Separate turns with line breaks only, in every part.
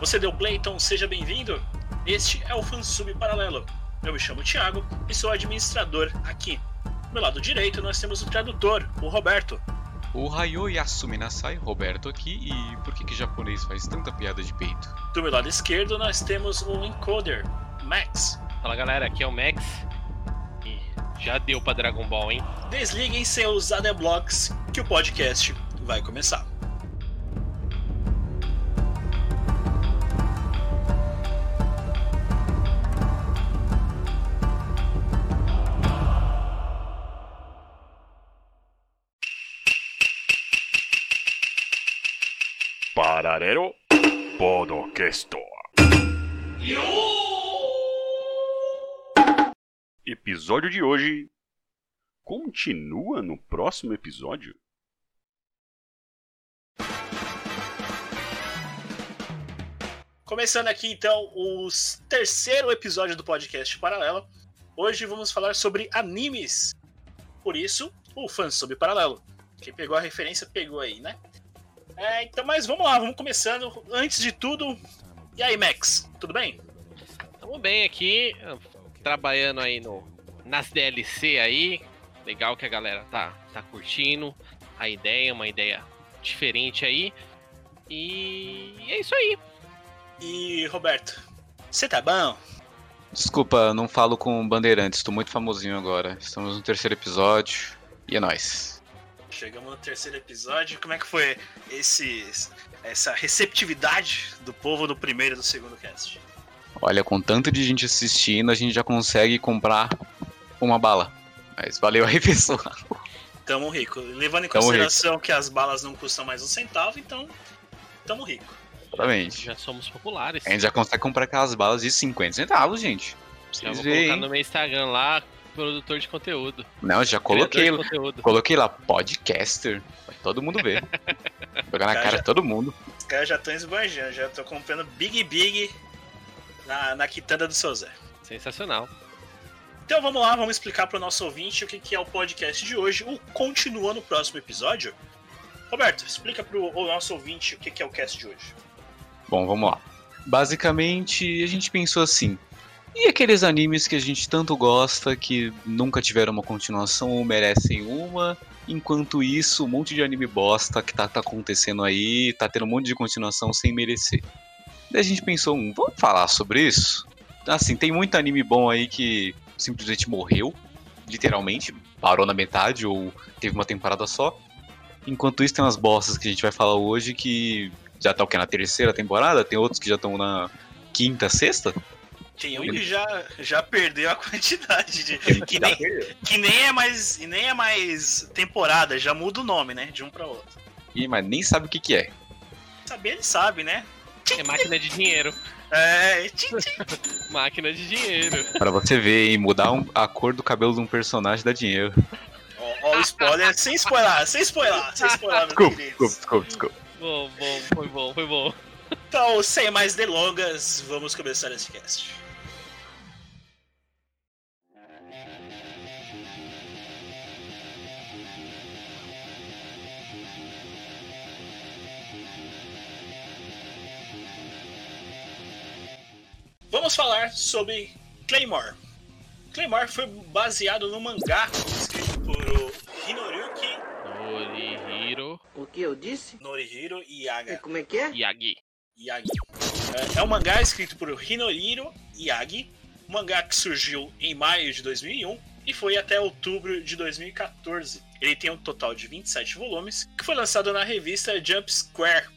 Você deu play, então seja bem-vindo. Este é o Fansub Paralelo. Eu me chamo Thiago e sou administrador aqui. Do meu lado direito nós temos o tradutor, o Roberto.
O Hayo Yasumi Nasai, Roberto aqui, e por que que japonês faz tanta piada de peito?
Do meu lado esquerdo nós temos o encoder, Max.
Fala galera, aqui é o Max. E já deu pra Dragon Ball, hein?
Desliguem seus ADBlocks que o podcast vai começar.
Paralelo Podcast. Episódio de hoje continua no próximo episódio?
Começando aqui então o terceiro episódio do podcast Paralelo. Hoje vamos falar sobre animes. Por isso, o fã sobre Paralelo. Quem pegou a referência pegou aí, né? É, então, mas vamos lá, vamos começando. Antes de tudo, e aí, Max, tudo bem?
Tamo bem aqui, trabalhando aí no, nas DLC aí. Legal que a galera tá, tá curtindo a ideia, uma ideia diferente aí. E é isso aí.
E, Roberto, você tá bom?
Desculpa, não falo com bandeirantes, tô muito famosinho agora. Estamos no terceiro episódio e é nóis.
Chegamos no terceiro episódio. Como é que foi esse, essa receptividade do povo do primeiro e do segundo cast?
Olha, com tanto de gente assistindo, a gente já consegue comprar uma bala. Mas valeu aí, pessoal.
Tamo rico. Levando em
Tamo
consideração que as balas não custam mais um centavo, então tamo rico.
Exatamente.
Já somos populares.
A gente já consegue comprar aquelas balas de 50 centavos, gente.
Já
Vocês
vou
veem,
colocar
hein?
no meu Instagram lá, produtor de conteúdo.
Não, já coloquei. Coloquei lá, podcaster. Pra todo mundo ver. Jogar na
Cara,
cara
já-
de todo mundo.
Os caras já estão esbanjando, já tô comprando Big Big na, na quitanda do seu Zé.
Sensacional.
Então vamos lá, vamos explicar para o nosso ouvinte o que, que é o podcast de hoje, o continua no próximo episódio. Roberto, explica para o nosso ouvinte o que, que é o cast de hoje.
Bom, vamos lá. Basicamente, a gente pensou assim. E aqueles animes que a gente tanto gosta, que nunca tiveram uma continuação ou merecem uma? Enquanto isso, um monte de anime bosta que tá, tá acontecendo aí, tá tendo um monte de continuação sem merecer. Daí a gente pensou, hum, vamos falar sobre isso? Assim, tem muito anime bom aí que simplesmente morreu, literalmente, parou na metade ou teve uma temporada só. Enquanto isso, tem umas bostas que a gente vai falar hoje que já tá o quê? Na terceira temporada? Tem outros que já estão na quinta, sexta?
Tem um que já, já perdeu a quantidade de. Que nem, que nem é mais. e nem é mais temporada, já muda o nome, né? De um para outro.
Ih, mas nem sabe o que que é.
Saber ele sabe, né?
É máquina de dinheiro.
É. tchim, tchim.
Máquina de dinheiro.
Pra você ver, hein? Mudar um- a cor do cabelo de um personagem dá dinheiro.
Ó, ó o spoiler, sem spoiler, sem spoiler, sem spoiler,
Desculpa, desculpa, desculpa, desculpa.
Bom, bom, foi bom, foi bom.
Então, sem mais delongas, vamos começar esse cast. Vamos falar sobre Claymore. Claymore foi baseado no mangá escrito por o Hinoriuki
Norihiro
O que eu disse?
Norihiro
E
Yaga.
como é que é?
Yagi.
Yagi. É, é um mangá escrito por Hinoriro Yagi, um mangá que surgiu em maio de 2001 e foi até outubro de 2014. Ele tem um total de 27 volumes, que foi lançado na revista Jump Square.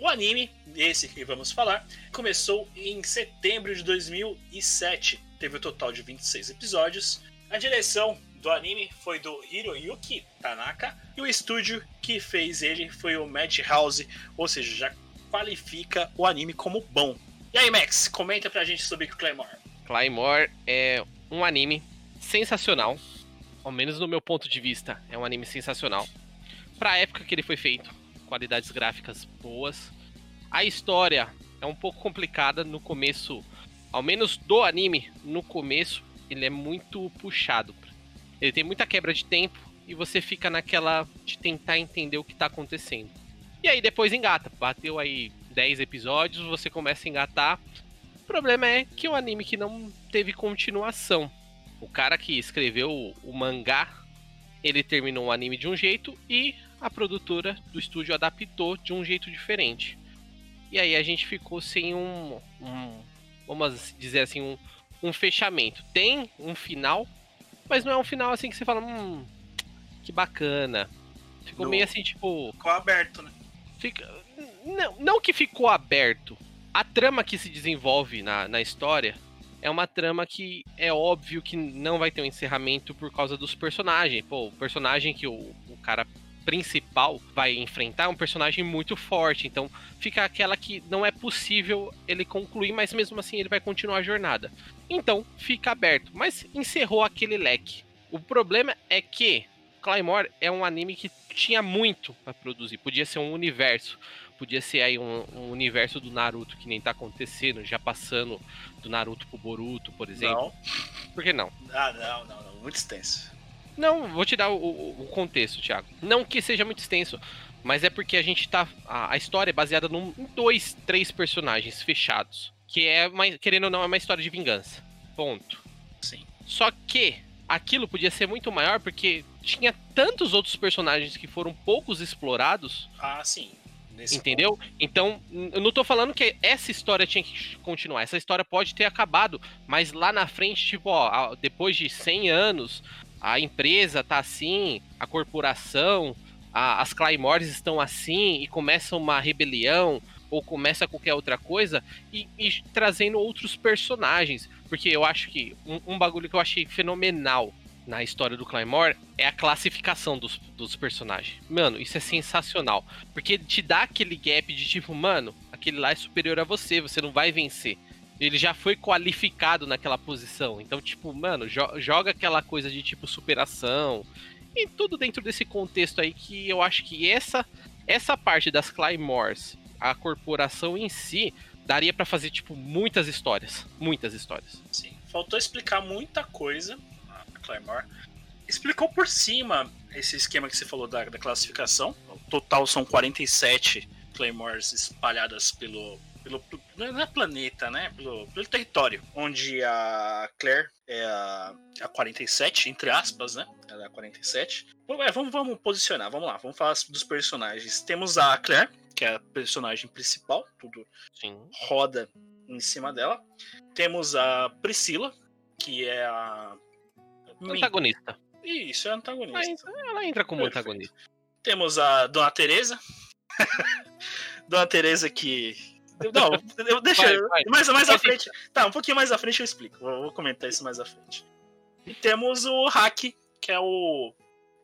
O anime, esse que vamos falar, começou em setembro de 2007. Teve um total de 26 episódios. A direção do anime foi do Hiroyuki Tanaka e o estúdio que fez ele foi o Madhouse, ou seja, já qualifica o anime como bom. E aí, Max, comenta pra gente sobre Claymore.
Claymore é um anime sensacional. Ao menos no meu ponto de vista, é um anime sensacional. Pra época que ele foi feito, qualidades gráficas boas. A história é um pouco complicada no começo, ao menos do anime, no começo, ele é muito puxado. Ele tem muita quebra de tempo e você fica naquela de tentar entender o que tá acontecendo. E aí depois engata. Bateu aí 10 episódios, você começa a engatar. O problema é que é um anime que não teve continuação. O cara que escreveu o mangá, ele terminou o anime de um jeito e a produtora do estúdio adaptou de um jeito diferente. E aí a gente ficou sem um, um vamos dizer assim, um, um fechamento. Tem um final, mas não é um final assim que você fala, hum, que bacana. Ficou meio assim, tipo.
Ficou aberto, né?
Fica... Não, não que ficou aberto. A trama que se desenvolve na, na história é uma trama que é óbvio que não vai ter um encerramento por causa dos personagens. Pô, o personagem que o, o cara principal vai enfrentar é um personagem muito forte. Então fica aquela que não é possível ele concluir, mas mesmo assim ele vai continuar a jornada. Então fica aberto. Mas encerrou aquele leque. O problema é que Claymore é um anime que tinha muito pra produzir. Podia ser um universo. Podia ser aí um, um universo do Naruto que nem tá acontecendo, já passando do Naruto pro Boruto, por exemplo.
Não.
Por que não?
Ah, não, não, não. Muito extenso.
Não, vou te dar o, o- contexto, Thiago. Não que seja muito extenso, mas é porque a gente tá. A, a história é baseada num, em dois, três personagens fechados. Que é, uma, querendo ou não, é uma história de vingança. Ponto.
Sim.
Só que aquilo podia ser muito maior porque tinha tantos outros personagens que foram poucos explorados,
Ah, sim. Nesse
entendeu? Então, n- eu não tô falando que essa história tinha que continuar. Essa história pode ter acabado, mas lá na frente, tipo, ó, depois de 100 anos, a empresa tá assim, a corporação, a- as Claymores estão assim e começa uma rebelião ou começa qualquer outra coisa e, e trazendo outros personagens. Porque eu acho que um, um bagulho que eu achei fenomenal na história do Claymore é a classificação dos, dos personagens. Mano, isso é sensacional. Porque te dá aquele gap de tipo, mano, aquele lá é superior a você, você não vai vencer. Ele já foi qualificado naquela posição. Então, tipo, mano, jo- joga aquela coisa de tipo superação. E tudo dentro desse contexto aí que eu acho que essa essa parte das Claymores, a corporação em si, daria pra fazer tipo muitas histórias, muitas histórias.
Sim. Faltou explicar muita coisa a Claymore. Explicou por cima esse esquema que você falou da, da classificação. O total são 47 Claymores espalhadas pelo. Pelo não é planeta, né? Pelo, pelo território. Onde a Claire é a, a 47, entre aspas, né? Ela é a 47. Bom, é, vamos, vamos posicionar, vamos lá, vamos falar dos personagens. Temos a Claire, que é a personagem principal, tudo
Sim.
roda em cima dela. Temos a Priscila, que é a.
Antagonista.
Isso, é antagonista.
Mas ela entra como
Perfeito.
antagonista.
Temos a Dona Teresa. Dona Teresa que. Não, eu- deixa.
Vai, vai.
Mais, mais à frente. Tá, um pouquinho mais à frente eu explico. Vou, vou comentar isso mais à frente. E temos o Hack, que é o.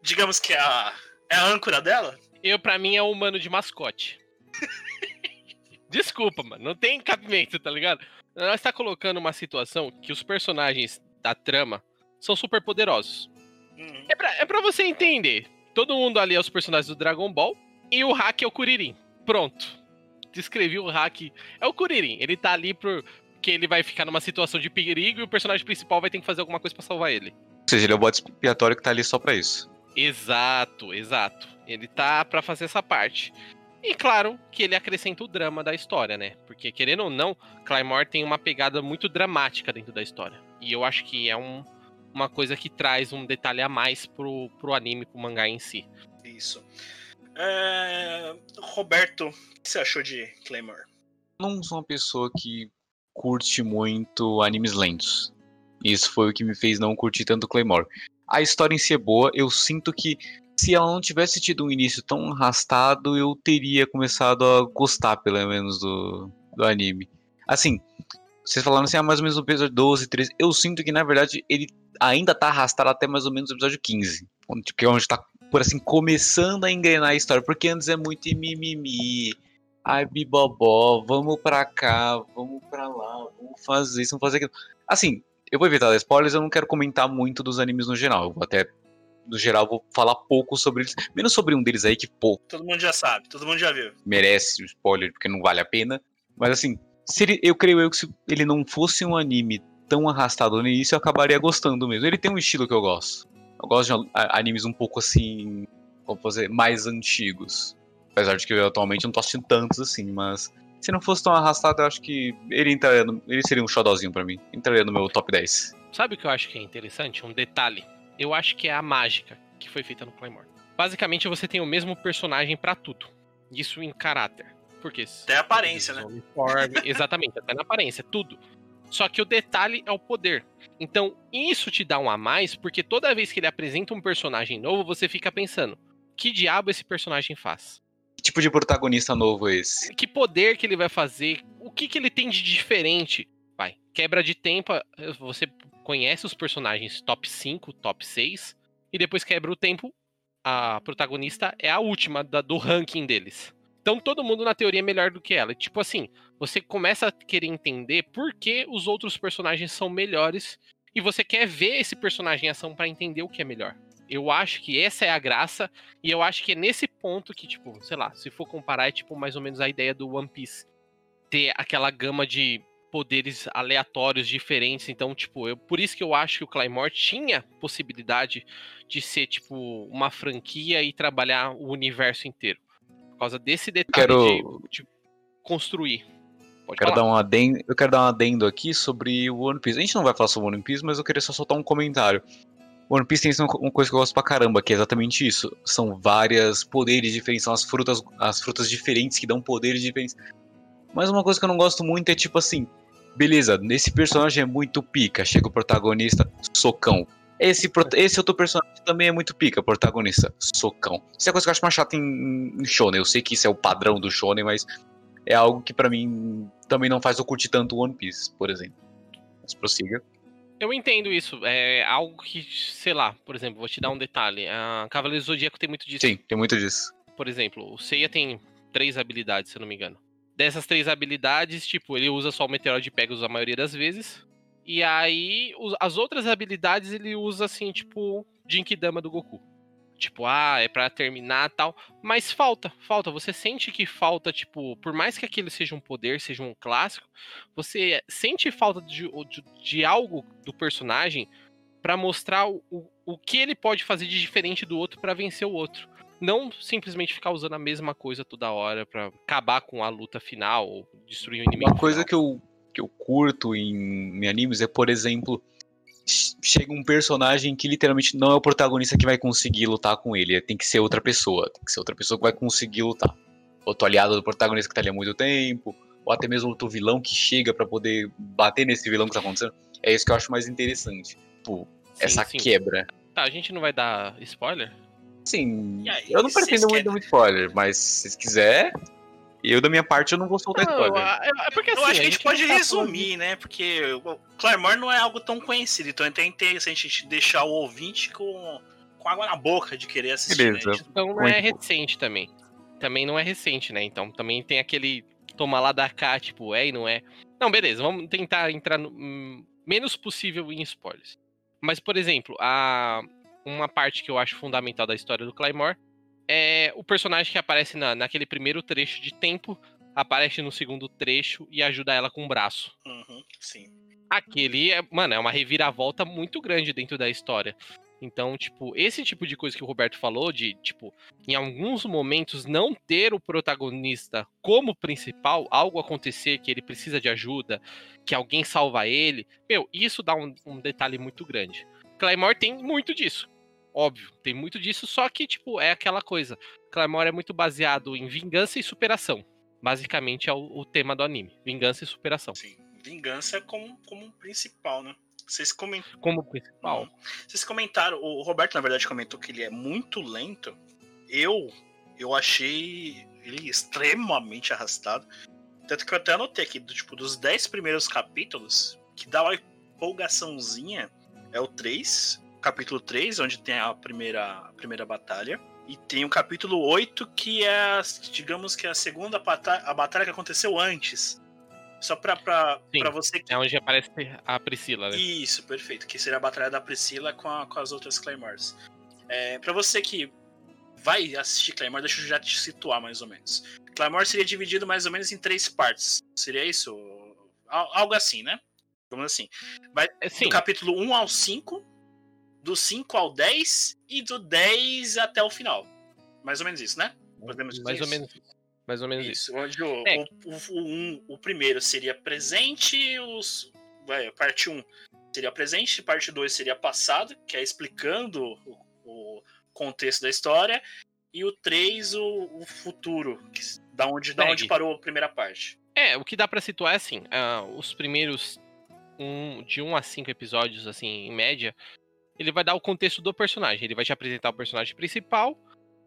Digamos que é a. É a âncora dela?
Eu, pra mim, é o humano de mascote. Desculpa, mano. Não tem cabimento, tá ligado? Nós tá colocando uma situação que os personagens da trama são super poderosos.
Hum,
É pra, é pra você entender. Todo mundo ali é os personagens do Dragon Ball e o Hack é o Kuririn. Pronto. Descrevi o Hack. É o Kuririn. Ele tá ali porque ele vai ficar numa situação de perigo e o personagem principal vai ter que fazer alguma coisa pra salvar ele.
Ou seja, ele é o bode expiatório que tá ali só pra isso.
Exato, exato. Ele tá pra fazer essa parte. E claro que ele acrescenta o drama da história, né? Porque querendo ou não, Claymore tem uma pegada muito dramática dentro da história. E eu acho que é um- uma coisa que traz um detalhe a mais pro, pro anime, pro mangá em si.
isso. É, Roberto, o que você achou de Claymore?
não sou uma pessoa que curte muito animes lentos. Isso foi o que me fez não curtir tanto Claymore. A história em si é boa, eu sinto que se ela não tivesse tido um início tão arrastado, eu teria começado a gostar, pelo menos, do, do anime. Assim, vocês falaram assim, ah, mais ou menos no episódio 12, 13. Eu sinto que, na verdade, ele ainda tá arrastado até mais ou menos o episódio 15. onde- Que é onde tá, por assim, começando a engrenar a história. Porque antes é muito mimimi. Ai, bibobó, vamos pra cá, vamos pra lá, vamos fazer isso, vamos fazer aquilo. Assim, eu vou evitar spoilers, eu não quero comentar muito dos animes no geral. Eu vou até, no geral, vou falar pouco sobre eles. Menos sobre um deles aí que, pô,
Todo mundo já sabe, todo mundo já viu.
merece o spoiler, porque não vale a pena. Mas assim, se ele- eu creio eu que se ele não fosse um anime tão arrastado no início, eu acabaria gostando mesmo. Ele tem um estilo que eu gosto. Eu gosto de animes um pouco assim, como fazer, mais antigos. Apesar de que eu atualmente não tô assistindo tantos assim, mas Se não fosse tão arrastado, eu acho que ele entraria no, ele seria um xodózinho pra mim. Entraria no meu top 10.
Sabe o que eu acho que é interessante? Um detalhe. Eu acho que é a mágica que foi feita no Claymore. Basicamente, você tem o mesmo personagem pra tudo. Isso em caráter. Porque
Até a aparência, né?
uniforme, exatamente, até na aparência, tudo. Só que o detalhe é o poder. Então, isso te dá um a mais, porque toda vez que ele apresenta um personagem novo, você fica pensando: que diabo esse personagem faz?
Que tipo de protagonista novo é esse?
Que poder que ele vai fazer? O que, que ele tem de diferente? Vai, quebra de tempo, você conhece os personagens top 5, top 6, e depois quebra o tempo, a protagonista é a última da- do ranking deles. Então todo mundo na teoria é melhor do que ela. Tipo assim, você começa a querer entender por que os outros personagens são melhores e você quer ver esse personagem em ação pra entender o que é melhor. Eu acho que essa é a graça e eu acho que é nesse ponto que, tipo, sei lá, se for comparar, é tipo mais ou menos a ideia do One Piece. Ter aquela gama de poderes aleatórios diferentes. Então, tipo, eu, por isso que eu acho que o Claymore tinha possibilidade de ser, tipo, uma franquia e trabalhar o universo inteiro. Por causa desse detalhe
Quero-
de, de construir. Pode
Quero
falar.
dar um adendo, eu quero dar um adendo aqui sobre o One Piece. A gente não vai falar sobre o One Piece, mas eu queria só soltar um comentário. One Piece tem uma uma coisa que eu gosto pra caramba, que é exatamente isso. São várias poderes diferentes, são as frutas, as frutas diferentes que dão poderes diferentes. Mas uma coisa que eu não gosto muito é tipo assim, beleza, nesse personagem é muito pica, chega o protagonista, socão. Esse, esse outro personagem também é muito pica, protagonista, socão. Isso é a coisa que eu acho mais chata em, em Shonen. Eu sei que isso é o padrão do Shonen, mas é algo que pra mim também não faz eu curtir tanto One Piece, por exemplo. Mas prossiga.
Eu entendo isso. É algo que, sei lá, por exemplo, vou te dar um detalhe. A Cavaleiro do Zodíaco tem muito disso.
Sim, tem muito disso.
Por exemplo, o Seiya tem três habilidades, se eu não me engano. Dessas três habilidades, tipo, ele usa só o Meteoro de Pegasus a maioria das vezes. E aí, as outras habilidades ele usa assim, tipo, Jinkidama do Goku. Tipo, ah, é pra terminar tal. Mas falta, falta. Você sente que falta, tipo, por mais que aquele seja um poder, seja um clássico, você sente falta de, de, de algo do personagem pra mostrar o, o, que ele pode fazer de diferente do outro pra vencer o outro. Não simplesmente ficar usando a mesma coisa toda hora pra acabar com a luta final ou destruir o inimigo.
Uma coisa
final.
que eu, que eu curto em, em animes é, por exemplo, ch- chega um personagem que literalmente não é o protagonista que vai conseguir lutar com ele. Tem que ser outra pessoa. Tem que ser outra pessoa que vai conseguir lutar. Outro aliado do protagonista que tá ali há muito tempo. Ou até mesmo outro vilão que chega pra poder bater nesse vilão que tá acontecendo. É isso que eu acho mais interessante. Tipo,
Sim,
essa
sim.
quebra.
Tá, a gente não vai dar spoiler?
Sim,
aí,
eu não pretendo muito muito spoiler, mas se vocês quiserem, eu da minha parte eu não vou soltar
Não,
spoiler.
é porque assim,
eu acho que a gente pode
não tá
resumir, né? Porque o Claremore não é algo tão conhecido, então é até interessante a gente deixar o ouvinte com, com água na boca de querer assistir.
Beleza.
Né?
Então não é recente também. Também não é recente, né? Então também tem aquele toma lá da cá, tipo, é e não é. Não, beleza, vamos tentar entrar no hum, menos possível em spoilers. Mas, por exemplo, a uma parte que eu acho fundamental da história do Claymore é o personagem que aparece na, naquele primeiro trecho de tempo, aparece no segundo trecho e ajuda ela com o braço.
Uhum, sim.
Aquele, é, mano, é uma reviravolta muito grande dentro da história. Então, tipo, esse tipo de coisa que o Roberto falou, de, tipo, em alguns momentos não ter o protagonista como principal, algo acontecer que ele precisa de ajuda, que alguém salva ele, meu, isso dá um, um detalhe muito grande. Claymore tem muito disso. Óbvio, tem muito disso, só que, tipo, é aquela coisa. Claymore é muito baseado em vingança e superação. Basicamente é o, o tema do anime. Vingança e superação.
sim. Vingança como, como principal, né? Vocês comentaram.
Como principal.
Vocês comentaram, o Roberto, na verdade, comentou que ele é muito lento. Eu, eu achei ele extremamente arrastado. Tanto que eu até anotei aqui, do, tipo, dos 10 primeiros capítulos, que dá uma empolgaçãozinha é o 3, capítulo 3, onde tem a primeira, a primeira batalha. E tem o capítulo 8, que é, digamos que é a segunda batalha, a batalha que aconteceu antes. Só pra, pra,
Sim,
pra você que
É onde aparece a Priscila, né?
isso, perfeito. Que seria a batalha da Priscila com, a- com as outras Claymores. É, para você que vai assistir Claymore, deixa eu já te situar mais ou menos. Claymore seria dividido mais ou menos em três partes. Seria isso? Al- Algo assim, né? Vamos assim. Vai
É, Sim,
do capítulo 1 ao 5, do 5 ao 10 e do 10 até o final. Mais ou menos isso, né? Podemos
mais ou menos. isso. Mais ou menos isso.
Isso, onde o,
É.
o, o, um- o primeiro seria presente, os. Vai, parte 1 um seria presente, parte 2 seria passado, que é explicando o, contexto da história, e o 3 o, futuro, que, da, onde, da onde parou a primeira parte.
É, o que dá pra situar é assim, ah, os primeiros um, de 1 um a 5 episódios, assim, em média, ele vai dar o contexto do personagem. Ele vai te apresentar o personagem principal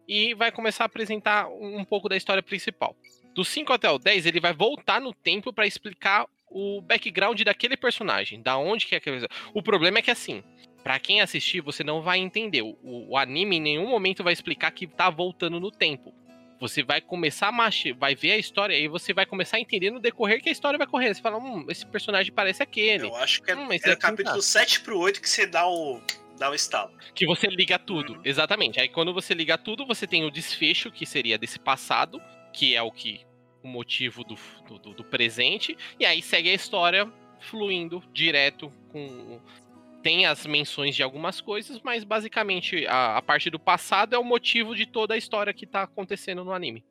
e vai começar a apresentar um, pouco da história principal. Do 5 até o 10, ele vai voltar no tempo pra explicar o background daquele personagem, da onde que é aquele. O problema é que assim, pra quem assistir, você não vai entender. O, o anime em nenhum momento vai explicar que tá voltando no tempo. Você vai começar a mexer, vai ver a história e você vai começar a entender no decorrer que a história vai correr. Você fala, hum, esse personagem parece aquele.
Eu acho que é,
Hum,
era
aqui
capítulo
tá.
7 pro 8 que você dá o, dá o estalo.
Que você liga tudo.
Uhum.
Exatamente. Aí quando você liga tudo, você tem o desfecho, que seria desse passado, que é o que. o motivo do, do, do- do presente. E aí segue a história fluindo direto com. Tem as menções de algumas coisas, mas basicamente a, a parte do passado é o motivo de toda a história que tá acontecendo no anime.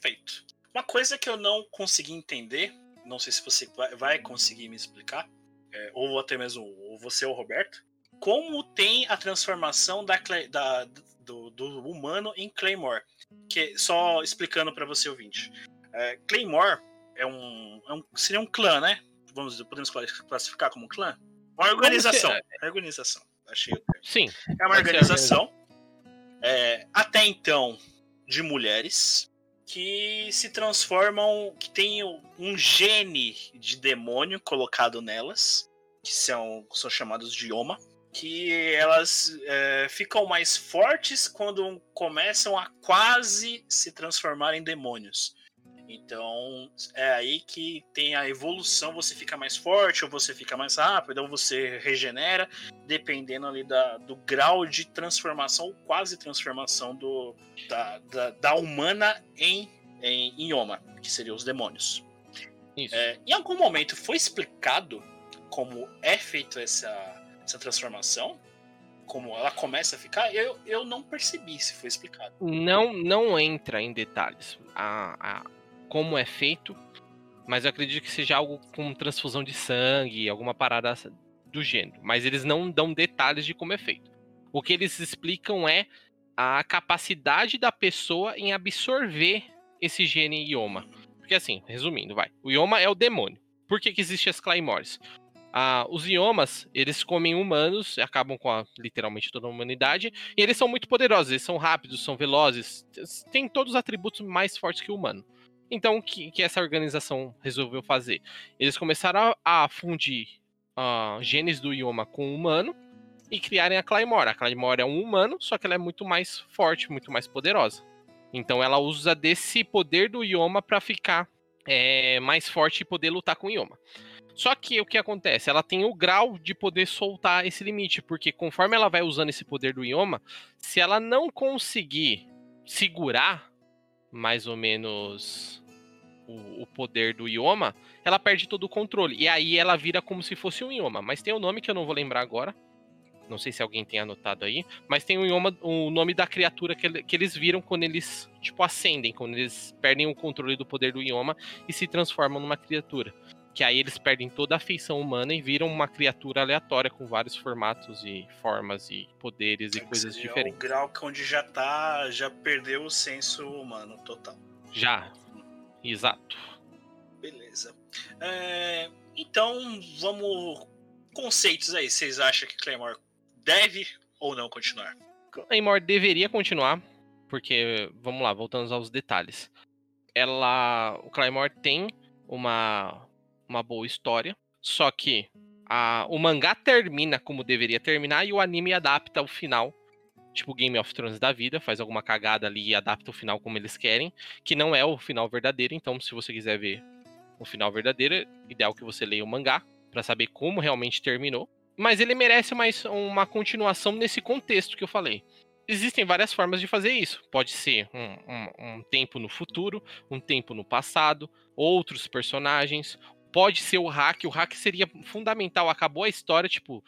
Feito. Uma coisa que eu não consegui entender, não sei se você vai, conseguir me explicar, é, ou até mesmo ou você ou o Roberto, como tem a transformação da, da- do, do humano em Claymore. Que só explicando para você ouvinte, é, Claymore é um, é um- seria um clã, né? Vamos podemos classificar como um clã? Uma organização.
ser,
Organização. Achei.
Sim,
É uma organização, é, até então, de mulheres que se transformam, que tem um gene de demônio colocado nelas, que são, são chamados de Yoma, que elas é, ficam mais fortes quando começam a quase se transformar em demônios. Então é aí que tem a evolução, você fica mais forte, ou você fica mais rápido, ou você regenera, dependendo ali da, do grau de transformação ou quase transformação do, da, da, da humana em, em, em Yoma, que seriam os demônios.
isso.
É, em algum momento foi explicado como é feita essa, essa transformação? Como ela começa a ficar? Eu, eu não percebi se foi explicado.
não não entra em detalhes a, a- como é feito, mas eu acredito que seja algo com transfusão de sangue, alguma parada do gênero. Mas eles não dão detalhes de como é feito. O que eles explicam é a capacidade da pessoa em absorver esse gene Ioma. Porque assim, resumindo, vai. O Ioma é o demônio. Por que, que existe as Claymores? Ah, os Iomas, eles comem humanos, acabam com a, literalmente toda a humanidade, e eles são muito poderosos, eles são rápidos, são velozes, têm todos os atributos mais fortes que o humano. Então, o que, que essa organização resolveu fazer? Eles começaram a, a fundir ah, genes do Ioma com o humano e criarem a Claymore. A Claymore é um humano, só que ela é muito mais forte, muito mais poderosa. Então, ela usa desse poder do Ioma para ficar é, mais forte e poder lutar com o Ioma. Só que o que acontece? Ela tem o grau de poder soltar esse limite, porque conforme ela vai usando esse poder do Ioma, se ela não conseguir segurar mais ou menos o, o poder do Ioma, ela perde todo o controle. E aí ela vira como se fosse um Ioma. Mas tem um nome que eu não vou lembrar agora. Não sei se alguém tem anotado aí. Mas tem o, Ioma, o nome da criatura que, que eles viram quando eles, tipo, ascendem. Quando eles perdem o controle do poder do Ioma e se transformam numa criatura. Que aí eles perdem toda a feição humana e viram uma criatura aleatória com vários formatos e formas e poderes e coisas diferentes.
O grau que onde já tá, já perdeu o senso humano total.
Já. Exato.
Beleza. É, então, vamos. Conceitos aí. Vocês acham que Claymore deve ou não continuar?
Claymore deveria continuar, porque, vamos lá, voltando aos detalhes. Ela. O Claymore tem uma, uma boa história, só que a, o mangá termina como deveria terminar e o anime adapta o final. Tipo Game of Thrones da vida, faz alguma cagada ali e adapta o final como eles querem, que não é o final verdadeiro, então se você quiser ver o final verdadeiro, ideal que você leia o mangá para saber como realmente terminou. Mas ele merece mais uma continuação nesse contexto que eu falei. Existem várias formas de fazer isso. Pode ser um, um, um tempo no futuro, um tempo no passado, outros personagens. Pode ser o hack. O hack seria fundamental. Acabou a história, tipo,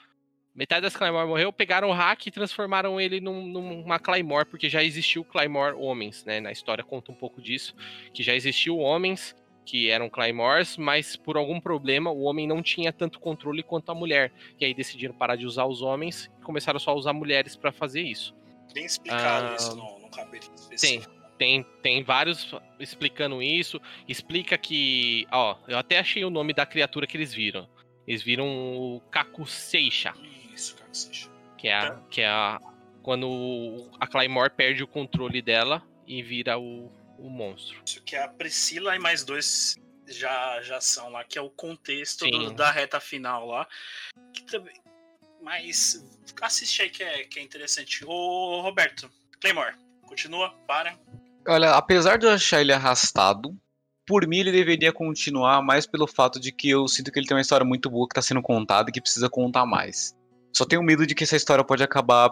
Metade das Claymore morreu, pegaram o hack e transformaram ele num, numa Claymore, porque já existiu Claymore homens, né? Na história conta um pouco disso, que já existiu homens que eram Claymores, mas por algum problema o homem não tinha tanto controle quanto a mulher. E aí decidiram parar de usar os homens e começaram só a usar mulheres para fazer isso.
Bem explicado
Ah,
isso no, no capítulo
Tem,
específico.
Tem, tem vários explicando isso. Explica que. Ó, eu até achei o nome da criatura que eles viram. Eles viram o Kakuseixa,
Isso, cara, que
é a.
Tá.
Que é a quando a Claymore perde o controle dela e vira o, o monstro.
Isso que é a Priscila e mais dois já, já são lá, que é o contexto do- da reta final lá. Que também. Mas assiste aí que é, que é interessante. Ô Roberto, Claymore, continua, para.
Olha, apesar de eu achar ele arrastado, por mim ele deveria continuar mais pelo fato de que eu sinto que ele tem uma história muito boa que tá sendo contada e que precisa contar mais. Só tenho medo de que essa história pode acabar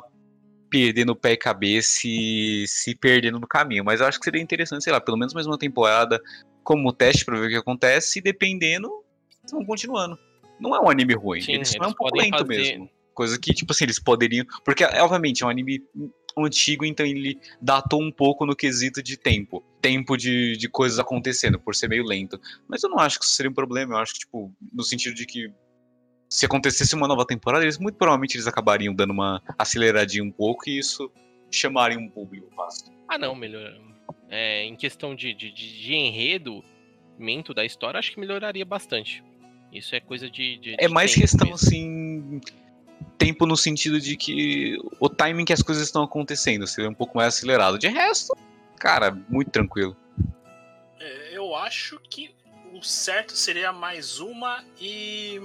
perdendo pé e cabeça e se perdendo no caminho. Mas eu acho que seria interessante, sei lá, pelo menos mais uma temporada como teste pra ver o que acontece e dependendo, vão continuando. Não é um anime ruim,
Sim,
ele só é um pouco lento
fazer-
mesmo. Coisa que, tipo assim, eles poderiam. Porque, obviamente, é um anime antigo, então ele datou um pouco no quesito de tempo. Tempo de, de coisas acontecendo, por ser meio lento. Mas eu não acho que isso seria um problema. Eu acho que, tipo, no sentido de que se acontecesse uma nova temporada, eles muito provavelmente eles acabariam dando uma aceleradinha um pouco e isso chamaria um público fácil.
Ah, não, melhor. É, em questão de, de, de, enredo, mento da história, acho que melhoraria bastante. Isso é coisa de. de-
É mais questão,
mesmo.
assim. Tempo no sentido de que o timing que as coisas estão acontecendo seria um pouco mais acelerado. De resto, cara, muito tranquilo.
É, eu acho que o certo seria mais uma e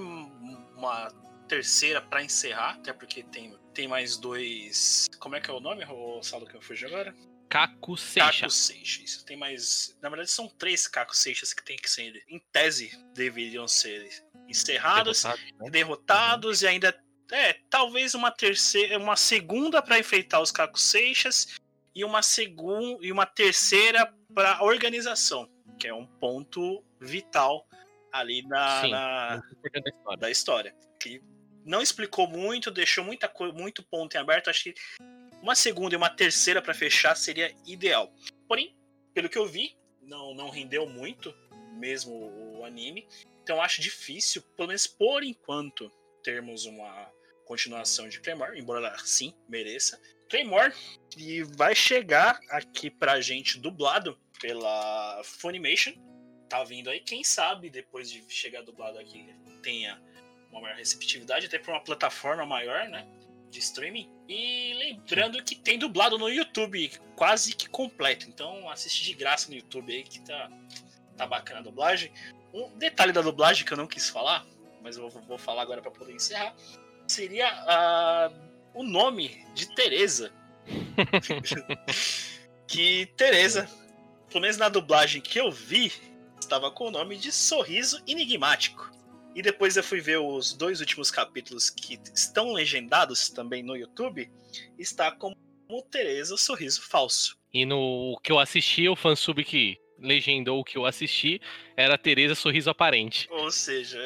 uma terceira pra encerrar, até porque tem, tem mais dois. Como é que é o nome, o Saulo que eu fugi agora?
Kaku Seixa.
Caco Seixas. Tem mais. Na verdade, são três Caco Seixas que tem que ser. Em tese, deveriam ser encerrados,
Derrotado, né?
derrotados e ainda. É, talvez uma terceira. Uma segunda pra enfrentar os Caco Seixas e uma segunda e uma terceira pra organização, que é um ponto vital ali na,
Sim.
na-
da história.
da história. Que não explicou muito, deixou muita muito ponto em aberto. Acho que uma segunda e uma terceira pra fechar seria ideal. Porém, pelo que eu vi, não, não rendeu muito, mesmo o anime. Então acho difícil, pelo menos por enquanto, termos uma continuação de Claymore, embora ela sim mereça. Claymore, que vai chegar aqui pra gente dublado pela Funimation. Tá vindo aí, quem sabe depois de chegar dublado aqui tenha uma maior receptividade, até por uma plataforma maior, né? De streaming. E lembrando que tem dublado no YouTube, quase que completo. Então assiste de graça no YouTube aí que tá, tá bacana a dublagem. Um detalhe da dublagem que eu não quis falar, mas eu vou, vou falar agora para poder encerrar, seria ah, o nome de Teresa. que Teresa, pelo menos na dublagem que eu vi, estava com o nome de Sorriso Enigmático. E depois eu fui ver os dois últimos capítulos que estão legendados também no YouTube, está como Teresa Sorriso Falso.
E no que eu assisti, o fansub que legendou o que eu assisti era Tereza Sorriso Aparente.
Ou seja,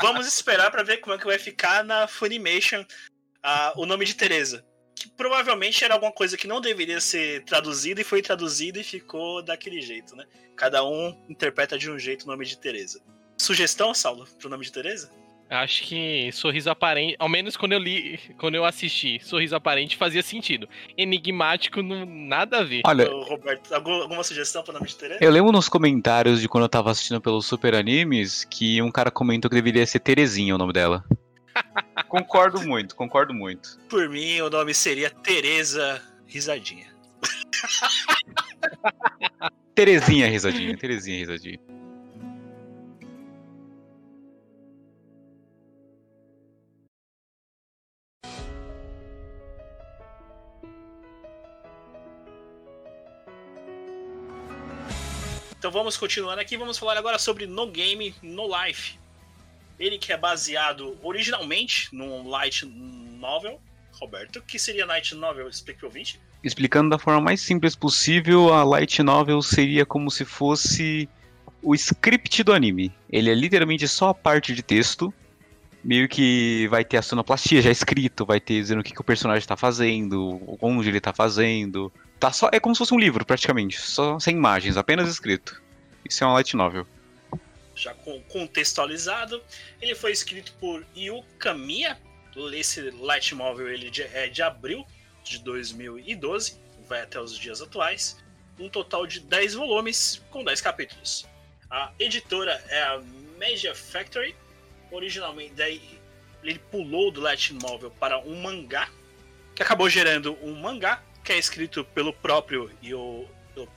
vamos esperar para ver como é que vai ficar na Funimation ah, o nome de Teresa. Que provavelmente era alguma coisa que não deveria ser traduzida e foi traduzida e ficou daquele jeito, né? Cada um interpreta de um jeito o nome de Teresa. Sugestão, Saulo, pro nome de Teresa?
Acho que Sorriso Aparente, ao menos quando eu li, quando eu assisti, Sorriso Aparente fazia sentido. Enigmático, não, nada a ver.
Olha,
Ô, Roberto, algum- alguma sugestão pro nome de Teresa?
eu lembro nos comentários de quando eu tava assistindo pelos Super Animes que um cara comentou que deveria ser Terezinha o nome dela. concordo muito, concordo muito.
Por mim, o nome seria Teresa Risadinha.
Terezinha risadinha, Terezinha risadinha.
Então vamos continuando aqui, vamos falar agora sobre No Game, No Life. Ele que é baseado originalmente num light novel, Roberto, que seria light novel, explique pro ouvinte.
Explicando da forma mais simples possível, a light novel seria como se fosse o script do anime. Ele é literalmente só a parte de texto meio que vai ter a sonoplastia já escrito, vai ter dizendo o que, que o personagem tá fazendo, onde ele tá fazendo. Tá só, é como se fosse um livro, praticamente, só sem imagens, apenas escrito. Isso é uma light novel.
Já contextualizado, ele foi escrito por Yu Kamiya. Esse light novel ele é de abril de 2012, vai até os dias atuais. Um total de 10 volumes com 10 capítulos. A editora é a Media Factory. Originalmente, daí ele pulou do light novel para um mangá, que acabou gerando um mangá que é escrito pelo próprio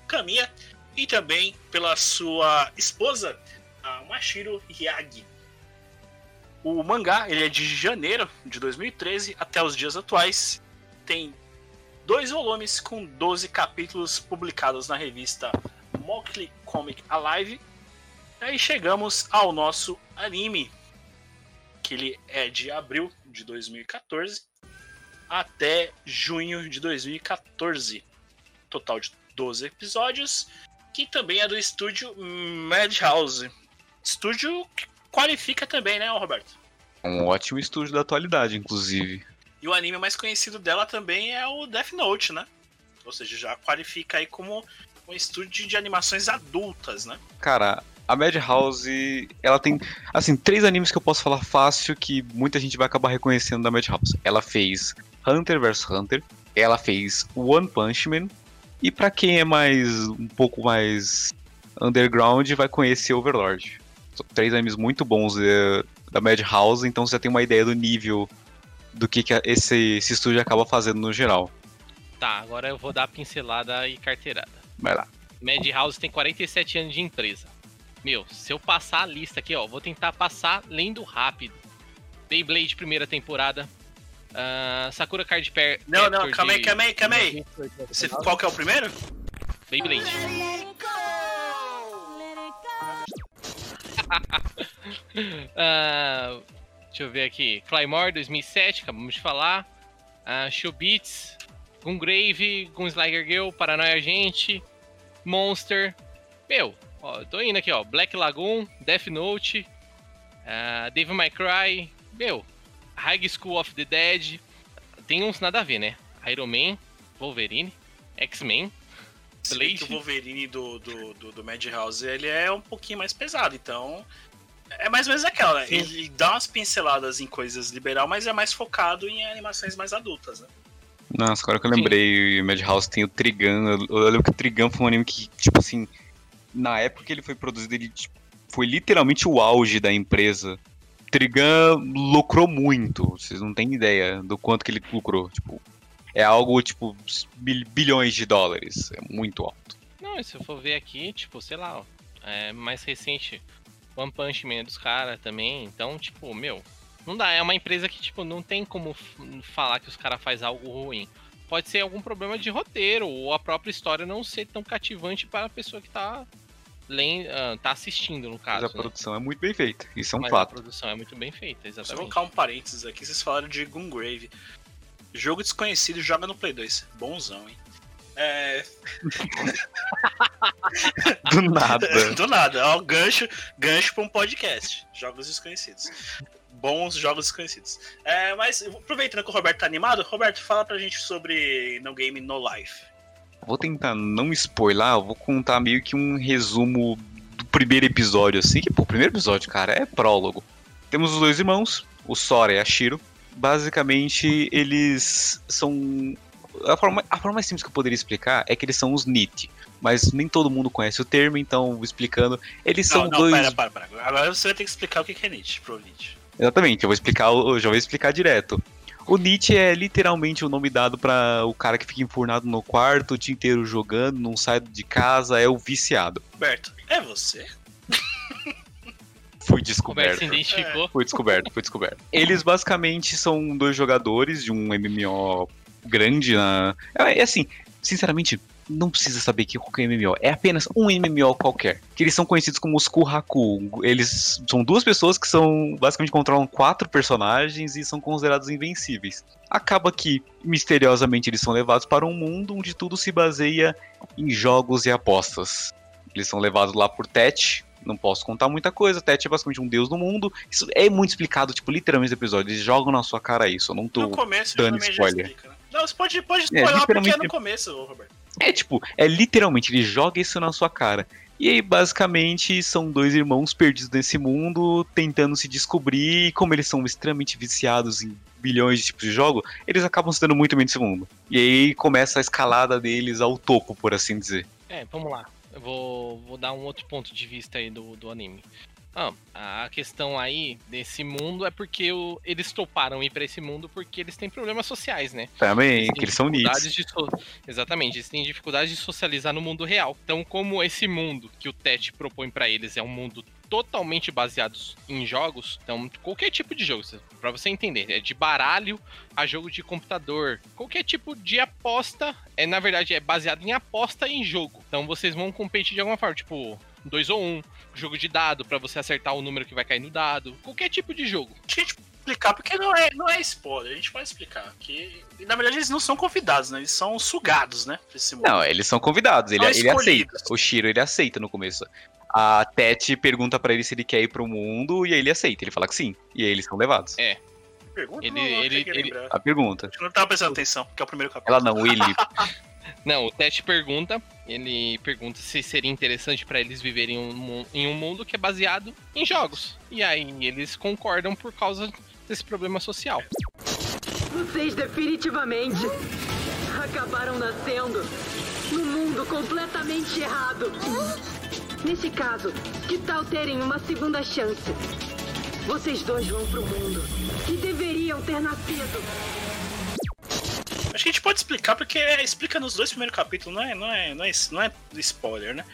Kamiya e também pela sua esposa, a Mashiro Yagi. O mangá ele é de janeiro de 2013 até os dias atuais. Tem dois volumes com 12 capítulos publicados na revista Mockley Comic Alive. Aí chegamos ao nosso anime, que ele é de abril de 2014 até junho de 2014. Total de 12 episódios, que também é do estúdio Madhouse. Estúdio que qualifica também, né, Roberto?
É um ótimo estúdio da atualidade, inclusive.
E o anime mais conhecido dela também é o Death Note, né? Ou seja, já qualifica aí como um estúdio de animações adultas, né?
Cara, a Madhouse, ela tem, assim, três animes que eu posso falar fácil que muita gente vai acabar reconhecendo da Madhouse. Ela fez Hunter vs Hunter, ela fez One Punch Man, e pra quem é mais, um pouco mais underground, vai conhecer Overlord. São três animes muito bons eh, da Madhouse, então você já tem uma ideia do nível do que, que esse, esse estúdio acaba fazendo no geral.
Tá, agora eu vou dar pincelada e carteirada.
Vai lá.
Madhouse tem 47 anos de empresa. Meu, se eu passar a lista aqui, ó, vou tentar passar lendo rápido. Beyblade, primeira temporada. Ah, Sakura Card Pair.
Não, não, calma aí, calma aí, calma aí. Você- qual que é o primeiro?
Beyblade. Ah, deixa eu ver aqui. Claymore 2007, acabamos de falar. Uh, Showbeats, Gungrave, Gunslinger Girl, Paranoia Agente, Monster. Meu, ó, tô indo aqui, ó. Black Lagoon, Death Note, ah, Devil May Cry. Meu, High School of the Dead. Tem uns nada a ver, né? Iron Man, Wolverine, X-Men. Blade.
que o Wolverine do, do, do, do Madhouse, ele é um pouquinho mais pesado, então... É mais ou menos aquela, né?
Sim.
Ele dá umas pinceladas em coisas liberal, mas é mais focado em animações mais adultas, né?
Nossa, agora que eu
Sim.
lembrei, Madhouse tem o Trigun. Eu, eu lembro que o Trigun foi um anime que, tipo assim, na época que ele foi produzido, ele tipo, foi literalmente o auge da empresa. Trigun lucrou muito, vocês não têm ideia do quanto que ele lucrou. Tipo, é algo tipo bil- bilhões de dólares, é muito alto.
Não, se eu for ver aqui, tipo, sei lá, é mais recente, One Punch Man é dos caras também, então, tipo, meu, não dá, é uma empresa que, tipo, não tem como falar que os caras fazem algo ruim. Pode ser algum problema de roteiro, ou a própria história não ser tão cativante para a pessoa que tá, ah, tá assistindo, no
Mas
caso.
a
né?
produção é muito bem feita, isso é um
Mas a
fato.
produção é muito bem feita,
Só
exatamente.
colocar um parênteses aqui, vocês falaram de Gungrave. Jogo desconhecido, joga no Play 2. Bonzão, hein? É,
Do nada.
do nada, ó, gancho, gancho pra um podcast. Jogos desconhecidos. Bons jogos desconhecidos. É, mas aproveitando que o Roberto tá animado, Roberto, fala pra gente sobre No Game No Life.
Vou tentar não spoiler, eu vou contar meio que um resumo do primeiro episódio, assim, que, pô, o primeiro episódio, cara, é prólogo. Temos os dois irmãos, o Sora e a Shiro. Basicamente, eles são. A forma, a forma mais simples que eu poderia explicar é que eles são os NIT. Mas nem todo mundo conhece o termo, então, explicando, eles são
não, não,
dois.
pera, para, para. Agora você vai ter que explicar o que é Nietzsche pro Nietzsche.
Exatamente, eu vou explicar, eu já vou explicar direto. O Nietzsche é literalmente o nome dado para o cara que fica enfurnado no quarto o dia inteiro jogando, não sai de casa, é o viciado.
Roberto, é você?
Fui descoberto.
se identificou.
Foi descoberto, foi descoberto. Eles basicamente são dois jogadores de um MMO grande na. É é assim, sinceramente, não precisa saber que qualquer MMO. É apenas um MMO qualquer. Que eles são conhecidos como os Kuhaku. Eles são duas pessoas que são. basicamente controlam quatro personagens e são considerados invencíveis. Acaba que, misteriosamente, eles são levados para um mundo onde tudo se baseia em jogos e apostas. Eles são levados lá por Tet, Não posso contar muita coisa, Tete é basicamente um deus do mundo. Isso é muito explicado, tipo, literalmente no episódio. Eles jogam na sua cara isso. Eu não tô.
No começo
dando spoiler.
explica, né? Não, você pode, pode spoiler porque é no começo, Roberto.
É tipo, é literalmente, ele joga isso na sua cara. E aí, basicamente, são dois irmãos perdidos nesse mundo, tentando se descobrir, e como eles são extremamente viciados em bilhões de tipos de jogo, eles acabam se dando muito bem nesse mundo. E aí começa a escalada deles ao topo, por assim dizer.
É, vamos lá. Eu vou, vou dar um outro ponto de vista aí do, do anime. Ah, a questão aí desse mundo é porque o- eles toparam ir pra esse mundo porque eles têm problemas sociais, né?
Também,
Eles
que eles são
de so- Exatamente, eles têm dificuldade de socializar no mundo real. Então, como esse mundo que o Tet propõe pra eles é um mundo totalmente baseado em jogos, então qualquer tipo de jogo, pra você entender, é de baralho a jogo de computador, qualquer tipo de aposta, é na verdade é baseado em aposta em jogo. Então vocês vão competir de alguma forma, tipo dois ou um, jogo de dado pra você acertar o número que vai cair no dado, qualquer tipo de jogo.
Deixa a gente explicar, porque não é, não é spoiler, a gente vai explicar. Que, e, na verdade, eles não são convidados, né? Eles são sugados, né?
Não, eles são convidados, ele,
São
ele aceita. O Shiro, ele aceita no começo. A Tete pergunta pra ele se ele quer ir pro mundo, e aí ele aceita. Ele fala que sim. E aí eles são levados.
É.
Pergunta,
Ele-
não, não
ele- ele-.
A pergunta.
Eu não tava prestando atenção, porque é o primeiro capítulo.
Ela não, ele.
Não, o Tete pergunta, ele pergunta se seria interessante pra eles viverem um em um mundo que é baseado em jogos. E aí eles concordam por causa desse problema social.
Vocês definitivamente acabaram nascendo num mundo completamente errado. Nesse caso, que tal terem uma segunda chance? Vocês dois vão pro mundo que deveriam ter nascido.
Acho que a gente pode explicar, porque é, explica nos dois primeiros capítulos, não é, não é, não é, não é spoiler, né?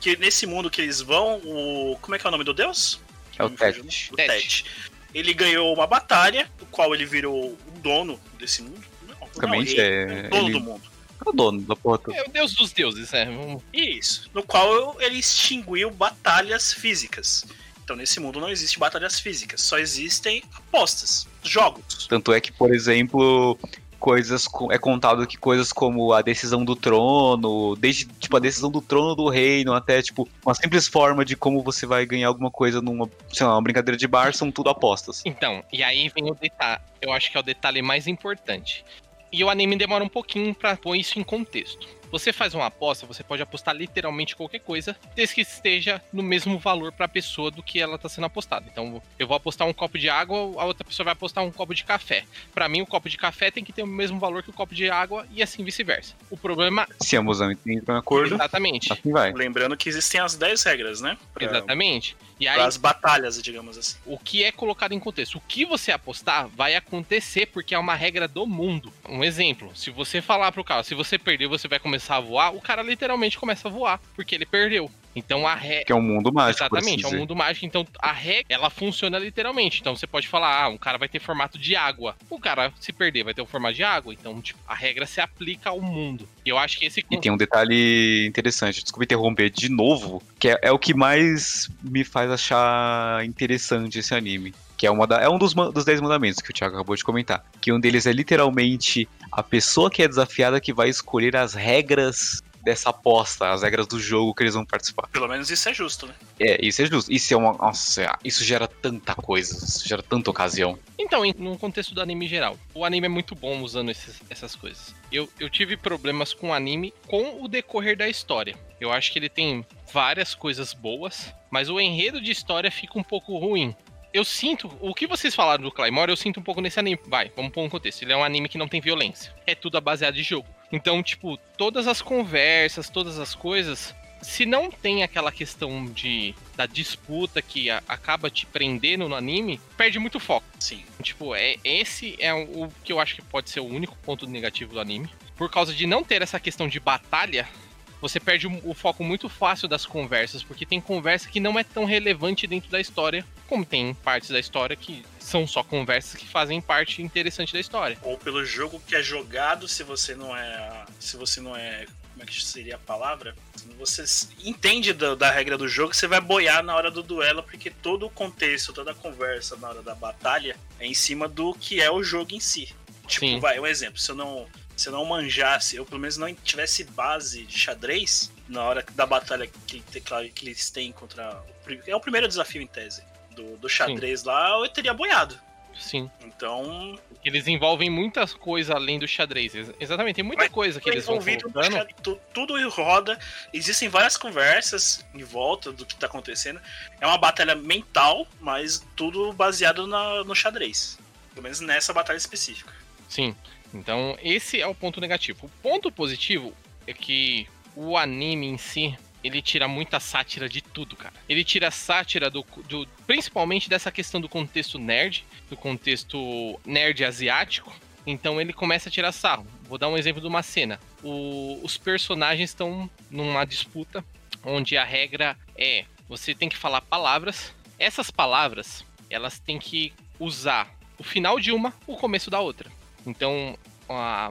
Que nesse mundo que eles vão, o. Como é que é o nome do deus?
É o Tete.
O. Ele ganhou uma batalha, o qual ele virou o dono desse mundo. Não, não, ele
é-
o dono
ele-
do mundo.
É o dono da porra toda.
É o deus dos deuses, é.
Isso. No qual ele extinguiu batalhas físicas. Então nesse mundo não existe batalhas físicas, só existem apostas, jogos.
Tanto é que, por exemplo, coisas co- é contado que coisas como a decisão do trono, desde tipo a decisão do trono do reino até tipo uma simples forma de como você vai ganhar alguma coisa numa, sei lá, uma brincadeira de bar são tudo apostas.
Então, e aí vem o detalhe. Eu acho que é o detalhe mais importante. E o anime demora um pouquinho pra pôr isso em contexto. Você faz uma aposta, você pode apostar literalmente qualquer coisa, desde que esteja no mesmo valor pra pessoa do que ela tá sendo apostada. Então, eu vou apostar um copo de água, a outra pessoa vai apostar um copo de café. Pra mim, o copo de café tem que ter o mesmo valor que o copo de água e assim vice-versa. O problema,
Se ambos entram em acordo,
exatamente,
assim vai.
Lembrando que existem as 10 regras, né? Pra,
exatamente. E aí,
as batalhas, digamos assim.
o que é colocado em contexto. O que você apostar vai acontecer porque é uma regra do mundo. Um exemplo, se você falar pro cara, se você perder, você vai começar a voar, o cara literalmente começa a voar, porque ele perdeu. Então a regra.
Que é um mundo mágico, assim
Exatamente, é um mundo mágico. Então a regra, ela funciona literalmente. Então você pode falar, ah, um cara vai ter formato de água. O cara, se perder, vai ter um formato de água. Então, tipo, a regra se aplica ao mundo. E eu acho que esse.
E tem um detalhe interessante, desculpa interromper de novo, que é, é o que mais me faz achar interessante esse anime. Que é, uma da, é um dos, dos 10 mandamentos que o Thiago acabou de comentar. Que um deles é literalmente a pessoa que é desafiada que vai escolher as regras dessa aposta, as regras do jogo que eles vão participar.
Pelo menos isso é justo, né?
É, isso é justo. Isso é uma. Nossa, isso gera tanta coisa, isso gera tanta ocasião.
Então, em- no contexto do anime geral, o anime é muito bom usando esses- essas coisas. Eu, eu tive problemas com o anime com o decorrer da história. Eu acho que ele tem várias coisas boas, mas o enredo de história fica um pouco ruim. Eu sinto, o que vocês falaram do Claymore, eu sinto um pouco nesse anime. Vai, vamos pôr um contexto. Ele é um anime que não tem violência. É tudo baseado em jogo. Então, tipo, todas as conversas, todas as coisas, se não tem aquela questão de da disputa que a- acaba te prendendo no anime, perde muito foco.
Sim.
Tipo, é, esse é o o que eu acho que pode ser o único ponto negativo do anime. Por causa de não ter essa questão de batalha, você perde o, foco muito fácil das conversas, porque tem conversa que não é tão relevante dentro da história, como tem partes da história que são só conversas que fazem parte interessante da história.
Ou pelo jogo que é jogado, se você não é. Se você não é. Como é que seria a palavra? Se você entende da, da regra do jogo, você vai boiar na hora do duelo, porque todo o contexto, toda a conversa na hora da batalha é em cima do que é o jogo em si. Tipo,
Sim.
vai, um exemplo. Se eu não. Se eu não manjasse, eu pelo menos não tivesse base de xadrez na hora da batalha que, que eles têm contra. É o primeiro desafio em tese do, do xadrez Sim. lá, eu teria boiado.
Sim.
Então.
Eles envolvem muitas coisas além do xadrez. Exatamente, tem muita coisa que eles vão
colocando. Tudo roda, existem várias conversas em volta do que tá acontecendo. É uma batalha mental, mas tudo baseado na, no xadrez. Pelo menos nessa batalha específica.
Sim. Então, esse é o ponto negativo. O ponto positivo é que o anime em si ele tira muita sátira de tudo, cara. Ele tira sátira do, do, principalmente dessa questão do contexto nerd, do contexto nerd asiático. Então ele começa a tirar sarro. Vou dar um exemplo de uma cena. O, os personagens estão numa disputa onde a regra é você tem que falar palavras. Essas palavras elas têm que usar o final de uma, o começo da outra. Então,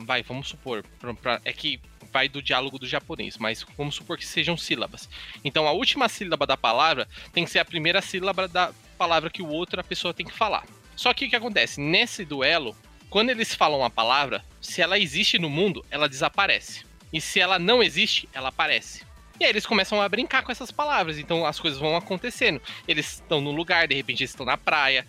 vai, vamos supor, pra, pra, é que vai do diálogo do japonês, mas vamos supor que sejam sílabas. Então a última sílaba da palavra tem que ser a primeira sílaba da palavra que o outro a pessoa tem que falar. Só que o que acontece? Nesse duelo, quando eles falam a palavra, se ela existe no mundo, ela desaparece. E se ela não existe, ela aparece. E aí eles começam a brincar com essas palavras, então as coisas vão acontecendo. Eles estão no lugar, de repente eles estão na praia,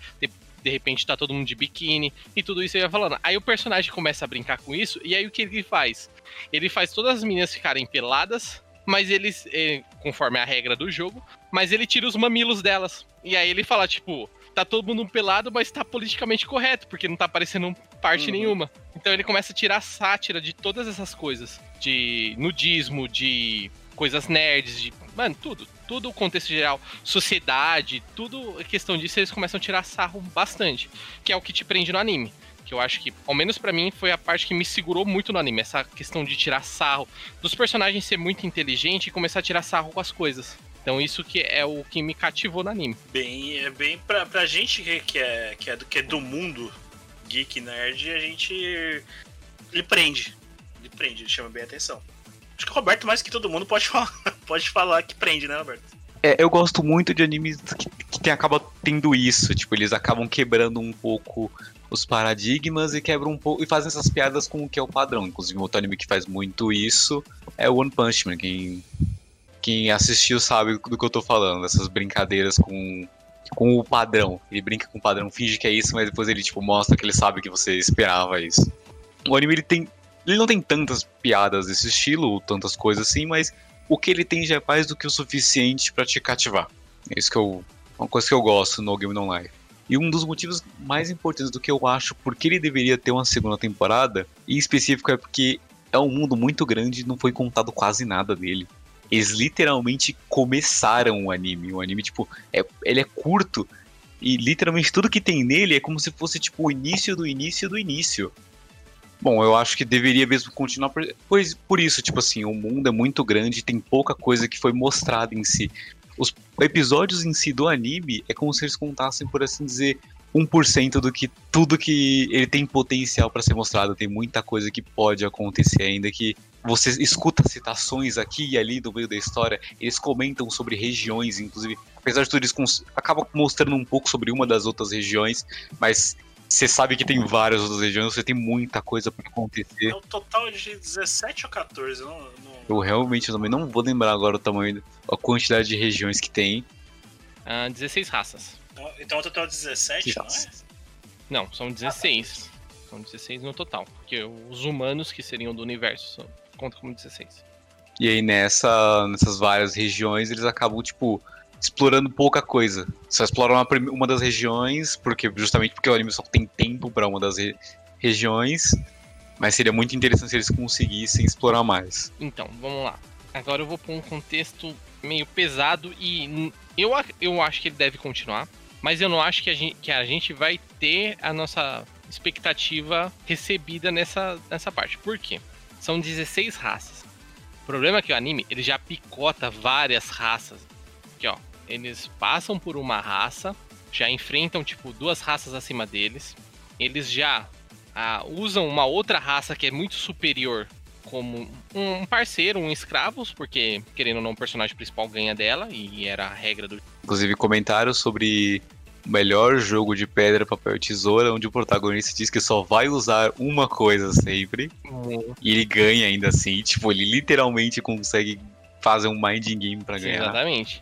de, repente tá todo mundo de biquíni, e tudo isso ele vai falando. Aí o personagem começa a brincar com isso, e aí o que ele faz? Ele faz todas as meninas ficarem peladas, mas eles, eh, conforme a regra do jogo, mas ele tira os mamilos delas. E aí ele fala, tipo, tá todo mundo pelado, mas tá politicamente correto, porque não tá aparecendo parte uhum. nenhuma. Então ele começa a tirar sátira de todas essas coisas. De nudismo, de coisas nerds, de. Mano, tudo. Tudo o contexto geral, sociedade, tudo questão disso, eles começam a tirar sarro bastante. Que é o que te prende no anime que eu acho que, ao menos para mim, foi a parte que me segurou muito no anime. Essa questão de tirar sarro, dos personagens ser muito inteligente e começar a tirar sarro com as coisas. Então isso que é o que me cativou no anime.
Bem, é bem pra, pra gente que é, que, é do, que é do mundo geek nerd, a gente. Ele prende. Ele prende, ele chama bem a atenção. Acho que o Roberto, mais que todo mundo, pode falar, pode falar que prende, né, Roberto?
É, eu gosto muito de animes que, que tem, acaba tendo isso. Tipo, eles acabam quebrando um pouco os paradigmas e quebram um pouco e fazem essas piadas com o que é o padrão. Inclusive, outro anime que faz muito isso é One Punch Man. Quem, quem assistiu sabe do que eu tô falando, essas brincadeiras com, com o padrão. Ele brinca com o padrão, finge que é isso, mas depois ele tipo mostra que ele sabe que você esperava isso. O anime ele tem ele não tem tantas piadas desse estilo, ou tantas coisas assim, mas o que ele tem já é mais do que o suficiente para te cativar. É isso que eu uma coisa que eu gosto no Game No Life. E um dos motivos mais importantes do que eu acho porque ele deveria ter uma segunda temporada, em específico, é porque é um mundo muito grande e não foi contado quase nada dele. Eles literalmente começaram o anime. O anime, tipo, é, ele é curto e literalmente tudo que tem nele é como se fosse, tipo, o início do início do início. Bom, eu acho que deveria mesmo continuar, por, pois por isso, tipo assim, o mundo é muito grande, tem pouca coisa que foi mostrada em si os episódios em si do anime é como se eles contassem, por assim dizer, 1% do que tudo que ele tem potencial para ser mostrado. Tem muita coisa que pode acontecer ainda que você escuta citações aqui e ali do meio da história. Eles comentam sobre regiões, inclusive, apesar de tudo eles acabam mostrando um pouco sobre uma das outras regiões, mas você sabe que tem várias outras regiões, você tem muita coisa para acontecer. É
um total de 17 ou 14, não, não...
Eu realmente também não vou lembrar agora o tamanho, a quantidade de regiões que tem.
Uh, ah, 16 raças.
Então, então o total é 17, não é?
Não, são 16. Ah, tá. São 16 no total. Porque os humanos, que seriam do universo, são, contam como 16.
E aí nessa, nessas várias regiões, eles acabam, tipo, explorando pouca coisa. Só exploram uma, uma das regiões, porque justamente porque o anime só tem tempo para uma das re regiões. Mas seria muito interessante se eles conseguissem explorar mais.
Então, vamos lá. Agora eu vou pôr um contexto meio pesado e eu, eu acho que ele deve continuar. Mas eu não acho que a gente, que a gente vai ter a nossa expectativa recebida nessa, nessa parte. Por quê? São 16 raças. O problema é que o anime ele já picota várias raças. Eles passam por uma raça, já enfrentam tipo duas raças acima deles. Eles já ah, usam uma outra raça que é muito superior como um parceiro, um escravo, porque, querendo ou não, o personagem principal ganha dela, e era a regra do.
Inclusive, comentários sobre o melhor jogo de pedra, papel e tesoura, onde o protagonista diz que só vai usar uma coisa sempre. E ele ganha ainda assim. Tipo, ele literalmente consegue fazer um minding game pra ganhar.
exatamente.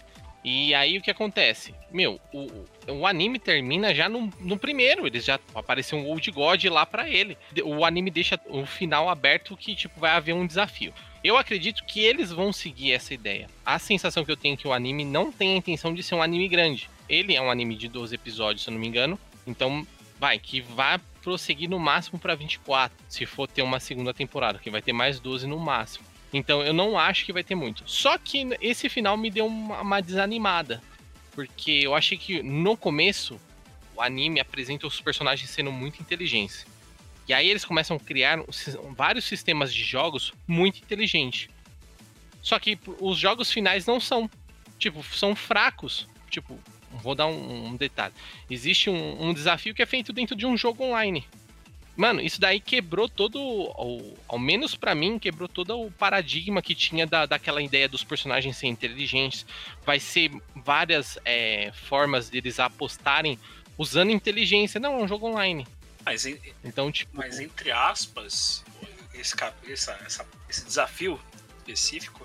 E aí o que acontece? Meu, o, o anime termina já no, no primeiro. Eles já apareceu um Old God lá pra ele. O anime deixa o final aberto que, tipo, vai haver um desafio. Eu acredito que eles vão seguir essa ideia. A sensação que eu tenho é que o anime não tem a intenção de ser um anime grande. Ele é um anime de 12 episódios, se eu não me engano. Então, vai, que vai prosseguir no máximo pra 24. Se for ter uma segunda temporada, que vai ter mais 12 no máximo. Então eu não acho que vai ter muito. Só que esse final me deu uma, uma desanimada. Porque eu achei que no começo o anime apresenta os personagens sendo muito inteligentes. E aí eles começam a criar vários sistemas de jogos muito inteligentes. Só que os jogos finais não são. Tipo, são fracos. Tipo, vou dar um, um detalhe. Existe um, um desafio que é feito dentro de um jogo online. Mano, isso daí quebrou todo. o- Ao menos pra mim, quebrou todo o paradigma que tinha da, daquela ideia dos personagens serem inteligentes. Vai ser várias é, formas deles apostarem usando inteligência. Não, é um jogo online.
Mas, en-
Então, tipo.
mas entre aspas, esse, essa- essa- esse desafio específico,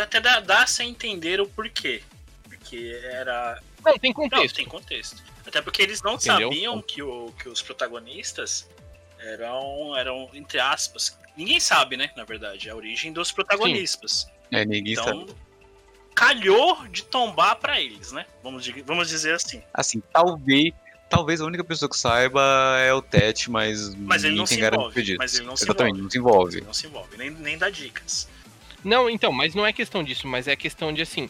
até dá, dá-se a entender o porquê. Porque era.
Não, tem
Não,
contexto.
tem contexto. Até porque eles não
Entendeu?
sabiam que, o, que os protagonistas eram, eram, entre aspas. Ninguém sabe, né? Na verdade, a origem dos protagonistas.
É, ninguém
Então,
sabe.
calhou de tombar pra eles, né? Vamos, vamos dizer assim.
Assim, talvez. Talvez a única pessoa que saiba é o Tet, mas,
Mas ele não se envolve.
disso.
Mas ele não se
Exatamente,
envolve.
não se envolve.
Ele não se envolve, nem, nem dá dicas.
Não, então, mas não é questão disso, mas é questão de assim.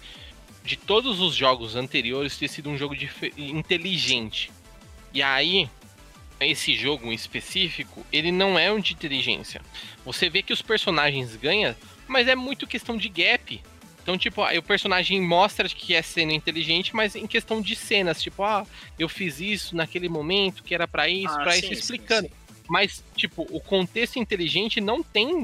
De todos os jogos anteriores ter sido um jogo inteligente. E aí, esse jogo em específico, ele não é um de inteligência. Você vê que os personagens ganham, mas é muito questão de gap. Então, tipo, aí o personagem mostra que é sendo inteligente, mas em questão de cenas, tipo, ah, eu fiz isso naquele momento, que era pra isso,
Ah,
pra
sim,
isso,
sim,
explicando.
sim.
Mas, tipo, o contexto inteligente não tem,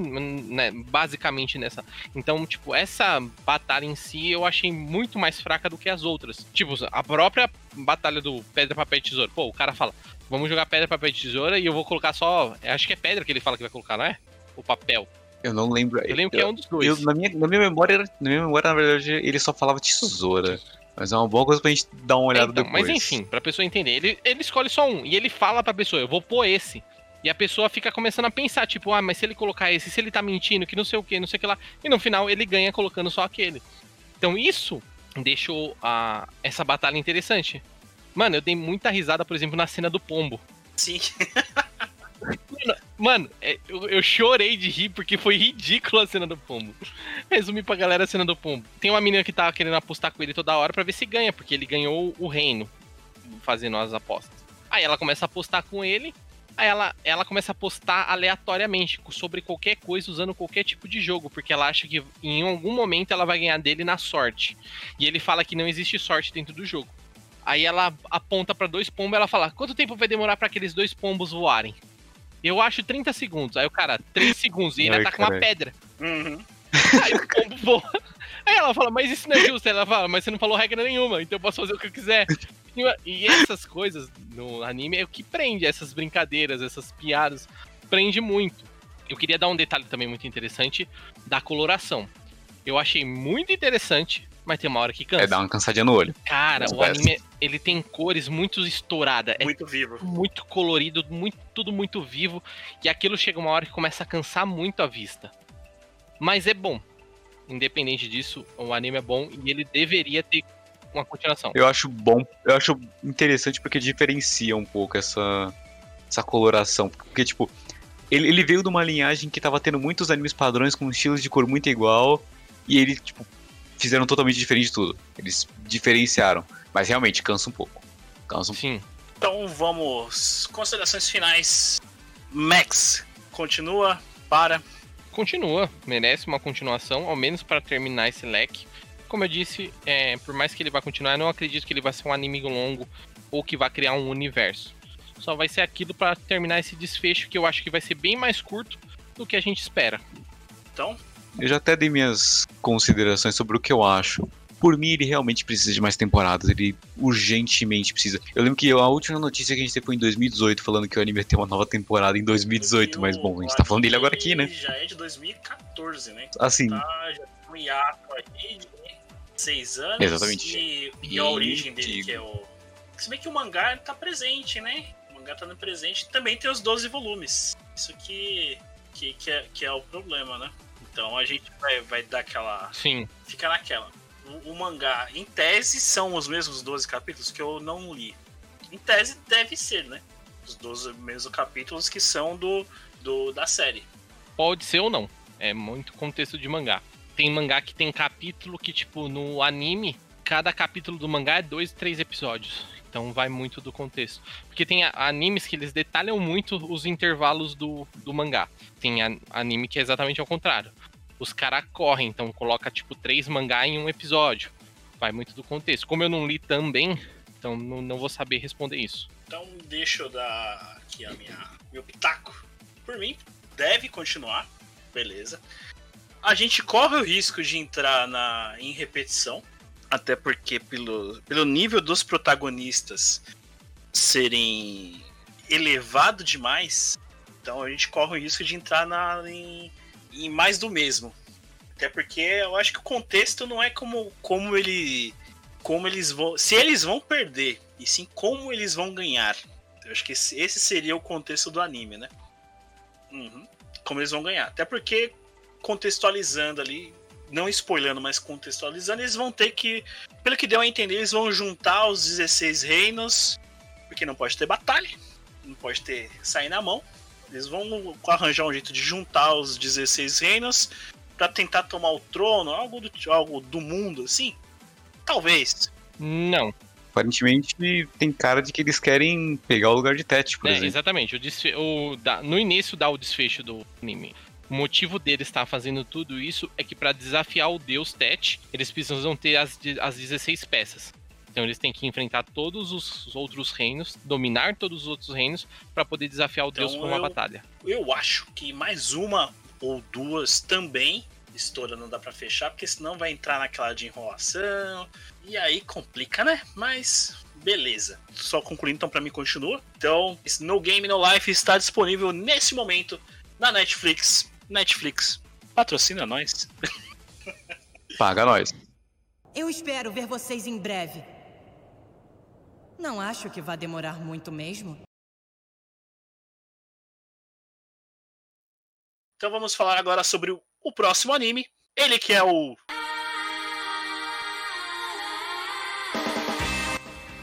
né, basicamente nessa. Então, tipo, essa batalha em si eu achei muito mais fraca do que as outras. Tipo, a própria batalha do pedra, papel e tesoura. Pô, o cara fala, vamos jogar pedra, papel e tesoura e eu vou colocar só. Acho que é pedra que ele fala que vai colocar, não é? O papel.
Eu não lembro.
Eu lembro que é um dos dois.
eu- na, minha, na minha memória, na minha memória, na verdade, ele só falava tesoura. Mas é uma boa coisa pra gente dar uma olhada
Então,
depois.
mas enfim, pra pessoa entender, ele, ele escolhe só um e ele fala pra pessoa, eu vou pôr esse. E a pessoa fica começando a pensar, tipo, ah, mas se ele colocar esse, se ele tá mentindo, que não sei o que, não sei o que lá. E no final ele ganha colocando só aquele. Então isso deixou a, essa batalha interessante. Mano, eu dei muita risada, por exemplo, na cena do pombo.
Sim.
Mano, é, eu, eu chorei de rir porque foi ridículo a cena do pombo. Resumir pra galera a cena do pombo. Tem uma menina que tá querendo apostar com ele toda hora pra ver se ganha, porque ele ganhou o reino fazendo as apostas. Aí ela começa a apostar com ele, aí ela, ela começa a apostar aleatoriamente sobre qualquer coisa, usando qualquer tipo de jogo, porque ela acha que em algum momento ela vai ganhar dele na sorte. E ele fala que não existe sorte dentro do jogo. Aí ela aponta pra dois pombos e ela fala: quanto tempo vai demorar pra aqueles dois pombos voarem? Eu acho 30 segundos. Aí o cara, 3 segundos. E ele
Ai,
ataca uma pedra.
Uhum.
Aí o pombo voa. Aí ela fala, mas isso não é justo. Aí ela fala, mas você não falou regra nenhuma, então eu posso fazer o que eu quiser. E- E essas coisas no anime é o que prende, essas brincadeiras, essas piadas. Prende muito. Eu queria dar um detalhe também muito interessante da coloração. Eu achei muito interessante, mas tem uma hora que cansa.
É dar uma cansadinha no olho.
Cara, o anime, ele tem cores muito estouradas. É
Muito vivo.
muito colorido, muito, tudo muito vivo, e aquilo chega uma hora que começa a cansar muito a vista. Mas é bom. Independente disso, o anime é bom e ele deveria ter uma continuação.
Eu acho bom, eu acho interessante porque diferencia um pouco essa, essa coloração. Porque, tipo, ele, ele veio de uma linhagem que tava tendo muitos animes padrões com estilos de cor muito igual. E ele, tipo, fizeram totalmente diferente de tudo. Eles diferenciaram. Mas realmente cansa um pouco. Cansa um
Sim.
Então vamos. Considerações finais. Max, continua para.
Continua, merece uma continuação, ao menos para terminar esse leque. Como eu disse, é, por mais que ele vá continuar, eu não acredito que ele vai ser um anime longo ou que vai criar um universo. Só vai ser aquilo para terminar esse desfecho que eu acho que vai ser bem mais curto do que a gente espera.
Então,
Eu já até dei minhas considerações sobre o que eu acho. Por mim, ele realmente precisa de mais temporadas. Ele urgentemente precisa. Eu lembro que a última notícia que a gente teve foi em 2018, falando que o anime ia ter uma nova temporada em 2018. Mas bom, a gente tá falando dele agora aqui, né?
Já é de 2014, né?
Assim.
Tá, já tem um hiato aí de seis anos.
Exatamente.
E, e a origem dele, que é o. Se bem que o mangá tá presente, né? O mangá tá no presente. Também tem os 12 volumes. Isso que, que, que, é, que é o problema, né? Então a gente vai, vai dar aquela.
Sim.
Fica naquela. O, o, mangá, em tese, são os mesmos 12 capítulos que eu não li. Em tese, deve ser, né? Os 12 mesmos capítulos que são do, do da série.
Pode ser ou não. É muito contexto de mangá. Tem mangá que tem capítulo que, tipo, no anime, cada capítulo do mangá é dois, três episódios. Então vai muito do contexto. Porque tem animes que eles detalham muito os intervalos do, do mangá. Tem anime que é exatamente ao contrário. Os caras correm, então coloca tipo três mangá em um episódio. Vai muito do contexto. Como eu não li também, então não, não vou saber responder isso.
Então deixa eu dar aqui a minha, meu pitaco. Por mim, deve continuar. Beleza. A gente corre o risco de entrar na, em repetição até porque pelo, pelo nível dos protagonistas serem elevado demais, então a gente corre o risco de entrar na, em, em mais do mesmo. Até porque eu acho que o contexto não é como, como ele. Como eles vão. Se eles vão perder, e sim como eles vão ganhar. Eu acho que esse, esse seria o contexto do anime, né? Uhum. Como eles vão ganhar. Até porque, contextualizando ali, não spoilando, mas contextualizando, eles vão ter que, pelo que deu a entender, eles vão juntar os 16 reinos, porque não pode ter batalha, não pode ter sair na mão. Eles vão arranjar um jeito de juntar os 16 reinos para tentar tomar o trono, algo do, algo do mundo, assim. Talvez.
Não.
Aparentemente tem cara de que eles querem pegar o lugar de Tete, por
é,
exemplo.
Exatamente. O desfe... o, da... No início dá o desfecho do anime. O motivo deles estar fazendo tudo isso é que para desafiar o deus Tet, eles precisam ter as, as 16 peças. Então eles têm que enfrentar todos os outros reinos, dominar todos os outros reinos para poder desafiar o então, deus por uma
eu,
batalha.
Eu acho que mais uma ou duas também estoura não dá para fechar, porque senão vai entrar naquela de enrolação e aí complica, né? Mas beleza. Só concluindo, então para mim continua. Então, No Game No Life está disponível nesse momento na Netflix Netflix, patrocina nós.
Paga nós.
Eu espero ver vocês em breve. Não acho que vai demorar muito mesmo.
Então vamos falar agora sobre o, o próximo anime. Ele que é o.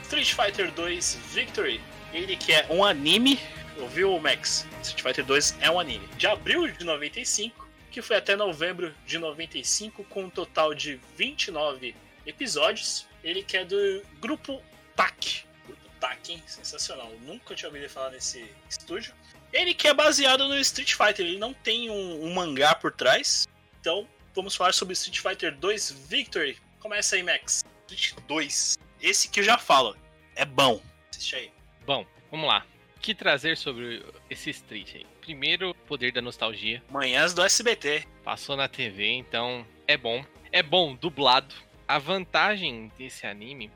Street Fighter 2 Victory. Ele que é um anime ouviu, Max? Street Fighter 2 é um anime. De abril de 95, que foi até novembro de 95, com um total de 29 episódios. Ele que é do grupo TAC. Grupo TAC, hein? Sensacional. nunca tinha ouvido falar nesse estúdio. Ele que é baseado no Street Fighter, ele não tem um, um mangá por trás. Então, vamos falar sobre Street Fighter 2 Victory. Começa aí, Max. Street 2. Esse que eu já falo. É bom. Assiste aí.
Bom, vamos lá que trazer sobre esse Street aí? Primeiro, poder da nostalgia.
Manhãs do SBT.
Passou na TV, então é bom. É bom, dublado. A vantagem desse anime,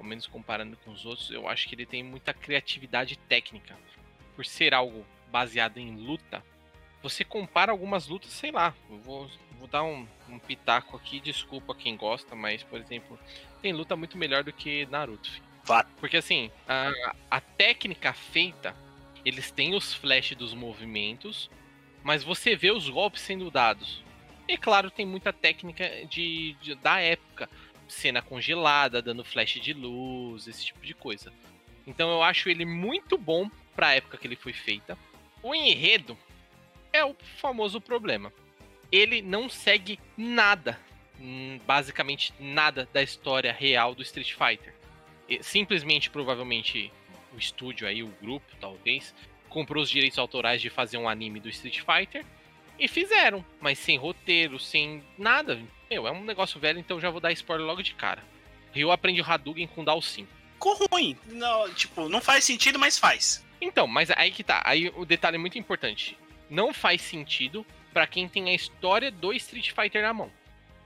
ao menos comparando com os outros, eu acho que ele tem muita criatividade técnica. Por ser algo baseado em luta, você compara algumas lutas, sei lá, eu vou, vou dar um, um pitaco aqui, desculpa quem gosta, mas, por exemplo, tem luta muito melhor do que Naruto. Filho. Porque assim, a, a técnica feita, eles têm os flash dos movimentos, mas você vê os golpes sendo dados. E claro, tem muita técnica de, de, da época. Cena congelada, dando flash de luz, esse tipo de coisa. Então eu acho ele muito bom pra época que ele foi feita. O enredo é o famoso problema. Ele não segue nada, hum, basicamente nada da história real do Street Fighter simplesmente, provavelmente, o estúdio aí, o grupo, talvez, comprou os direitos autorais de fazer um anime do Street Fighter e fizeram, mas sem roteiro, sem nada. Meu, é um negócio velho, então já vou dar spoiler logo de cara. Ryu aprende o Hadouken com Dalsim.
Ficou ruim. Não, tipo, não faz sentido, mas faz.
Então, mas aí que tá. Aí o detalhe é muito importante. Não faz sentido para quem tem a história do Street Fighter na mão.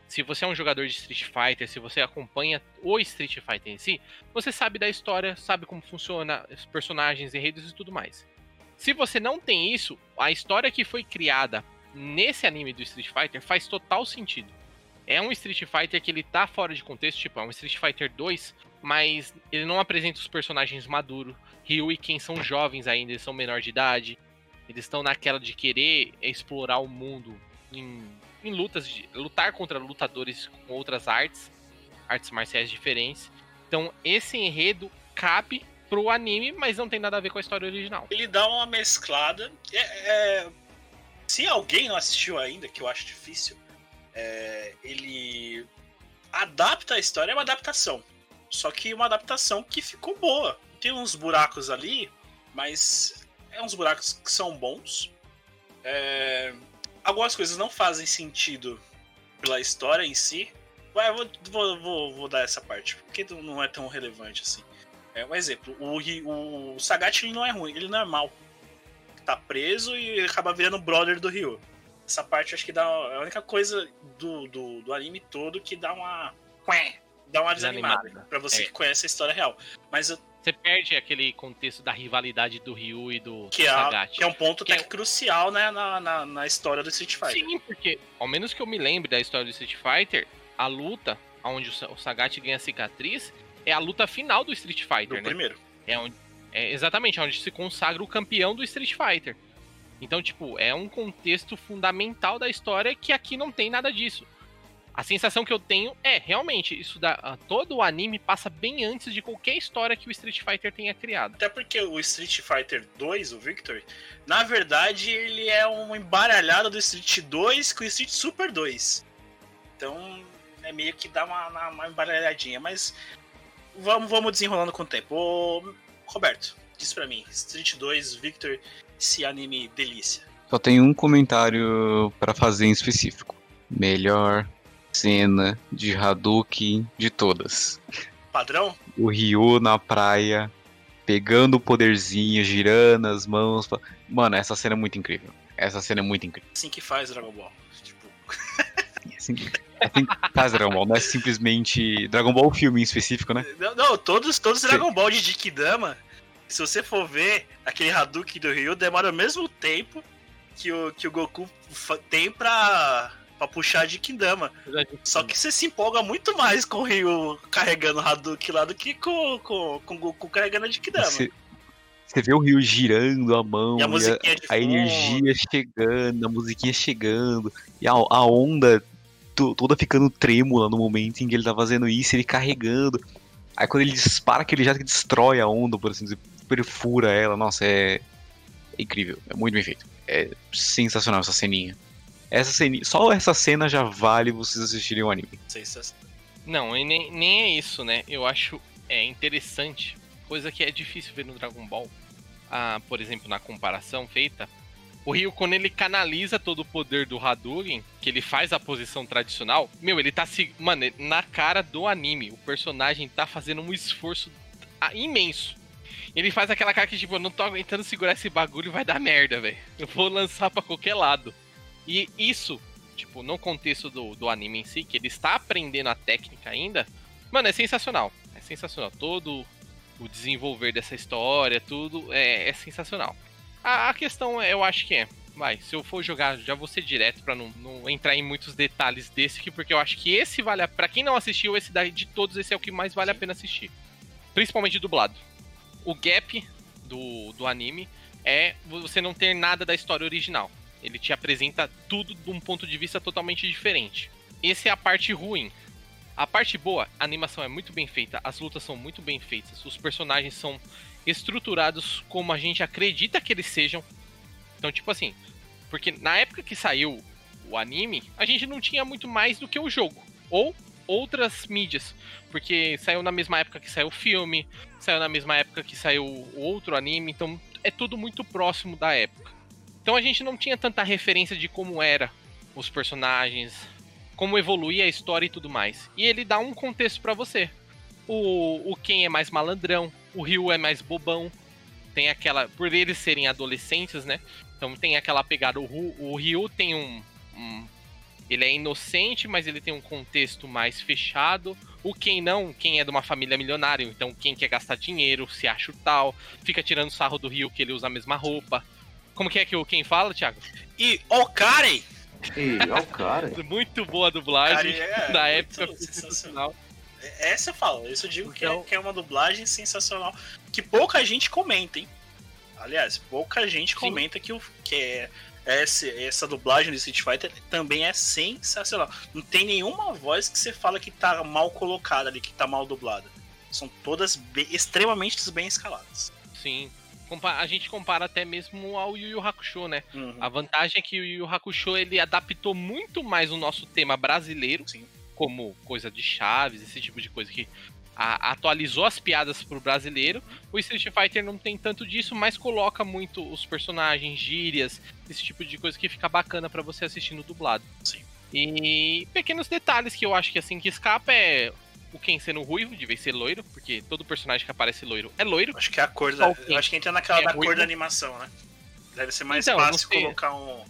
se você é um jogador de Street Fighter, se você acompanha o Street Fighter em si, você sabe da história, sabe como funciona os personagens, enredos e tudo mais. Se você não tem isso, a história que foi criada nesse anime do Street Fighter faz total sentido. É um Street Fighter que ele tá fora de contexto, tipo, é um Street Fighter 2, mas ele não apresenta os personagens maduros. Ryu e Ken são jovens ainda, eles são menor de idade. Eles estão naquela de querer explorar o mundo em, em lutas, de, lutar contra lutadores com outras artes, artes marciais diferentes. Então, esse enredo cabe pro anime, mas não tem nada a ver com a história original.
Ele dá uma mesclada. É, é, se alguém não assistiu ainda, que eu acho difícil, é, ele adapta a história, é uma adaptação. Só que uma adaptação que ficou boa. Tem uns buracos ali, mas é uns buracos que são bons. É, algumas coisas não fazem sentido pela história em si. Ué, vou, vou, vou, vou, dar essa parte, porque não é tão relevante assim. É um exemplo, o, o Sagat não é ruim, ele não é mal. Tá preso e acaba virando brother do Ryu. Essa parte acho que dá é a única coisa do, do, do anime todo que dá uma. Dá uma desanimada. Desanimada. Pra você é. que conhece a história real. Mas eu,
você perde aquele contexto da rivalidade do Ryu e do,
que
do
é,
Sagat.
Que é um ponto até é... crucial né, na, na, na, história do Street Fighter.
Sim, porque, ao menos que eu me lembre da história do Street Fighter, a luta onde o Sagat ganha a cicatriz é a luta final do Street Fighter, do né?
primeiro.
É, onde, é exatamente, onde se consagra o campeão do Street Fighter. Então, tipo, é um contexto fundamental da história que aqui não tem nada disso. A sensação que eu tenho é, realmente, isso da, todo o anime passa bem antes de qualquer história que o Street Fighter tenha criado.
Até porque o Street Fighter 2, o Victor, na verdade, ele é um embaralhado do Street 2 com o Street Super 2. Então, é meio que dá uma, uma embaralhadinha, mas vamos, vamos desenrolando com o tempo. Ô, Roberto, diz pra mim, Street 2, Victor, esse anime delícia.
Só tem um comentário para fazer em específico. Melhor cena de Hadouken de todas.
Padrão?
O Ryu na praia, pegando o poderzinho, girando as mãos. Mano, essa cena é muito incrível. Essa cena é muito incrível.
Assim que faz Dragon Ball. Tipo.
É assim, é assim que faz Dragon Ball, não é simplesmente. Dragon Ball filme em específico, né?
Não, não todos, todos Dragon Ball de Dikidama. Se você for ver, aquele Hadouken do Ryu demora o mesmo tempo que o, que o Goku tem pra pra puxar de Kindama. Só que você se empolga muito mais com o Ryu carregando Hadouken lá do que com, com, com o Goku carregando de Kindama. Você,
você vê o Ryu girando a mão, e a, e a, a energia chegando, a musiquinha chegando, e a, a onda toda ficando trêmula no momento em que ele tá fazendo isso, ele carregando. Aí quando ele dispara aquele jato que destrói a onda, por assim dizer, perfura ela, nossa, é, é incrível, é muito bem feito. É sensacional essa ceninha. Essa cena, só essa cena já vale vocês assistirem o anime.
Não, e nem, nem é isso, né? Eu acho é interessante, coisa que é difícil ver no Dragon Ball. Ah, por exemplo, na comparação feita, o Ryu, quando ele canaliza todo o poder do Hadouken, que ele faz a posição tradicional, meu, ele tá se. Mano, na cara do anime, o personagem tá fazendo um esforço ah, imenso. Ele faz aquela cara que, tipo, eu não tô aguentando segurar esse bagulho, vai dar merda, velho. Eu vou lançar para qualquer lado. E isso, tipo, no contexto do, do anime em si, que ele está aprendendo a técnica ainda, mano, é sensacional. É sensacional. Todo o desenvolver dessa história, tudo é, é sensacional. A, a, questão, eu acho que é. Vai, se eu for jogar, já vou ser direto para não, não, entrar em muitos detalhes desse aqui, porque eu acho que esse vale a para quem não assistiu, esse daí de todos, esse é o que mais vale a pena assistir. Principalmente dublado. O gap do, do anime é você não ter nada da história original. Ele te apresenta tudo de um ponto de vista totalmente diferente. Essa é a parte ruim. A parte boa, a animação é muito bem feita, as lutas são muito bem feitas, os personagens são estruturados como a gente acredita que eles sejam. Então, tipo assim, porque na época que saiu o anime, a gente não tinha muito mais do que o jogo. Ou outras mídias. Porque saiu na mesma época que saiu o filme, saiu na mesma época que saiu o outro anime, então é tudo muito próximo da época. Então a gente não tinha tanta referência de como era os personagens, como evoluía a história e tudo mais. E ele dá um contexto para você. O, o Ken é mais malandrão, o Ryu é mais bobão. Tem aquela. Por eles serem adolescentes, né? Então tem aquela pegada. O, o Ryu tem um, um, ele é inocente, mas ele tem um contexto mais fechado. O quem não, quem é de uma família milionária, então quem quer gastar dinheiro, se acha o tal, fica tirando sarro do Rio que ele usa a mesma roupa. Como que é que o quem fala, Thiago?
E o Karen!
Ó o cara.
Muito boa a dublagem
Karen é
da
muito
época, sensacional.
Essa eu falo, isso eu digo que, é,
Então-
que é uma dublagem sensacional. Que pouca gente comenta, hein? Aliás, pouca gente comenta que, o, que é essa, essa dublagem do Street Fighter também é sensacional. Não tem nenhuma voz que você fala que tá mal colocada ali, que tá mal dublada. São todas bem- extremamente bem escaladas.
Sim. A gente compara até mesmo ao Yu Yu Hakusho, né?
Uhum.
A vantagem é que o Yu Yu Hakusho ele adaptou muito mais o nosso tema brasileiro,
Sim.
como coisa de chaves, esse tipo de coisa que a- atualizou as piadas pro brasileiro. O Street Fighter não tem tanto disso, mas coloca muito os personagens, gírias, esse tipo de coisa que fica bacana pra você assistindo dublado.
Sim.
E pequenos detalhes que eu acho que assim que escapa é o Ken sendo ruivo, de vez ser loiro, porque todo personagem que aparece loiro é loiro.
Acho que é a cor da. acho que entra naquela
É
da
ruivo.
cor da animação, né? Deve ser mais
Então,
fácil colocar um,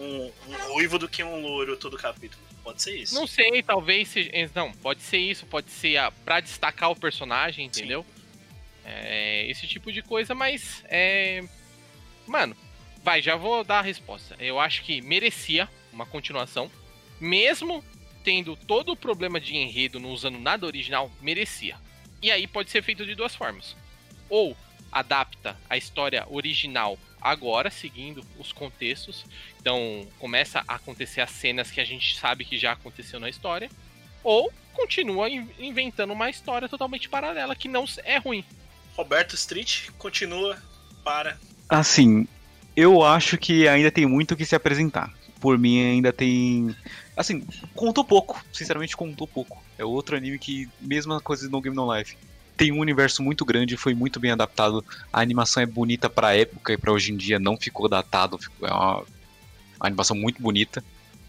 um, um ruivo do que um louro todo capítulo. Pode ser isso.
Não sei, talvez seja. eh, Não, pode ser isso, pode ser a, pra destacar o personagem, entendeu? É, esse tipo de coisa, mas. É. Mano, vai, já vou dar a resposta. Eu acho que merecia uma continuação. Mesmo tendo todo o problema de enredo, não usando nada original, merecia. E aí pode ser feito de duas formas. Ou adapta a história original agora, seguindo os contextos. Então começa a acontecer as cenas que a gente sabe que já aconteceu na história. Ou continua in- inventando uma história totalmente paralela que não é ruim.
Roberto Street continua para.
Assim, eu acho que ainda tem muito o que se apresentar. Por mim, ainda tem. Assim, contou pouco. Sinceramente, contou pouco. É outro anime que, mesma coisa no Game No Life. Tem um universo muito grande, foi muito bem adaptado. A animação é bonita pra época e pra hoje em dia, não ficou datado. ficou- É uma, uma animação muito bonita.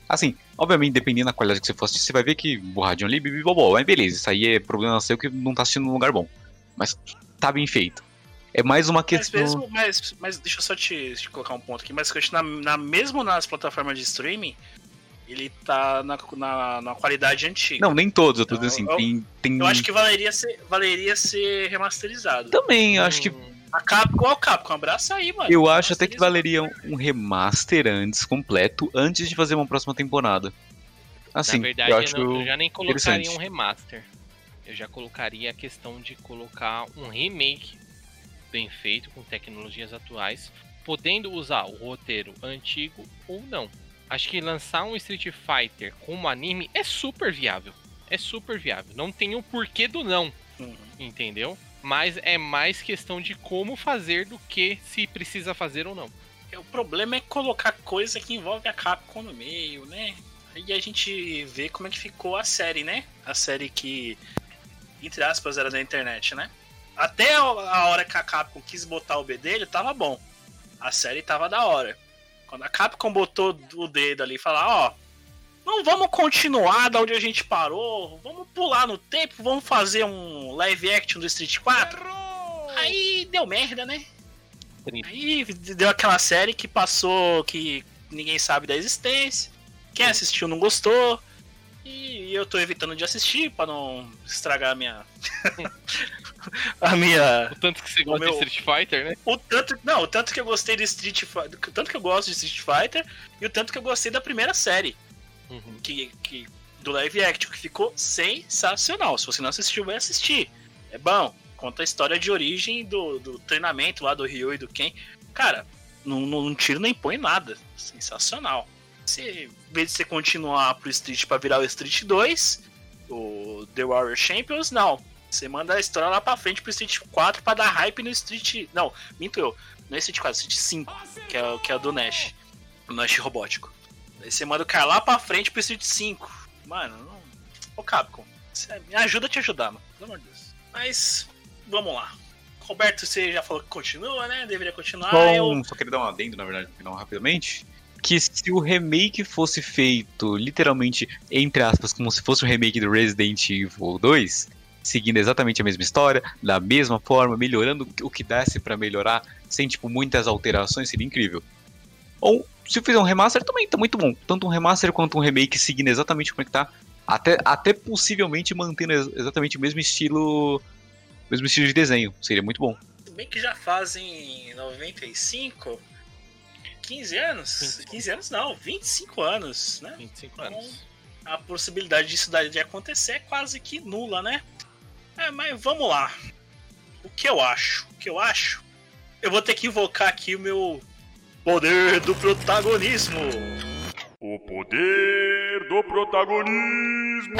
Assim, obviamente, dependendo da qualidade que você for assistir, você vai ver que borradinho ali, bibi, bobó. Mas beleza, isso aí é problema seu que não tá assistindo num lugar bom. Mas tá bem feito. É mais uma
Mas,
questão.
mesmo, mas, mas deixa eu só te, te colocar um ponto aqui. Mas eu acho que na, na, mesmo nas plataformas de streaming, ele tá na, na, na qualidade antiga.
Não, nem todos, eu tô dizendo assim,
eu-
tem, tem...
Eu acho que valeria ser, valeria ser remasterizado.
Também, eu acho que
Hum,
A Capcom, ó, Capcom, abraça aí, mano.
eu acho até que valeria um, um remaster antes, completo, antes de fazer uma próxima temporada. Assim,
Na verdade,
eu
eu,
acho
não- eu já nem colocaria um remaster. Eu já colocaria a questão de colocar um remake bem feito, com tecnologias atuais, podendo usar o roteiro antigo ou não. Acho que lançar um Street Fighter como anime é super viável. É super viável. Não tem o porquê do não,
Uhum.
entendeu? Mas é mais questão de como fazer do que se precisa fazer ou não.
O problema é colocar coisa que envolve a Capcom no meio, né? Aí a gente vê como é que ficou a série, né? A série que, entre aspas, era da internet, né? Até a hora que a Capcom quis botar o B dele, tava bom. A série tava da hora. Quando a Capcom botou o dedo ali e falar, ó, não vamos continuar da onde a gente parou, vamos pular no tempo, vamos fazer um live action do Street 4. Aí deu merda, né? Aí deu aquela série que passou que ninguém sabe da existência. Quem assistiu não gostou. E eu tô evitando de assistir pra não estragar a minha. a minha.
O tanto que você gosta
meu-
de Street Fighter, né?
O tanto, não, o tanto que eu gostei de Street Fighter. O tanto que eu gosto de Street Fighter e o tanto que eu gostei da primeira série.
Uhum.
Que, que, do live action, que ficou sensacional. Se você não assistiu, vai assistir. É bom. Conta a história de origem do, do treinamento lá do Ryu e do Ken. Cara, não, não, não tira nem põe nada. Sensacional. Se, em vez de você continuar pro Street pra virar o Street 2, o The Warrior Champions, não. Você manda a história lá pra frente pro Street 4 pra dar hype no Street. Não, minto eu. Não é Street 4, Street 5, que é, o- que é o do Nash. O Nash robótico. Aí você manda o cara lá pra frente pro Street 5. Mano, não. Ô Capcom, você me ajuda a te ajudar, mano. Pelo amor de Deus. Mas, vamos lá. Roberto, você já falou que continua, né? Deveria continuar.
Só,
eu...
só queria dar um adendo, na verdade, no final, rapidamente. Que se o remake fosse feito, literalmente, entre aspas, como se fosse o remake do Resident Evil 2, seguindo exatamente a mesma história, da mesma forma, melhorando o que desse pra melhorar, sem, tipo, muitas alterações, seria incrível. Ou se fizer um remaster também tá muito bom. Tanto um remaster quanto um remake seguindo exatamente como é que tá. Até, até possivelmente mantendo ex- exatamente o mesmo estilo. Mesmo estilo de desenho. Seria muito bom.
Se bem que já fazem 95, 15 anos?
25.
15 anos não, 25 anos, né?
25 anos.
A possibilidade disso daí de acontecer é quase que nula, né? É, mas vamos lá. O que eu acho? O que eu acho? Eu vou ter que invocar aqui o meu poder do protagonismo.
O poder do protagonismo!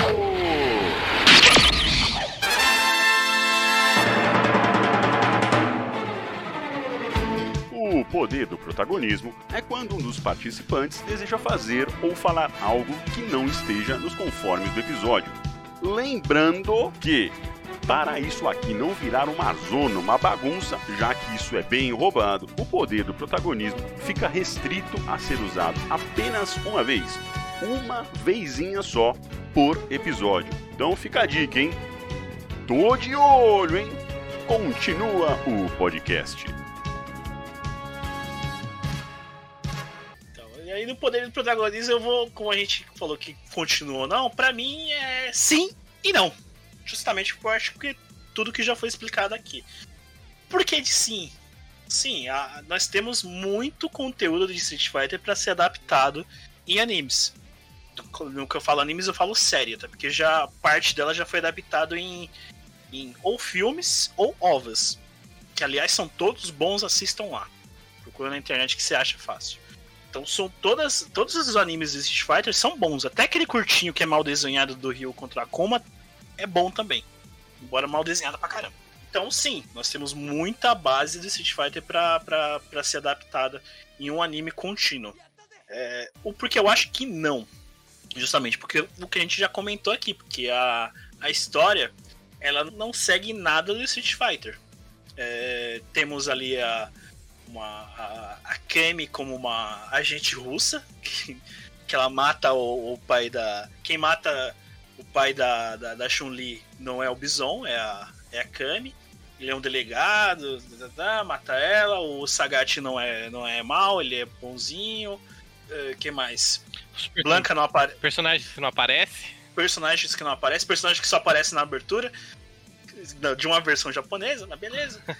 O poder do protagonismo é quando um dos participantes deseja fazer ou falar algo que não esteja nos conformes do episódio. Lembrando que, para isso aqui não virar uma zona, uma bagunça, já que isso é bem roubado, o poder do protagonismo fica restrito a ser usado apenas uma vez. Uma vezinha só por episódio. Então fica a dica, hein? Tô de olho, hein? Continua o podcast.
Então, e aí no poder do protagonismo eu vou, como a gente falou que continua ou não, pra mim é sim e não. Justamente porque eu acho que tudo que já foi explicado aqui. Por que de sim? Sim, a- nós temos muito conteúdo de Street Fighter pra ser adaptado em animes. No que eu falo animes, eu falo série, tá? Porque já parte dela já foi adaptado em, em ou filmes ou ovas. Que aliás são todos bons, assistam lá. Procura na internet que você acha fácil. Então são todas, todos os animes de Street Fighter são bons. Até aquele curtinho que é mal desenhado do Ryu contra a Akuma é bom também. Embora mal desenhado pra caramba. Então sim, nós temos muita base do Street Fighter pra, pra, pra ser adaptada em um anime contínuo. É, o porque eu acho que não. Justamente porque o que a gente já comentou aqui, porque a, a história ela não segue nada do Street Fighter. É, temos ali a, uma, a, a como uma agente russa, que, que ela mata o, o pai da. Quem mata pai da, da, da Chun-Li não é o Bison, é a, é a Kami. Ele é um delegado, tá, tá, mata ela. O Sagat não é, não é mal, ele é bonzinho. O que mais? Blanca não aparece.
Personagem que não aparece.
Personagens que não aparecem, personagens que só aparecem na abertura de uma versão japonesa, mas beleza.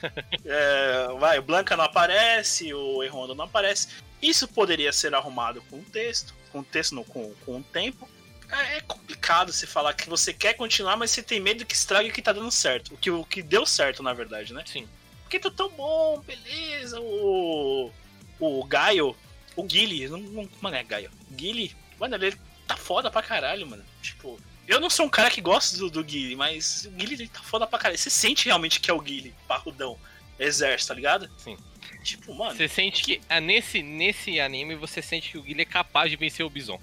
É, vai, o Blanca não aparece, o Errondo não aparece. Isso poderia ser arrumado com o texto, com o texto, não, com, com o tempo. É, é complicado você falar que você quer continuar, mas você tem medo que estrague o que tá dando certo. O que, o que deu certo, na verdade, né?
Sim.
Porque tá tão bom, beleza. O. O Gaio, o Guile, não, não, mano, é Gaio. Guile, mano, ele tá foda pra caralho, mano. Tipo, eu não sou um cara que gosta do, do Guile, mas o Guile tá foda pra caralho. Você sente realmente que é o Guile, parrudão, exército, tá ligado?
Sim.
Tipo, mano.
Você sente que ah, nesse, nesse anime você sente que o Guilherme é capaz de vencer o Bison.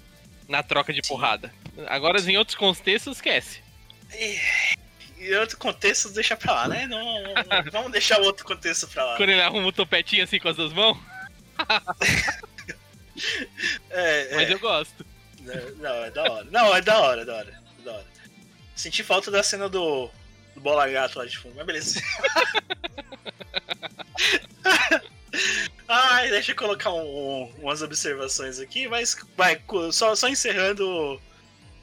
Na troca de
Sim.
porrada. Agora, em outros contextos, esquece.
Em outro contexto, deixa pra lá, né? Não, vamos deixar o outro contexto pra lá.
Quando ele arruma o topetinho assim com as duas mãos.
É,
Mas
é.
eu gosto.
Não, é da hora. Não, é da hora, é da hora. é da hora. Senti falta da cena do, do Bola Gato lá de fundo, mas beleza. Ai, deixa eu colocar um- um- umas observações aqui, mas vai, só, só encerrando.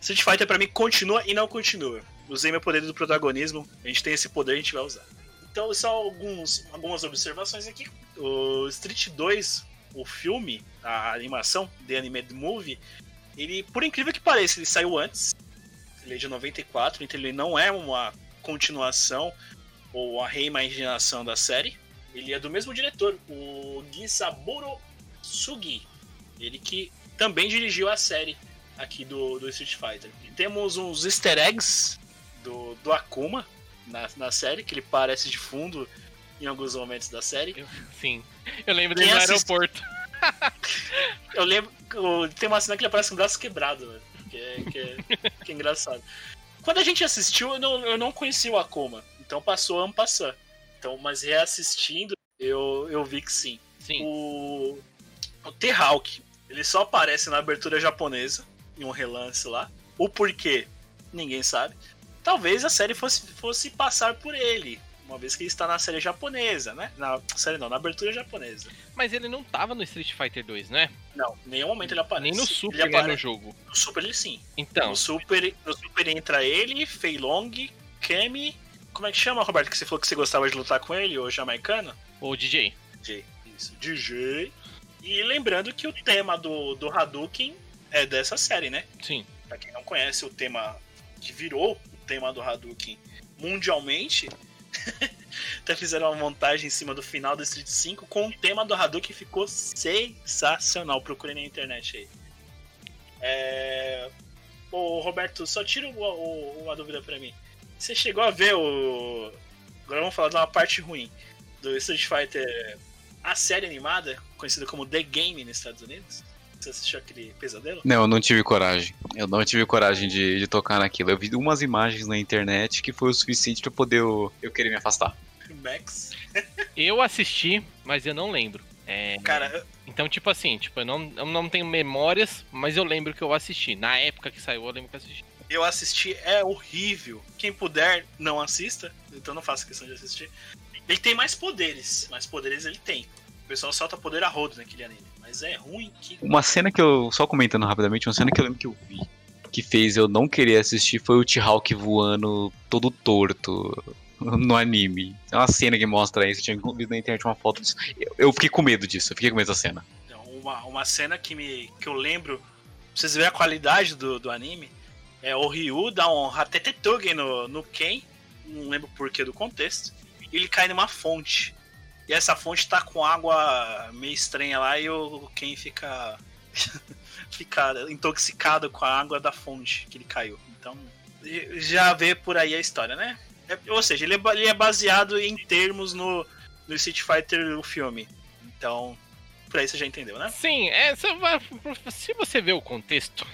Street Fighter pra mim continua e não continua. Usei meu poder do protagonismo, a gente tem esse poder, a gente vai usar. Então, só alguns, algumas observações aqui. O Street 2, o filme, a animação, The Animated Movie, ele, por incrível que pareça, ele saiu antes. Ele é de 94, então ele não é uma continuação ou a reimaginação da série. Ele é do mesmo diretor, o Gisaburo Sugi. Ele que também dirigiu a série aqui do, do Street Fighter. E temos uns easter eggs do, do Akuma na, na série, que ele parece de fundo em alguns momentos da série.
Sim. Eu lembro dele no aeroporto.
Eu lembro. Tem uma cena que ele aparece com o braço quebrado, velho. Que é, que, é, que é engraçado. Quando a gente assistiu, eu não, eu não conhecia o Akuma. Então passou ano passar. Então, mas reassistindo, eu, eu vi que sim.
Sim.
O, o T-Hawk, ele só aparece na abertura japonesa, em um relance lá. O porquê, ninguém sabe. Talvez a série fosse, fosse passar por ele. Uma vez que ele está na série japonesa, né? Na série não, na abertura japonesa.
Mas ele não tava no Street Fighter 2, né?
Não, em nenhum momento ele aparece.
Nem no Super,
ele
né, no
apare-
jogo.
No Super ele sim.
Então,
No Super, no Super entra ele, Fei Long, Kemi. Como é que chama, Roberto? Que você falou que você gostava de lutar com ele, o jamaicano?
o DJ.
DJ. Isso, DJ. E lembrando que o tema do, do Hadouken é dessa série, né?
Sim.
Pra quem não conhece o tema que virou o tema do Hadouken mundialmente, até fizeram uma montagem em cima do final do Street 5 com o tema do Hadouken ficou sensacional. Procurem na internet aí. É... Ô, Roberto, só tira o- o- uma dúvida pra mim. Você chegou a ver o. Agora vamos falar de uma parte ruim do Street Fighter, a série animada, conhecida como The Game nos Estados Unidos? Você assistiu aquele pesadelo?
Não, eu não tive coragem. Eu não tive coragem de, de tocar naquilo. Eu vi umas imagens na internet que foi o suficiente pra poder eu, eu querer me afastar.
Max.
Eu assisti, mas eu não lembro. É,
Cara,
Então, tipo assim, tipo, eu não, eu não tenho memórias, mas eu lembro que eu assisti. Na época que saiu, eu lembro que eu assisti.
Eu assisti, é horrível. Quem puder, não assista. Então não faça questão de assistir. Ele tem mais poderes. Mais poderes ele tem. O pessoal solta poder a rodo naquele anime. Mas é ruim que.
Uma cena que eu, só comentando rapidamente, uma cena que eu lembro que eu vi, que fez eu não querer assistir, foi o T-Hawk voando todo torto no anime. É uma cena que mostra isso, eu tinha visto na internet uma foto disso. Eu, eu fiquei com medo disso, eu fiquei com medo dessa cena.
Uma, uma cena que, me, que eu lembro, pra vocês verem a qualidade do, do anime, é o Ryu dá um Hatetetugen no, no Ken, não lembro porquê do contexto, e ele cai numa fonte. E essa fonte tá com água meio estranha lá e o Ken fica, fica intoxicado com a água da fonte que ele caiu. Então, já vê por aí a história, né? É- ou seja, ele é, ele é baseado em termos no, no Street Fighter, o filme. Então, por aí você já entendeu, né?
Sim, é, se você ver o contexto,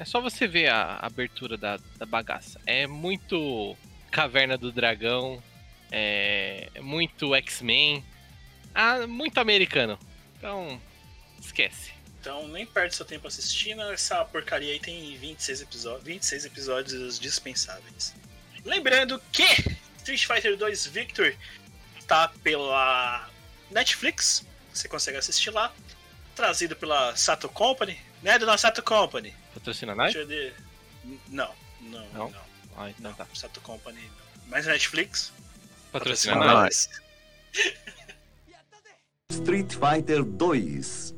é só você ver a abertura da, da bagaça. É muito Caverna do Dragão, é muito X-Men, ah, muito americano. Então, esquece.
Então nem perde seu tempo assistindo, essa porcaria aí tem 26 episódios, 26 episódios dispensáveis. Lembrando que Street Fighter 2 Victor tá pela Netflix, você consegue assistir lá, trazido pela Sato Company, né, dona Sato Company?
Patrocina nós?
Deixa eu ver. Não, não,
Não?
não,
Ah, não tá.
Sato Company não. Mas Netflix?
Patrocina
Patrocina
nós?
Street Fighter 2.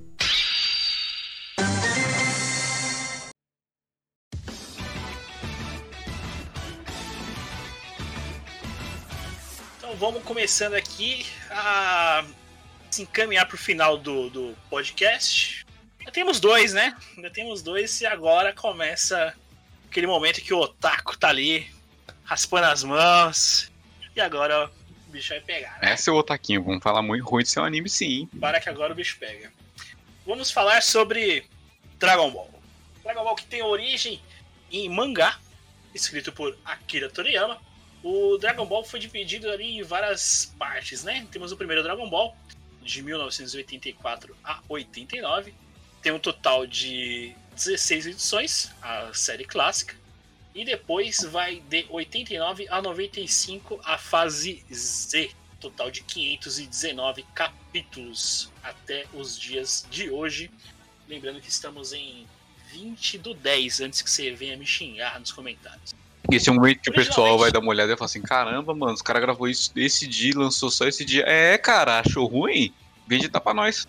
Então vamos começando aqui a se encaminhar pro final do, do podcast. Já temos dois, né? Já temos dois e agora começa aquele momento que o Otaku tá ali, raspando as mãos. E agora o bicho vai pegar, né?
É seu otaquinho, vamos falar muito ruim do seu anime sim.
Para que agora o bicho pega. Vamos falar sobre Dragon Ball. Dragon Ball que tem origem em mangá, escrito por Akira Toriyama. O Dragon Ball foi dividido ali em várias partes, né? Temos o primeiro Dragon Ball, de 1984 a 89. Tem um total de 16 edições, a série clássica. E depois vai de 89 a 95 a fase Z, total de 519 capítulos até os dias de hoje. Lembrando que estamos em 20 do 10, antes que você venha me xingar nos comentários.
Esse é um momento que o pessoal vai dar uma olhada e falar assim: caramba, mano, os caras gravou isso esse dia, lançou só esse dia. É, cara, achou ruim? Vende tá pra nós.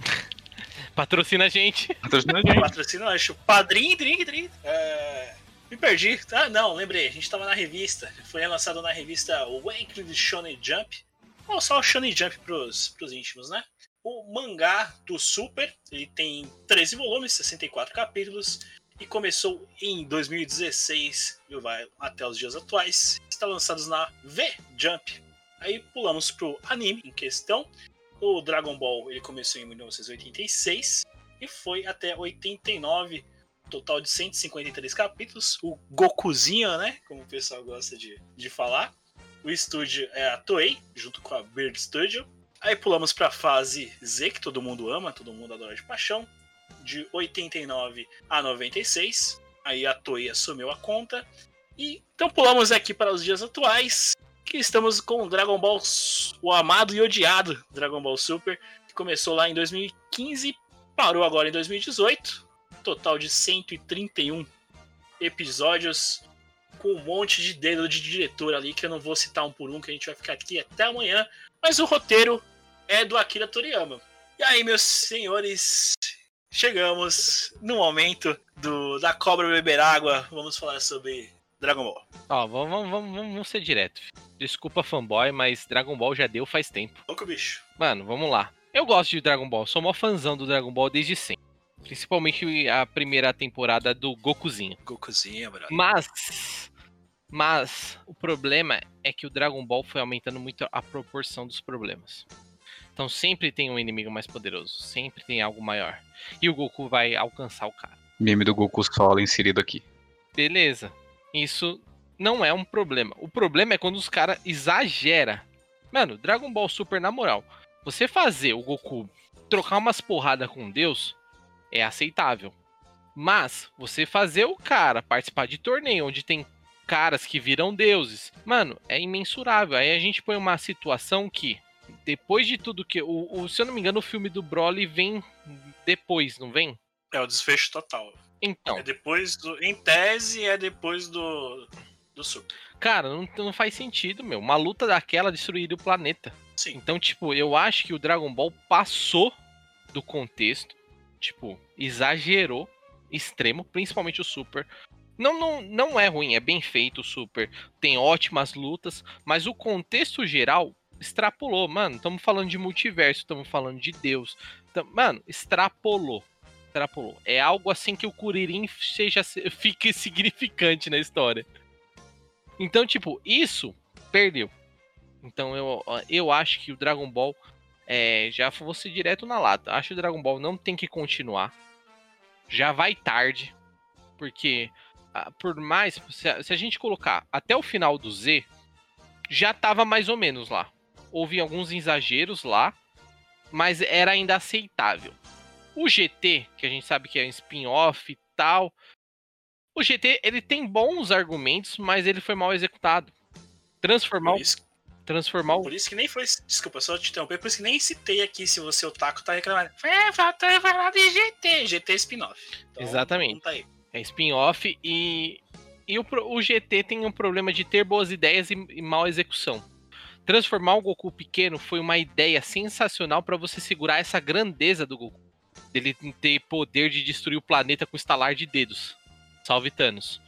Patrocina a gente.
Patrocina a gente.
Patrocínio, acho. Padrinho, drink, drink. É... Me perdi. Ah, não, lembrei. A gente tava na revista. Foi lançado na revista Weekly Shonen Jump. Ou só o Shonen Jump pros, pros íntimos, né? O mangá do Super, ele tem 13 volumes, 64 capítulos. E começou em 2016 e vai até os dias atuais. Está lançado na V-Jump. Aí pulamos pro anime em questão. O Dragon Ball ele começou em 1986 e foi até 89, total de 153 capítulos. O Gokuzinho, né? Como o pessoal gosta de, de falar. O estúdio é a Toei, junto com a Bird Studio. Aí pulamos para a fase Z, que todo mundo ama, todo mundo adora de paixão, de 89 a 96. Aí a Toei assumiu a conta. E então pulamos aqui para os dias atuais. Que estamos com Dragon Ball, o amado e odiado Dragon Ball Super, que começou lá em 2015, parou agora em 2018, total de 131 episódios, com um monte de dedo de diretor ali, que eu não vou citar um por um, que a gente vai ficar aqui até amanhã, mas o roteiro é do Akira Toriyama. E aí, meus senhores, chegamos no momento do, da cobra beber água, vamos falar sobre Dragon Ball.
Ó, vamos, vamos, vamos, vamos ser direto. Desculpa, fanboy, mas Dragon Ball já deu faz tempo.
Louco bicho.
Mano, vamos lá. Eu gosto de Dragon Ball, sou mó fãzão do Dragon Ball desde sempre. Principalmente a primeira temporada do Gokuzinho.
Gokuzinho, brother.
Mas. Mas o problema é que o Dragon Ball foi aumentando muito a proporção dos problemas. Então sempre tem um inimigo mais poderoso, sempre tem algo maior. E o Goku vai alcançar o cara.
Meme do Goku solo inserido aqui.
Beleza. Isso não é um problema. O problema é quando os caras exagera. Mano, Dragon Ball Super, na moral, você fazer o Goku trocar umas porradas com Deus é aceitável. Mas você fazer o cara participar de torneio onde tem caras que viram deuses, mano, é imensurável. Aí a gente põe uma situação que depois de tudo que o, o- se eu não me engano, o filme do Broly vem depois, não vem?
É o desfecho total.
Então,
É depois do. Em tese, é depois do. Do Super.
Cara, não, não faz sentido, meu. Uma luta daquela destruiria o planeta.
Sim.
Então, tipo, eu acho que o Dragon Ball passou do contexto. Tipo, exagerou extremo, principalmente o Super. Não, não, não é ruim, é bem feito o Super. Tem ótimas lutas, mas o contexto geral extrapolou. Mano, estamos falando de multiverso, estamos falando de Deus. Tam- mano, extrapolou. Extrapolou. É algo assim que o Kuririn seja, fique significante na história. Então, tipo, isso perdeu. Então eu, eu acho que o Dragon Ball é, já fosse direto na lata. Acho que o Dragon Ball não tem que continuar. Já vai tarde. Porque ah, por mais. Se a, se a gente colocar até o final do Z, já tava mais ou menos lá. Houve alguns exageros lá, mas era ainda aceitável. O GT, que a gente sabe que é um spin-off e tal. O GT, ele tem bons argumentos, mas ele foi mal executado. Transformar, transformar o
por isso que nem foi. Desculpa, só te interromper. Por isso que nem citei aqui se você, o Taco, tá reclamando. É, faltou falar de GT. GT spin-off. Então,
Exatamente.
Tá.
É spin-off e, e o, o GT tem um problema de ter boas ideias e, e mal execução. Transformar o Goku pequeno foi uma ideia sensacional para você segurar essa grandeza do Goku. Dele ter poder de destruir o planeta com estalar de dedos. Salve Thanos.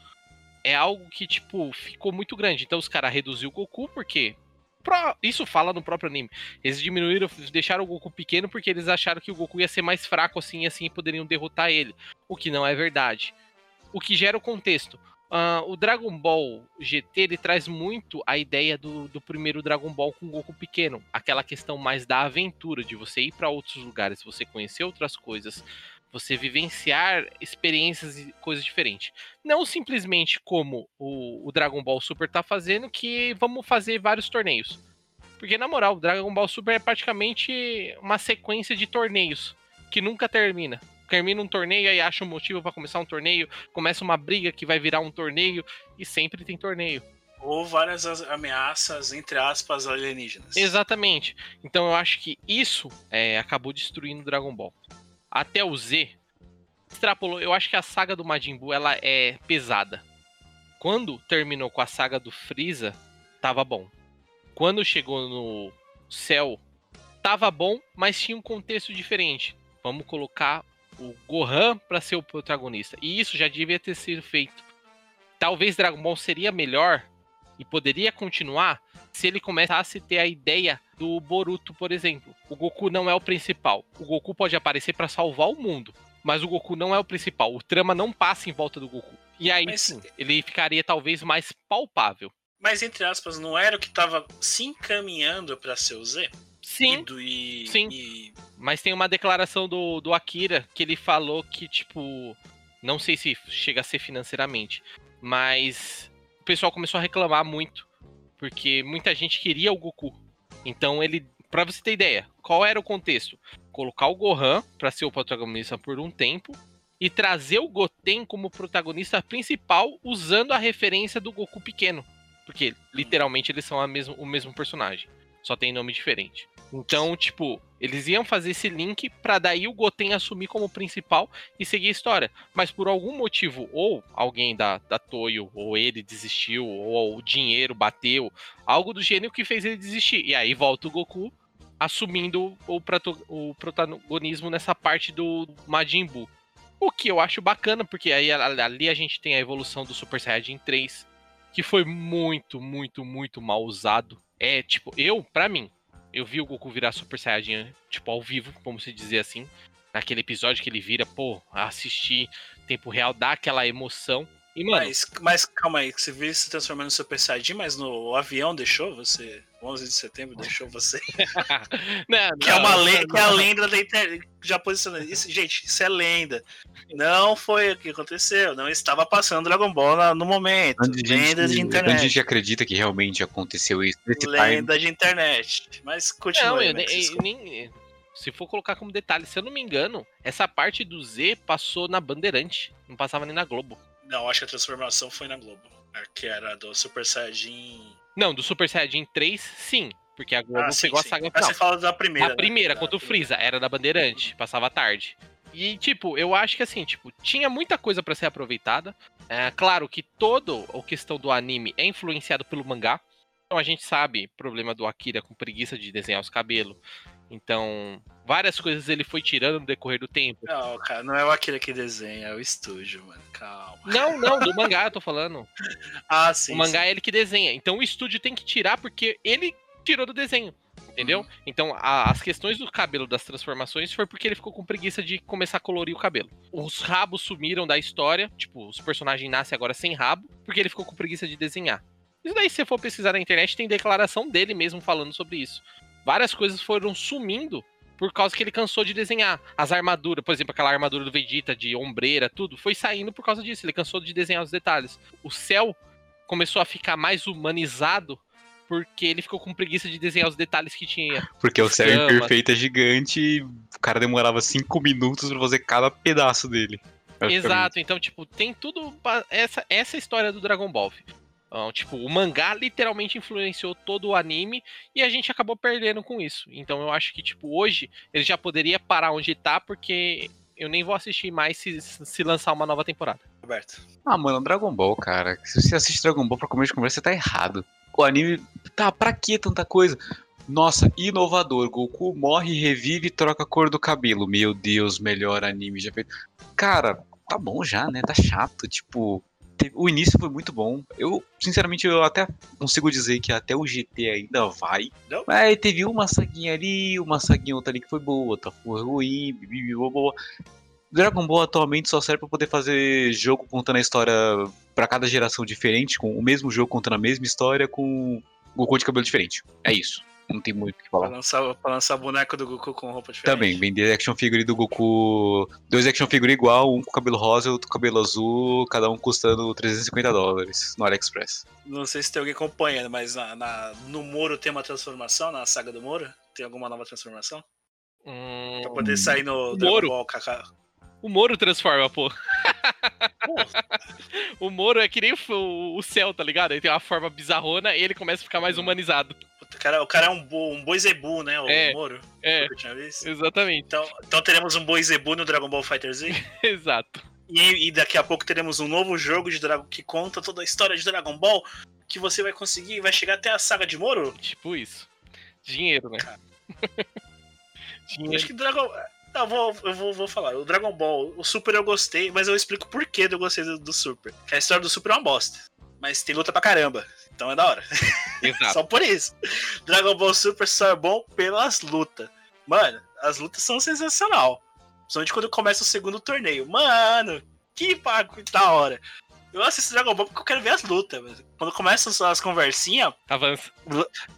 É algo que, tipo, ficou muito grande. Então os caras reduziram o Goku porque. Isso fala no próprio anime. Eles diminuíram, deixaram o Goku pequeno porque eles acharam que o Goku ia ser mais fraco assim e assim poderiam derrotar ele. O que não é verdade o que gera o contexto. Ah, o Dragon Ball GT ele traz muito a ideia do, do primeiro Dragon Ball com Goku pequeno, aquela questão mais da aventura, de você ir para outros lugares, você conhecer outras coisas, você vivenciar experiências e coisas diferentes. Não simplesmente como o, o Dragon Ball Super tá fazendo, que vamos fazer vários torneios. Porque, na moral, o Dragon Ball Super é praticamente uma sequência de torneios que nunca termina. Termina um torneio, aí acha um motivo pra começar um torneio, começa uma briga que vai virar um torneio, e sempre tem torneio.
Ou várias as- ameaças, entre aspas, alienígenas.
Exatamente. Então eu acho que isso é, acabou destruindo o Dragon Ball. Até o Z extrapolou. Eu acho que a saga do Majin Buu ela é pesada. Quando terminou com a saga do Freeza, tava bom. Quando chegou no Cell, tava bom, mas tinha um contexto diferente. Vamos colocar o Gohan para ser o protagonista. E isso já devia ter sido feito. Talvez Dragon Ball seria melhor e poderia continuar se ele começasse a ter a ideia do Boruto, por exemplo. O Goku não é o principal. O Goku pode aparecer para salvar o mundo, mas o Goku não é o principal. O trama não passa em volta do Goku. E aí
Mas-
sim, ele ficaria talvez mais palpável.
Mas, entre aspas, não era o que tava se encaminhando pra ser o Z?
Sim,
E, do- e-
Sim.
e-
mas tem uma declaração do, do Akira que ele falou que, tipo, não sei se chega a ser financeiramente, mas o pessoal começou a reclamar muito, porque muita gente queria o Goku. Então ele, pra você ter ideia, qual era o contexto? Colocar o Gohan pra ser o protagonista por um tempo e trazer o Goten como protagonista principal usando a referência do Goku pequeno. Porque literalmente eles são a mesmo, o mesmo personagem. Só tem nome diferente. Então, tipo, eles iam fazer esse link pra daí o Goten assumir como principal e seguir a história. Mas por algum motivo, ou alguém da, da Toyo, ou ele desistiu, ou o dinheiro bateu, algo do gênero que fez ele desistir. E aí volta o Goku assumindo o, prato- o protagonismo nessa parte do Majin Buu. O que eu acho bacana, porque aí ali a gente tem a evolução do Super Saiyajin 3, que foi muito, muito, muito mal usado. É, tipo, eu, pra mim, eu vi o Goku virar Super Saiyajin, tipo, ao vivo, como se dizer assim. Naquele episódio que ele vira, pô, assistir tempo real, dá aquela emoção. E, mano,
Mas, mas calma aí, que você viu se transformando no Super Saiyajin, mas no avião deixou você? 11 de setembro deixou você?
não,
Que é,
não,
uma
não,
lenda, que é a lenda da internet. Já posicionando. Isso, gente, isso é lenda. Não foi o que aconteceu. Não estava passando Dragon Ball no momento.
Gente,
Lenda de
onde a
internet.
gente acredita que realmente aconteceu isso nesse time.
Lenda de internet. Mas continua.
Não,
aí,
eu, nem- Se for colocar como detalhe, se eu não me engano, essa parte do Z passou na Bandeirante. Não passava nem na Globo.
Não, acho que a transformação foi na Globo. A Que era do Super Saiyajin.
Não, do Super Saiyajin 3, sim. Porque a Globo
Ah, sim,
pegou
sim.
a saga
Ah,
final.
você fala da primeira.
A
né?
primeira,
Da
contra o
primeira.
Freeza, era da Bandeirante, passava tarde. E, tipo, eu acho que assim, tipo, tinha muita coisa pra ser aproveitada. É, claro que toda a questão do anime é influenciado pelo mangá. Então a gente sabe, problema do Akira com preguiça de desenhar os cabelos. Então, várias coisas ele foi tirando no decorrer do tempo.
Não, cara, não é o Akira que desenha, é o estúdio, mano. Calma.
Não, não, do mangá eu tô falando.
Ah, sim.
o mangá
sim.
é ele que desenha. Então o estúdio tem que tirar porque ele tirou do desenho. Entendeu?
Uhum.
Então a- as questões do cabelo das transformações foi porque ele ficou com preguiça de começar a colorir o cabelo. Os rabos sumiram da história. Tipo, os personagens nascem agora sem rabo porque ele ficou com preguiça de desenhar. Isso daí, se você for pesquisar na internet, tem declaração dele mesmo falando sobre isso. Várias coisas foram sumindo por causa que ele cansou de desenhar. As armaduras, por exemplo, aquela armadura do Vegeta de ombreira, tudo, foi saindo por causa disso. Ele cansou de desenhar os detalhes. O céu começou a ficar mais humanizado porque ele ficou com preguiça de desenhar os detalhes que tinha.
Porque o céu imperfeito é gigante e o cara demorava cinco minutos pra fazer cada pedaço dele.
Exato, então, tipo, tem tudo. Essa, essa é história do Dragon Ball. Então, tipo, o mangá literalmente influenciou todo o anime e a gente acabou perdendo com isso. Então eu acho que, tipo, hoje ele já poderia parar onde tá, porque eu nem vou assistir mais se, se lançar uma nova temporada.
Roberto.
Ah, mano, Dragon Ball, cara. Se você assiste Dragon Ball pra comer de conversa, você tá errado. O anime. Tá, pra que tanta coisa? Nossa, inovador. Goku morre, revive e troca a cor do cabelo. Meu Deus, melhor anime já feito. Cara, tá bom já, né? Tá chato. Tipo, te- o início foi muito bom. Eu, sinceramente, eu até consigo dizer que até o GT ainda vai.
Não?
Mas teve uma saguinha ali, uma saguinha outra ali que foi boa, outra foi ruim, bibi, boa. Dragon Ball atualmente só serve pra poder fazer jogo contando a história pra cada geração diferente, com o mesmo jogo contando a mesma história, com Goku de cabelo diferente. É isso. Não tem muito o que
Pra
falar.
lançar, pra lançar boneco do Goku com roupa diferente.
Também, vender action figure do Goku. Dois action figure igual, um com cabelo rosa e outro com cabelo azul, cada um custando 350 dólares no AliExpress.
Não sei se tem alguém acompanhando, mas na, na- no Moro tem uma transformação, na saga do Moro? Tem alguma nova transformação?
Hum,
Pra poder sair no
Moro?
Ball
o Moro transforma, pô. o Moro é que nem o, o céu, tá ligado? Ele tem uma forma bizarrona e ele começa a ficar mais humanizado.
O cara, o cara é um, bo, um boi zebu, né? O
É.
Moro.
É, exatamente.
Então, então teremos um boi zebu no Dragon Ball Fighter Z.
Exato.
E, e daqui a pouco teremos um novo jogo de Dragon que conta toda a história de Dragon Ball. Que você vai conseguir, vai chegar até a saga de Moro.
Tipo isso. Dinheiro, né? Dinheiro.
Acho que Dragon. Não, eu vou, eu vou, vou falar. O Dragon Ball, o Super eu gostei, mas eu explico por que eu gostei do, do Super. Que a história do Super é uma bosta. Mas tem luta pra caramba. Então é da hora.
Exato.
Só por isso. Dragon Ball Super só é bom pelas lutas. Mano, as lutas são sensacional. Principalmente quando começa o segundo torneio. Mano, que pago da hora. Eu assisto Dragon Ball porque eu quero ver as lutas. Quando começam as conversinhas,
Avança.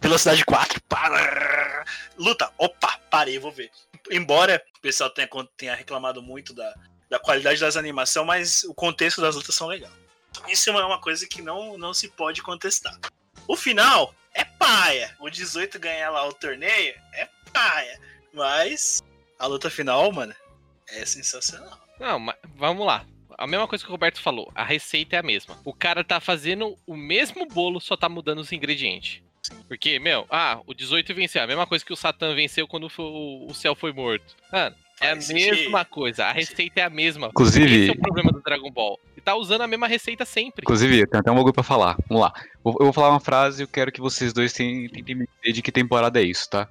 velocidade 4, pá, luta, opa, parei, vou ver. Embora o pessoal tenha, tenha reclamado muito da, da qualidade das animações, mas o contexto das lutas são legais. Isso é uma coisa que não, não se pode contestar. O final é paia. O 18 ganhar lá o torneio é paia. Mas a luta final, mano, é sensacional.
Não, mas vamos lá. a mesma coisa que o Roberto falou. A receita é a mesma. O cara tá fazendo o mesmo bolo, só tá mudando os ingredientes. Porque, meu, ah, o 18 venceu. A mesma coisa que o Satã venceu quando foi- o céu foi morto. Mano, é a mesma coisa. A receita é a mesma.
Inclusive-
Esse é o problema do Dragon Ball. E tá usando a mesma receita sempre.
Inclusive, eu tenho até um bagulho pra falar. Vamos lá. Eu vou falar uma frase e eu quero que vocês dois tentem, me dizer de que temporada é isso, tá?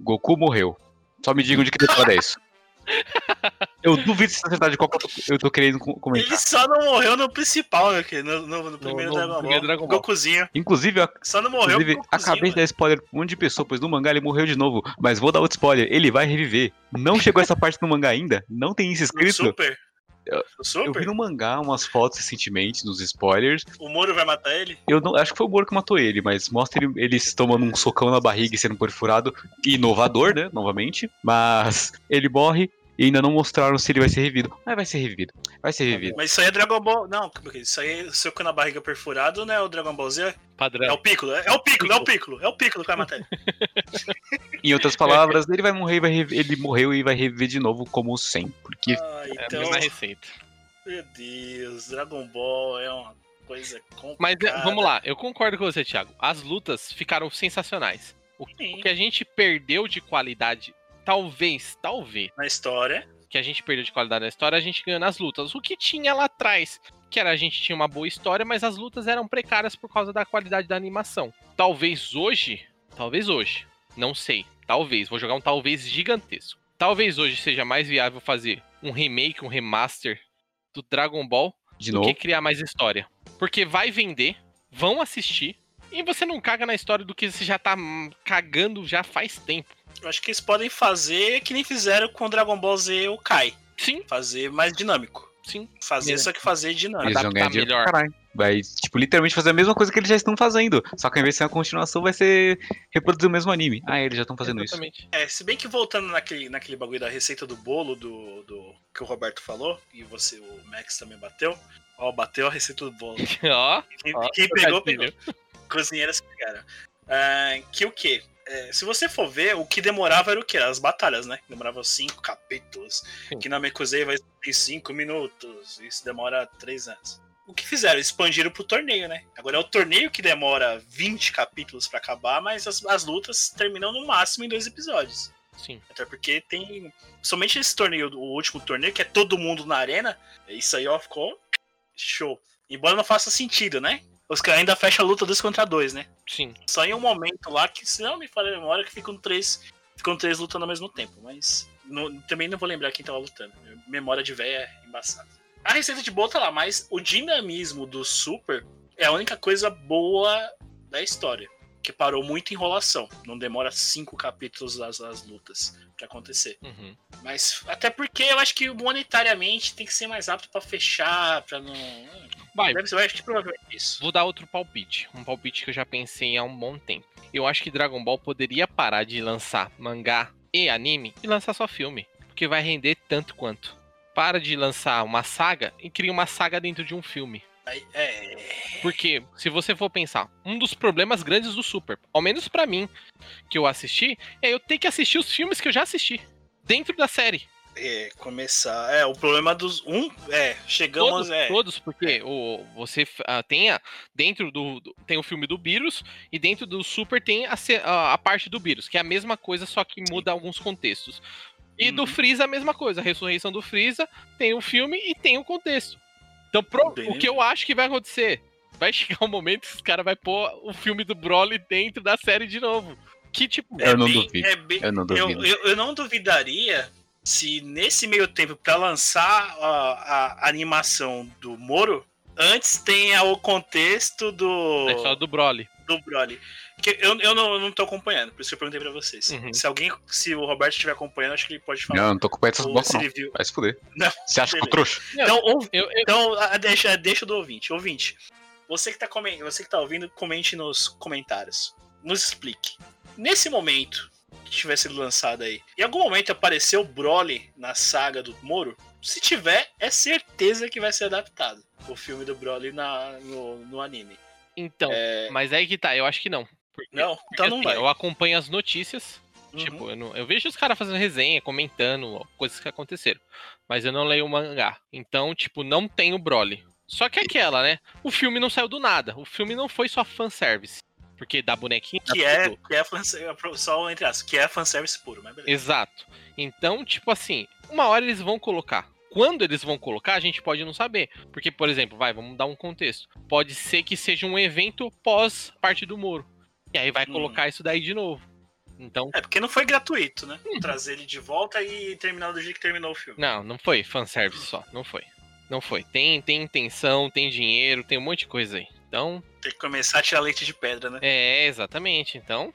Goku morreu. Só me digam de que temporada é isso. Eu duvido se acertar de qual que eu tô- querendo co- comentar.
Ele só não morreu no principal, né? No, no- no primeiro
no
Dragon Ball.
primeiro Dragon Ball.
Gokuzinho.
Inclusive, eu,
Só não morreu
inclusive acabei de dar
mano.
spoiler pra um monte de pessoa, pois no mangá ele morreu de novo. Mas vou dar outro spoiler. Ele vai reviver. Não chegou essa parte no mangá ainda? Não tem isso
No
escrito?
Super.
Eu-
No
Eu
Super?
vi no mangá umas fotos recentemente, nos spoilers.
O Moro vai matar ele?
Eu não, acho que foi o Moro que matou ele, mas mostra ele, ele se tomando um socão na barriga e sendo perfurado. Inovador, né? Novamente. Mas ele morre e ainda não mostraram se ele vai ser revivido. Mas vai ser revivido. Vai ser revivido.
Mas isso aí é Dragon Ball. Não, é? isso aí é soco na barriga perfurado, não é o Dragon Ball Z? É
Padrão.
o Piccolo, é o Piccolo, é o Piccolo, é o Piccolo que vai matar ele.
Em outras palavras, ele vai morrer e vai revi- ele morreu e vai reviver de novo como 100. Porque
Ah,
É a
então,
mesma receita.
meu Deus, Dragon Ball é uma coisa complicada.
Mas é, vamos lá, eu concordo com você, Thiago. As lutas ficaram sensacionais. O
Sim,
que a gente perdeu de qualidade, talvez, talvez,
Na história.
que a gente perdeu de qualidade na história, a gente ganhou nas lutas. O que tinha lá atrás, que era a gente tinha uma boa história, mas as lutas eram precárias por causa da qualidade da animação. Talvez hoje, talvez hoje, não sei, talvez, vou jogar um talvez gigantesco. Talvez hoje seja mais viável fazer um remake, um remaster do Dragon Ball
de
do
novo.
que criar mais história. Porque vai vender, vão assistir, e você não caga na história do que você já tá hum, cagando já faz tempo.
Eu acho que eles podem fazer que nem fizeram com Dragon Ball Z o Kai.
Sim,
Fazer mais dinâmico.
sim.
Fazer,
É.
só que fazer dinâmico.
Eles
adaptar melhor.
caralho. Vai, tipo, literalmente fazer a mesma coisa que eles já estão fazendo. Só que ao invés de ser uma continuação, vai ser reproduzir o mesmo anime. Ah, eles já estão fazendo isso.
Exatamente.
É, se bem que voltando naquele, naquele bagulho da receita do bolo do, do que o Roberto falou, e você, o Max também bateu. Ó, bateu a receita do bolo.
Ó,
Quem,
Ó,
quem pegou, pegou. Cozinheiras pegaram. Ah, que o quê? É, se você for ver, o que demorava era o quê? As batalhas, né? Demorava cinco capítulos.
Sim.
Que na Mekuzei vai ter cinco minutos. Isso demora três anos. O que fizeram? Expandiram pro torneio, né? Agora é o torneio que demora 20 capítulos pra acabar, mas as, as lutas terminam no máximo em dois episódios.
sim.
Até porque tem. Somente esse torneio, o último torneio, que é todo mundo na arena. Isso aí, ó, ficou show. Embora não faça sentido, né? Os caras ainda fecham a luta dois contra dois, né?
Sim.
Só em um momento lá que, se não me falha a memória, que ficam três. Ficam três lutando ao mesmo tempo. Mas não- também não vou lembrar quem tava lutando. Memória de véia é embaçada. A receita de boa tá lá, mas o dinamismo do Super é a única coisa boa da história. Que parou muito enrolação. Não demora cinco capítulos as, as lutas pra acontecer.
Uhum.
Mas até porque eu acho que monetariamente tem que ser mais rápido pra fechar, pra não.
Vai,
Deve ser, eu acho que provavelmente é isso.
Vou dar outro palpite. Um palpite que eu já pensei há um bom tempo. Eu acho que Dragon Ball poderia parar de lançar mangá e anime e lançar só filme. Porque vai render tanto quanto. Para de lançar uma saga e cria uma saga dentro de um filme.
É.
Porque, se você for pensar, um dos problemas grandes do Super, ao menos pra mim, que eu assisti, é eu ter que assistir os filmes que eu já assisti. Dentro da série.
É, começar. É, o problema dos. Um, é, chegamos.
Todos,
é,
todos, porque o, você ah, tem a, dentro do, do- tem o filme do Beerus e dentro do Super tem a, a, a parte do Beerus, que é a mesma coisa, só que muda alguns contextos. E do
Uhum.
Freeza a mesma coisa, a ressurreição do Freeza tem o filme e tem o contexto. Então, pro- o que eu acho que vai acontecer? Vai chegar um momento que os caras vão pôr o filme do Broly dentro da série de novo. Que tipo,
Eu não
bem-
duvido.
é bem-
Eu não
eu,
duvido.
eu, eu não duvidaria se nesse meio tempo, pra lançar a, a animação do Moro, antes tenha o contexto do.
é só do Broly.
do Broly. Que eu, eu, não, eu não tô acompanhando, por isso que eu perguntei pra vocês.
Uhum.
Se alguém, se o Roberto estiver acompanhando, acho que ele pode falar.
Não, eu não tô com essas blocos, não.
viu.
Vai se fuder.
Não,
Você acha que eu trouxa?
Então,
Eu, eu-
então ah, deixa, deixa do ouvinte. Ouvinte, você que, tá comen- você que tá ouvindo, comente nos comentários. Nos explique. Nesse momento que tiver sido lançado aí, em algum momento apareceu o Broly na saga do Moro? Se tiver, é certeza que vai ser adaptado. O filme do Broly na, no, no anime.
então,
É,
mas aí que tá, eu acho que não. Porque-
não,
Porque,
então não
assim,
vai.
Eu acompanho as notícias
Uhum.
Tipo, eu, não- eu vejo os caras fazendo resenha, comentando coisas que aconteceram. Mas eu não leio o mangá. Então, tipo, não tem o Broly. Só que aquela, né? O filme não saiu do nada. O filme não foi só fanservice. Porque dá bonequinho. dá
Que é,
tudo.
que é fanservice, só entre as, que é fanservice puro, mas beleza.
Exato. Então, tipo assim, uma hora eles vão colocar. Quando eles vão colocar, a gente pode não saber. Porque, por exemplo, vai, vamos dar um contexto. Pode ser que seja um evento pós parte do Moro. E aí vai
Hum.
colocar isso daí de novo. Então,
É, porque não foi gratuito, né?
Uhum.
Trazer ele de volta e terminar do jeito que terminou o filme.
não, não foi fanservice só. Não foi. Não foi. Tem, tem intenção, tem dinheiro, tem um monte de coisa aí. Então,
Tem que começar a tirar leite de pedra, né?
é, exatamente. Então,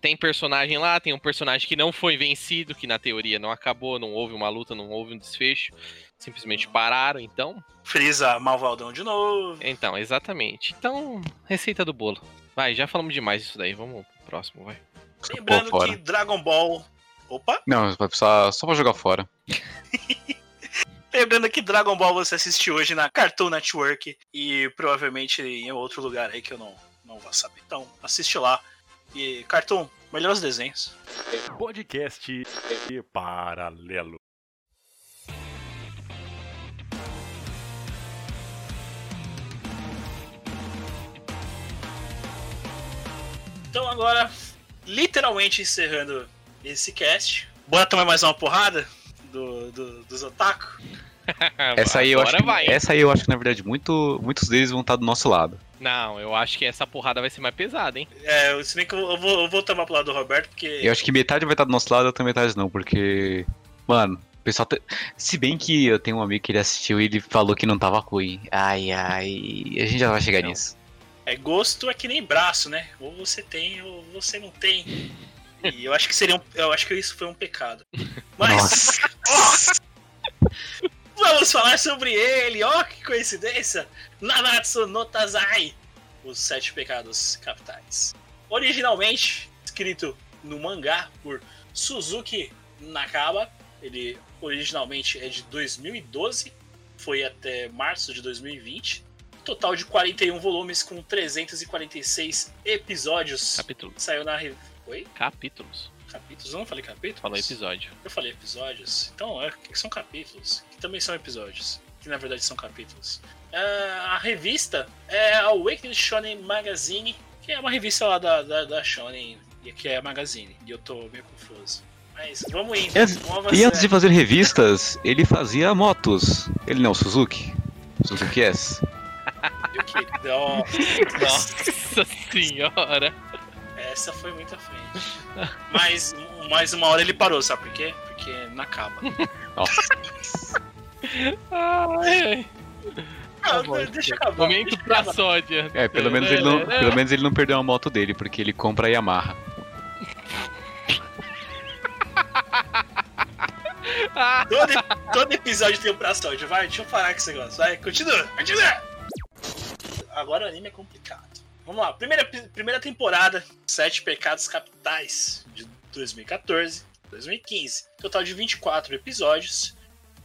tem personagem lá, tem um personagem que não foi vencido, que na teoria não acabou, não houve uma luta, não houve um desfecho. Simplesmente pararam, então.
Freeza malvadão de novo.
Então, exatamente. Então, receita do bolo. Vai, já falamos demais disso daí. Vamos pro próximo, vai.
Lembrando que Dragon Ball. Opa!
Não, vai precisar só pra jogar fora.
Lembrando que Dragon Ball você assistiu hoje na Cartoon Network e provavelmente em outro lugar aí que eu não, não vou saber. Então, assiste lá. E Cartoon, melhores desenhos.
Podcast paralelo.
Então agora, literalmente encerrando esse cast. Bora tomar mais uma porrada do, do, dos otaku?
Essa aí eu
Agora
acho que,
vai.
essa aí eu acho que na verdade muito, muitos deles vão estar do nosso lado.
Não, eu acho que essa porrada vai ser mais pesada, hein?
É, se bem que eu vou, eu vou tomar pro lado do Roberto, porque.
Eu acho que metade vai estar do nosso lado, outra metade não, porque mano, o pessoal te- se bem que eu tenho um amigo que ele assistiu e ele falou que não tava ruim. Ai ai, a gente já vai chegar
Não.
nisso.
É gosto é que nem braço, né? Ou você tem ou você não tem. E eu acho que seria um, eu acho que isso foi um pecado. Mas
Nossa.
vamos falar sobre ele. Ó, que coincidência! Nanatsu no Tazai, os sete pecados capitais. Originalmente escrito no mangá por Suzuki Nakaba, ele originalmente é de 2012, foi até março de 2020. Total de 41 volumes com 346 episódios.
Capítulo.
Saiu na. Oi?
Capítulos.
Capítulos? Eu não falei capítulos?
Falou episódio.
Eu falei episódios. Então, é, que são capítulos. Que também são episódios. Que na verdade são capítulos. Ah, a revista é a Awakening Shonen Magazine, que é uma revista lá da, da, da Shonen, e que é a Magazine. E eu tô meio confuso. Mas vamos indo.
E antes-
Vamos
E antes de fazer revistas, ele fazia motos. Ele não, Suzuki. Suzuki S.
Meu querido, ó,
Nossa senhora.
essa foi muito à frente. Mas mais uma hora ele parou, sabe por quê? Porque não acaba.
Nossa.
Ai,
Ah, deixa eu acabar.
momento
deixa
pra
acabar.
sódia.
É, pelo menos, ele não, pelo menos ele não perdeu a moto dele, porque ele compra a Yamaha.
Ah,
Todo, todo episódio tem um pra sorte, vai, deixa eu parar com esse negócio. Vai, continua, continua. Agora o anime é complicado. Vamos lá, primeira, primeira temporada, Sete Pecados Capitais, de 2014, 2015. Total de 24 episódios.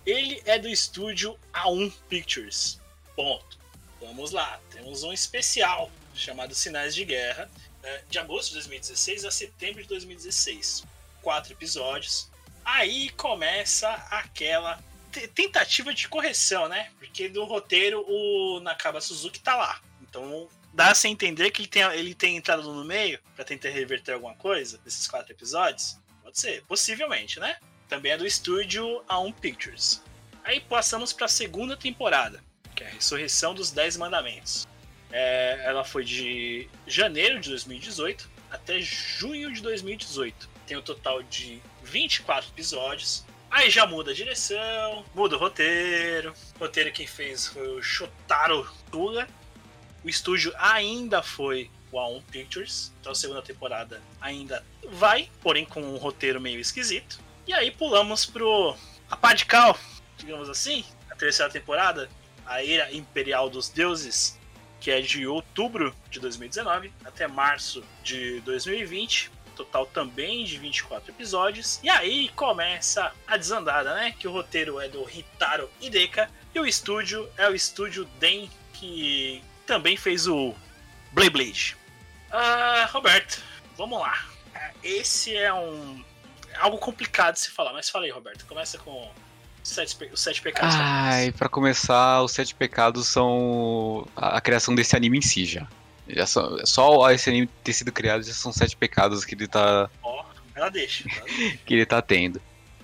Ele é do estúdio A1 Pictures. Ponto. Vamos lá, temos um especial chamado Sinais de Guerra, eh, de agosto de 2016 a setembro de 2016. Quatro episódios. Aí começa aquela tentativa de correção, né? Porque do roteiro o Nakaba Suzuki tá lá. Então dá-se a entender que ele tem, ele tem entrado no meio pra tentar reverter alguma coisa desses quatro episódios. Pode ser, possivelmente, né? Também é do estúdio A1 Pictures. Aí passamos pra segunda temporada, que é a Ressurreição dos Dez Mandamentos. É, ela foi de janeiro de 2018 até junho de 2018. Tem um total de 24 episódios. Aí já muda a direção, muda o roteiro. O roteiro quem fez foi o Shotaro Tuga. O estúdio ainda foi o A1 Pictures. Então a segunda temporada ainda vai, porém com um roteiro meio esquisito. E aí pulamos pro a pá de cal, digamos assim, a terceira temporada, a Era Imperial dos Deuses, que é de outubro de 2019 até março de 2020. Total também de 24 episódios. E aí começa a desandada, né? Que o roteiro é do Hitaro Hideka e o estúdio é o estúdio Den, que também fez o Blade Blade. Ah, Roberto, vamos lá. Esse é um algo complicado de se falar. Mas fala aí, Roberto. Começa com os sete, os sete pecados.
Ai, pra começar, os sete pecados são a, a criação desse anime em si já. Já são, só esse anime ter sido criado já são sete pecados que ele tá,
Ó, deixa. ela deixa.
que ele tá tendo.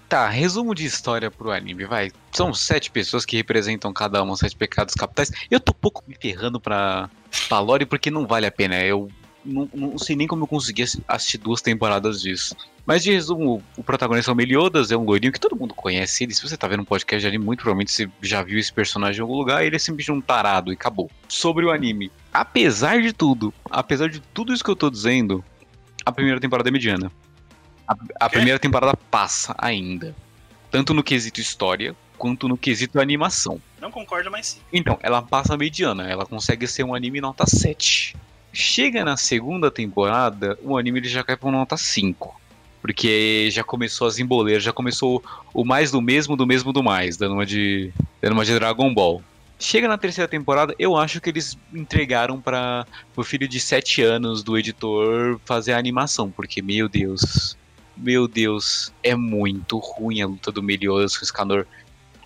Tá, resumo de história pro anime, vai. São sete pessoas que representam cada uma os sete pecados capitais. Eu tô pouco me ferrando pra, pra lore porque não vale a pena. Eu não, não sei nem como eu consegui assi- assistir duas temporadas disso. Mas de resumo, o protagonista é o Meliodas, é um loirinho que todo mundo conhece ele. Se você tá vendo um podcast de anime, muito provavelmente você já viu esse personagem em algum lugar. Ele é simplesmente um tarado e acabou. Sobre o anime. Apesar de tudo, apesar de tudo isso que eu tô dizendo, a primeira temporada é mediana. A, a primeira temporada passa ainda. Tanto no quesito história, quanto no quesito animação.
Não concordo, mas sim.
Então, ela passa mediana, ela consegue ser um anime nota 7. Chega na segunda temporada, o anime ele já cai pra nota 5. Porque já começou as emboleiras, já começou o mais do mesmo, do mesmo do mais, dando uma de, dando uma de Dragon Ball. Chega na terceira temporada, eu acho que eles entregaram para o filho de 7 anos do editor fazer a animação, porque, meu Deus, meu Deus, é muito ruim a luta do Meliodas com o Escanor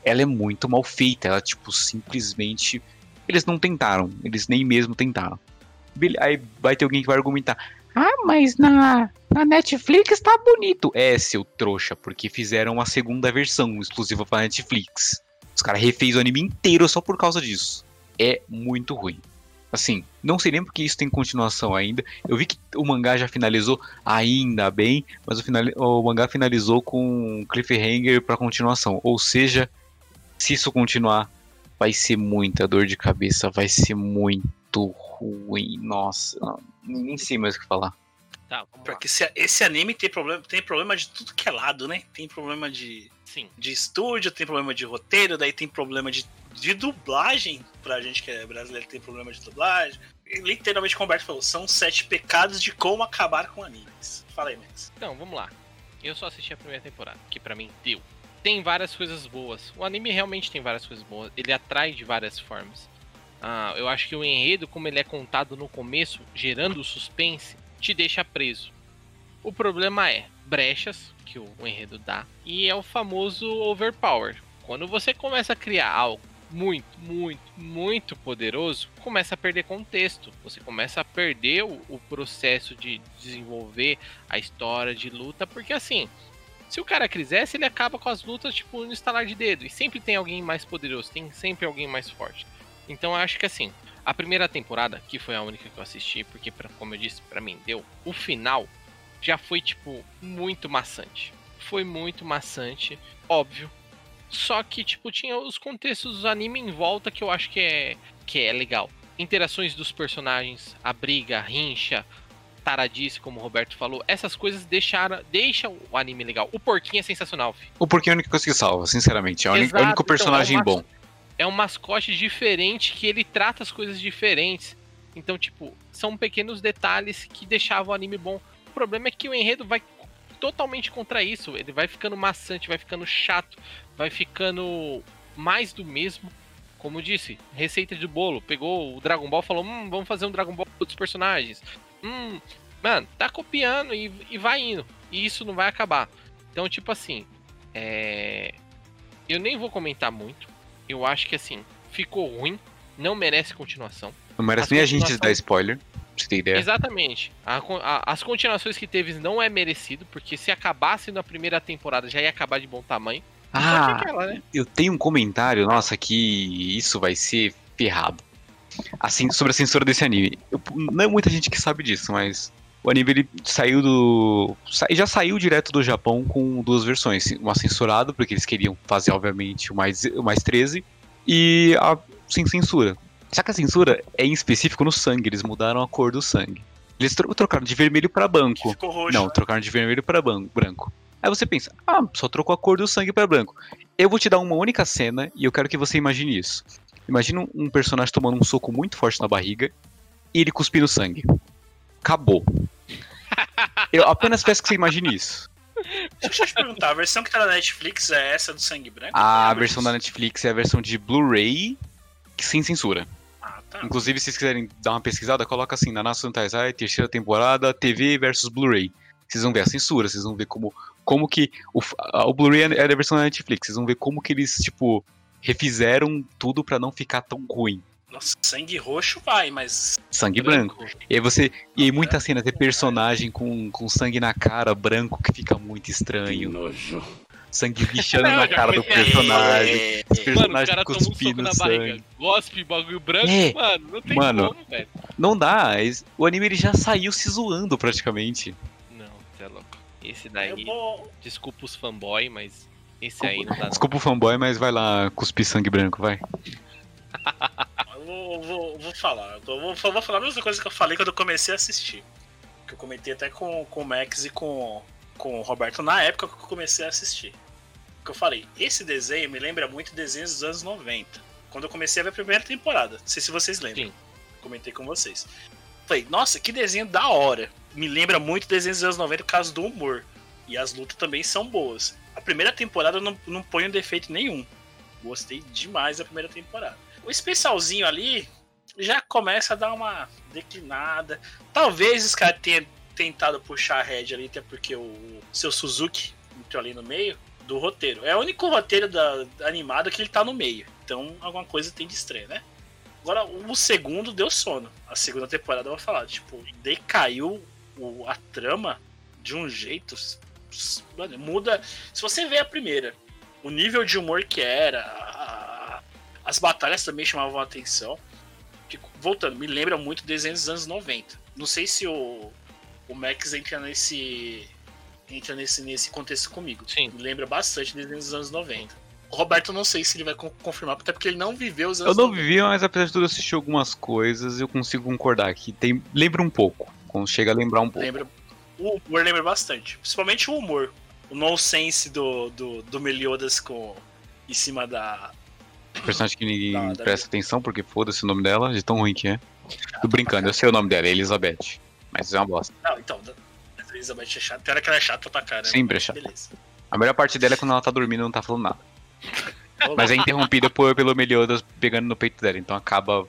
ela é muito mal feita. Ela, tipo, simplesmente. Eles não tentaram. Eles nem mesmo tentaram. Aí vai ter alguém que vai argumentar. Ah, mas na, na Netflix tá bonito. É, seu trouxa, porque fizeram uma segunda versão exclusiva pra Netflix. Os caras refez o anime inteiro só por causa disso. É muito ruim. Assim, não sei nem porque isso tem continuação ainda. Eu vi que o mangá já finalizou, ainda bem, mas o, finali- o mangá finalizou com cliffhanger pra continuação. Ou seja, se isso continuar, vai ser muita dor de cabeça, vai ser muito ruim. Nossa, não, nem sei mais o que falar.
Tá.
Porque esse, esse anime tem problema, tem problema de tudo que é lado, né? Tem problema de,
Sim.
de estúdio, tem problema de roteiro, daí tem problema de, de dublagem. Pra gente que é brasileiro, tem problema de dublagem. E, literalmente, como o Humberto falou, são sete pecados de como acabar com animes. Fala aí, Max.
Então, vamos lá. Eu só assisti a primeira temporada, que pra mim deu. Tem várias coisas boas. O anime realmente tem várias coisas boas. Ele atrai de várias formas. Ah, eu acho que o enredo, como ele é contado no começo, gerando suspense, te deixa preso. O problema é brechas que o, enredo dá e é o famoso overpower. Quando você começa a criar algo muito, muito, muito poderoso, começa a perder contexto. Você começa a perder o, o processo de desenvolver a história de luta, porque assim, se o cara quisesse, ele acaba com as lutas tipo no estalar de dedo. E sempre tem alguém mais poderoso, tem sempre alguém mais forte. Então eu acho que assim, a primeira temporada, que foi a única que eu assisti, porque pra, como eu disse, pra mim deu, o final já foi tipo muito maçante. Foi muito maçante, óbvio. Só que tipo tinha os contextos do anime em volta que eu acho que é que é legal. Interações dos personagens, a briga, a rincha, taradice, como o Roberto falou, essas coisas deixaram, deixam o anime legal. O porquinho é sensacional, fi.
O porquê é o único que eu consegui salvar, sinceramente. É o único-
Exato,
único
então,
personagem
é uma-
bom.
É um mascote diferente que ele trata as coisas diferentes. Então, tipo, são pequenos detalhes que deixavam o anime bom. O problema é que o enredo vai totalmente contra isso. Ele vai ficando maçante, vai ficando chato, vai ficando mais do mesmo. Como disse, receita de bolo. Pegou o Dragon Ball falou: hum, vamos fazer um Dragon Ball com outros personagens. Hum, mano, tá copiando e, e vai indo. E isso não vai acabar. Então, tipo assim, é. Eu nem vou comentar muito. Eu acho que assim, ficou ruim, não merece continuação.
Não merece nem a gente dar spoiler, pra você ter ideia.
Exatamente. A a- as continuações que teve não é merecido, porque se acabasse na primeira temporada já ia acabar de bom tamanho.
Ah,
aquela, né?
eu tenho um comentário, nossa, que isso vai ser ferrado. Assim, sobre a censura desse anime. Eu- não é muita gente que sabe disso, mas o anime ele saiu do. já saiu direto do Japão com duas versões. Uma censurada, porque eles queriam fazer, obviamente, o mais, o mais 13, e a sem censura. Só que a censura é em específico no sangue, eles mudaram a cor do sangue. Eles tro- trocaram de vermelho
Que
branco.
ficou roxo.
Não, trocaram de vermelho para branco. Aí você pensa, ah, só trocou a cor do sangue para branco. Eu vou te dar uma única cena e eu quero que você imagine isso. Imagina um- um personagem tomando um soco muito forte na barriga e ele cuspindo sangue. Acabou. Eu apenas peço que você imagine isso.
Deixa eu te perguntar, a versão que tá na Netflix é essa do sangue branco?
A
Lembra
versão da? Netflix é a versão de Blu-ray sem censura.
Ah, tá.
Inclusive, se vocês quiserem dar uma pesquisada, coloca assim, na Nação Taizai, terceira temporada, TV versus Blu-ray. Vocês vão ver a censura, vocês vão ver como, como que. O, o Blu-ray é a versão da Netflix, vocês vão ver como que eles, tipo, refizeram tudo pra não ficar tão ruim.
Nossa, sangue roxo vai, mas.
Sangue branco. E aí você. E aí muita cena tem personagem com, com sangue na cara, branco, que fica muito estranho.
Nojo.
Sangue bichando
Não,
na cara do
foi-
personagem.
É,
Os
Mano, o
personagens
cara toma um soco
cuspindo
na barriga, gospe, bagulho branco,
É.
mano, não tem
Mano.
como, velho.
Não dá. O anime ele já saiu se zoando praticamente.
Não, você é louco. Esse
eu
daí,
vou.
desculpa os fanboy, mas esse aí não dá não.
Desculpa o fanboy, mas vai lá cuspir sangue branco, vai.
Vou, vou, vou falar. Eu vou, vou falar a mesma coisa que eu falei quando eu comecei a assistir. Que eu comentei até com, com o Max e com, com o Roberto na época que eu comecei a assistir. Que eu falei, esse desenho me lembra muito desenhos dos anos 90. Quando eu comecei a ver a primeira temporada. Não sei se vocês lembram.
Sim.
Comentei com vocês. Falei, nossa, que desenho da hora. Me lembra muito desenhos dos anos 90 por causa do humor. E as lutas também são boas. A primeira temporada eu não, não um defeito nenhum. Gostei demais da primeira temporada. O especialzinho ali já começa a dar uma declinada. Talvez os caras tenham tentado puxar a rédea ali, até porque o seu Suzuki entrou ali no meio do roteiro. É o único roteiro da, animado que ele tá no meio. Então alguma coisa tem de estranho, né? Agora, o segundo deu sono. A segunda temporada eu vou falar, tipo, decaiu o- a trama de um jeito. muda. Se você vê a primeira, o nível de humor que era, a- as batalhas também chamavam a atenção. Fico- voltando, me lembra muito desenhos dos anos 90. Não sei se o, o Max entra nesse. entra nesse, nesse contexto comigo.
Sim.
Me lembra bastante desenhos dos anos 90. O Roberto eu não sei se ele vai con- confirmar, até porque ele não viveu os
Eu
anos
não
90.
vivi, mas apesar de tudo eu assisti algumas coisas eu consigo concordar que tem lembra um pouco. Quando chega a lembrar um pouco.
Lembra, o humor lembra bastante. Principalmente o humor. O nonsense do, do, do Meliodas com, em cima da.
Personagem que ninguém
da-
presta atenção porque foda-se o nome dela, de tão ruim que é. Tô brincando, eu sei o nome dela, é Elizabeth. Mas é uma bosta.
Não, então, a Elizabeth é chata. Tem hora que ela é chata pra caramba.
Sempre é chata.
Beleza.
A melhor parte dela é quando ela tá dormindo e não tá falando nada. Mas é interrompida por, pelo Meliodas pegando no peito dela, então acaba.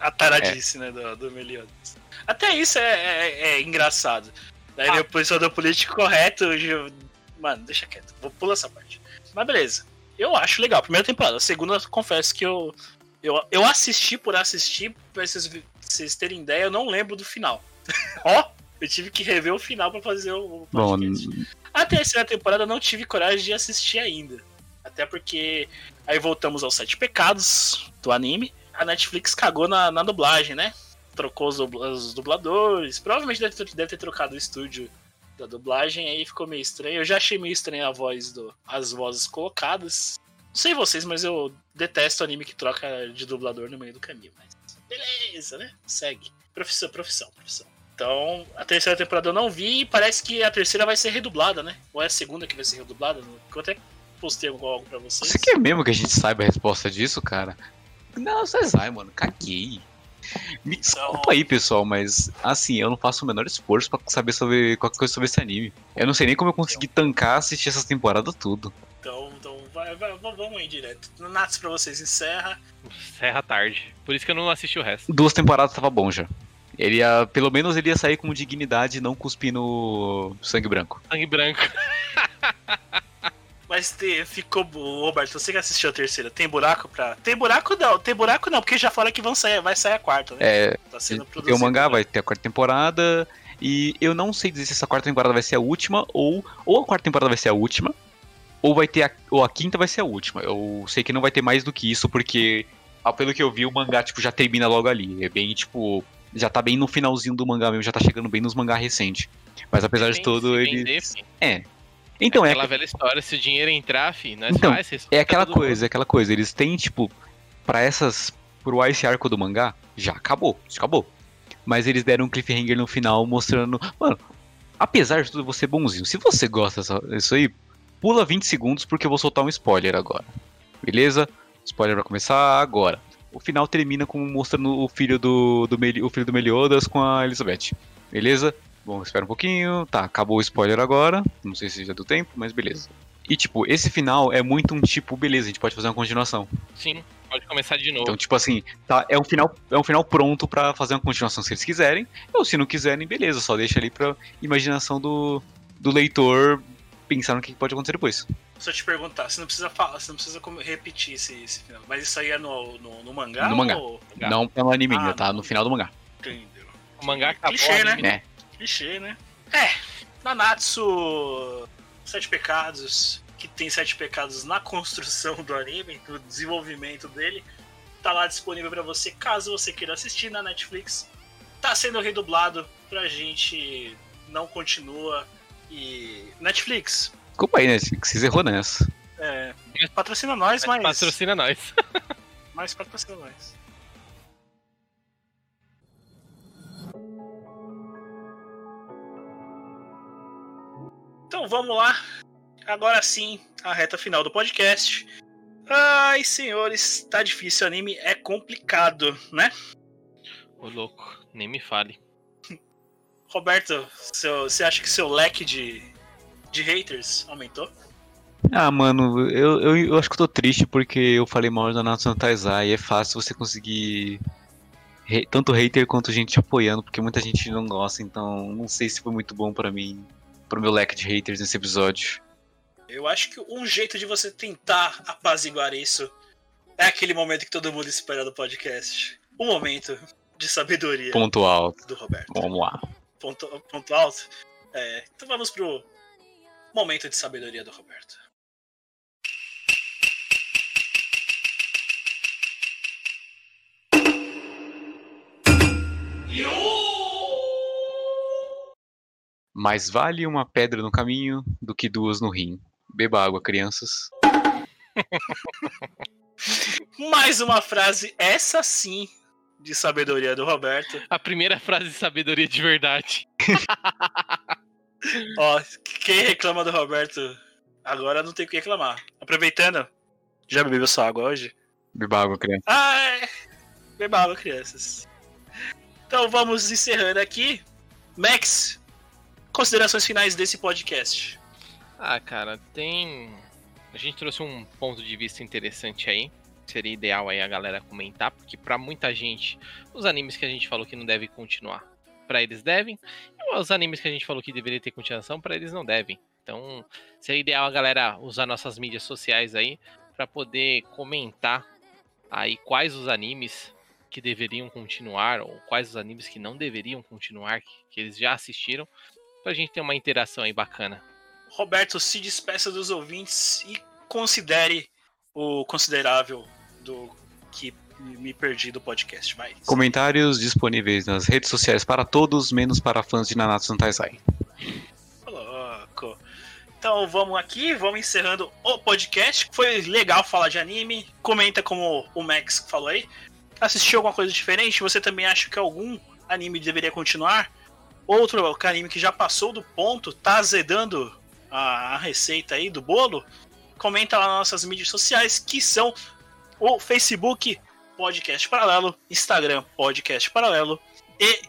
A taradice, né, do, do Meliodas. Até isso é, é- é engraçado. Daí
Ah.
vem o pessoal do político correto. ju- Mano, deixa quieto. Vou pular essa parte. Mas beleza. Eu acho legal. Primeira temporada. A segunda, confesso que eu. Eu, eu assisti por assistir, pra vocês, vocês terem ideia, eu não lembro do final. Ó, eu tive que rever o final pra fazer o, o
Bom,
podcast. A terceira temporada eu não tive coragem de assistir ainda. Até porque aí voltamos aos sete pecados do anime. A Netflix cagou na, na dublagem, né? Trocou os, dubla- os dubladores. Provavelmente deve ter, deve ter trocado o estúdio da dublagem, aí ficou meio estranho. Eu já achei meio estranho a voz do. as vozes colocadas. Não sei vocês, mas eu detesto anime que troca de dublador no meio do caminho. Mas beleza, né? Segue. Profissão, profissão, profissão. Então, a terceira temporada eu não vi e parece que a terceira vai ser redublada, né? Ou é a segunda que vai ser redublada? Eu até postei algo pra vocês.
Você quer mesmo que a gente saiba a resposta disso, cara? Não, Zezai, mano, caguei. Me desculpa aí, pessoal, mas assim, eu não faço o menor esforço pra saber sobre qualquer coisa sobre esse anime. Eu não sei nem como eu consegui tancar assistir essa temporada tudo.
Então, então vai, vai, vamos aí direto. Nats pra vocês, encerra.
Serra tarde. Por isso que eu não assisti o resto.
Duas temporadas tava bom já. Ele ia, pelo menos ele ia sair com dignidade e não cuspindo sangue branco.
Sangue branco.
Mas te, ficou. bom. Roberto, você que assistiu a terceira, tem buraco pra. Tem buraco não, tem buraco não, porque já falaram que vão sair, vai sair a quarta, né?
É,
Tá sendo
tem o
produzido.
mangá, vai ter a quarta temporada. E eu não sei dizer se essa quarta temporada vai ser a última, ou, ou a quarta temporada vai ser a última, ou vai ter a, ou a quinta vai ser a última. Eu sei que não vai ter mais do que isso, porque, pelo que eu vi, o mangá tipo, já termina logo ali. É bem, tipo, já tá bem no finalzinho do mangá mesmo, já tá chegando bem nos mangá recentes. Mas apesar de tudo, ele.
vender,
Então, é,
aquela velha história, se o dinheiro entrar, fi, nós
Então,
faz,
é aquela coisa, é aquela coisa. Eles têm, tipo, pra essas. Pro esse arco do mangá, já acabou, já acabou. Mas eles deram um cliffhanger no final mostrando. Mano, apesar de tudo, ser bonzinho. Se você gosta disso aí, pula 20 segundos porque eu vou soltar um spoiler agora. Beleza? Spoiler vai começar agora. O final termina com mostrando o filho do, do Meli- o filho do Meliodas com a Elizabeth. Beleza? Bom, espera um pouquinho. Tá, acabou o spoiler agora. Não sei se já deu tempo, mas beleza. E tipo, esse final é muito um tipo, beleza, a gente pode fazer uma continuação.
Sim. Pode começar de novo.
Então, tipo assim, tá, é um final, é um final pronto pra fazer uma continuação se eles quiserem. Ou se não quiserem, beleza, só deixa ali pra imaginação do, do leitor pensar no que pode acontecer depois.
Só te perguntar, você não precisa falar, você não precisa repetir esse, esse final. Mas isso aí é no, no, no mangá?
No mangá.
Ou...
Não é no anime
Ah,
tá? No final do mangá.
Entendeu.
O mangá acabou.
Clichê, né?
É.
Clichê, né? É, Nanatsu Sete Pecados, que tem sete pecados na construção do anime, no desenvolvimento dele, tá lá disponível pra você caso você queira assistir na Netflix. Tá sendo redublado pra gente não continua e Netflix,
Desculpa aí? Que vocês errou nessa.
é, patrocina nós, mas,
Patrocina nós.
mas patrocina nós. Então vamos lá. Agora sim, a reta final do podcast. Ai, senhores, tá difícil. O anime é complicado, né?
Ô louco, nem me fale.
Roberto, seu- você acha que seu leque de, de haters aumentou?
Ah, mano, eu, eu, eu acho que eu tô triste porque eu falei mal da Natsu Taizai e é fácil você conseguir tanto hater quanto gente te apoiando, porque muita gente não gosta, então não sei se foi muito bom pra mim, pro meu leque de haters nesse episódio.
Eu acho que um jeito de você tentar apaziguar isso é aquele momento que todo mundo espera do podcast. O momento de sabedoria
Ponto alto.
do Roberto.
Vamos lá.
Ponto, ponto alto. É, então vamos pro momento de sabedoria do Roberto.
Mais vale uma pedra no caminho do que duas no rim. Beba água, crianças.
Mais uma frase, essa sim, de sabedoria do Roberto.
A primeira frase de sabedoria de verdade.
Ó, quem reclama do Roberto agora não tem o que reclamar. Aproveitando, já bebeu sua água hoje?
Beba água, criança.
Ai, beba água, crianças. Então vamos encerrando aqui. Max, considerações finais desse podcast.
Ah, cara, tem. A gente trouxe um ponto de vista interessante aí. Seria ideal aí a galera comentar, porque pra muita gente, os animes que a gente falou que não devem continuar, pra eles devem. E os animes que a gente falou que deveria ter continuação, pra eles não devem. Então, seria ideal a galera usar nossas mídias sociais aí pra poder comentar aí quais os animes que deveriam continuar ou quais os animes que não deveriam continuar, que, que eles já assistiram, pra gente ter uma interação aí bacana.
Roberto, se despeça dos ouvintes e considere o considerável do que me perdi do podcast. Vai.
Comentários disponíveis nas redes sociais para todos, menos para fãs de Nanatsu no Taizai.
Louco. Então vamos aqui, vamos encerrando o podcast. Foi legal falar de anime. Comenta como o Max falou aí. Assistiu alguma coisa diferente? Você também acha que algum anime deveria continuar? Outro anime que já passou do ponto, tá azedando a, a receita aí do bolo? Comenta lá nas nossas mídias sociais, que são o Facebook Podcast Paralelo, Instagram Podcast Paralelo e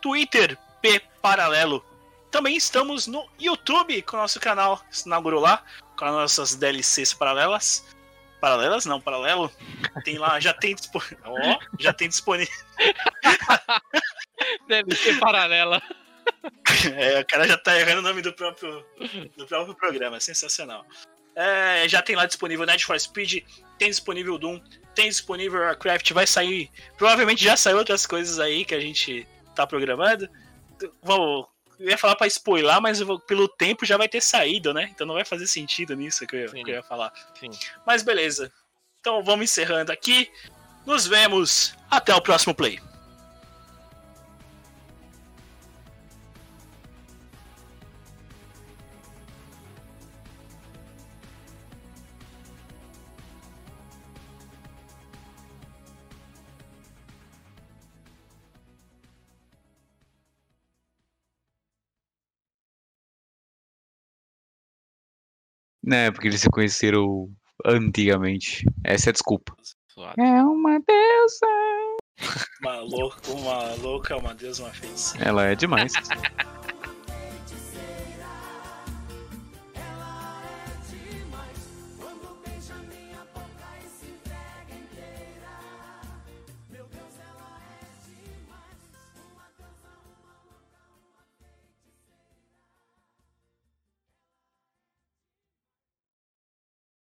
Twitter P Paralelo. Também estamos no YouTube com o nosso canal, se inaugurou lá, com as nossas DLCs paralelas. Paralelas? Não, paralelo. Tem lá, já tem disponível. Ó, já tem disponível.
Deve ser paralela.
É, o cara já tá errando o nome do próprio, do próprio programa, sensacional. É, já tem lá disponível Need for Speed, tem disponível Doom, tem disponível Warcraft, vai sair. Provavelmente já saiu outras coisas aí que a gente tá programando. Vou, eu ia falar pra spoiler, mas vou- pelo tempo já vai ter saído, né? Então não vai fazer sentido nisso que eu, que eu ia falar.
Sim.
Mas beleza. Então vamos encerrando aqui. Nos vemos. Até o próximo play.
Né, porque eles se conheceram antigamente. Essa é a desculpa.
Suado.
É uma deusa.
Uma louca, uma louca, uma deusa, uma feiticeira.
Ela é demais.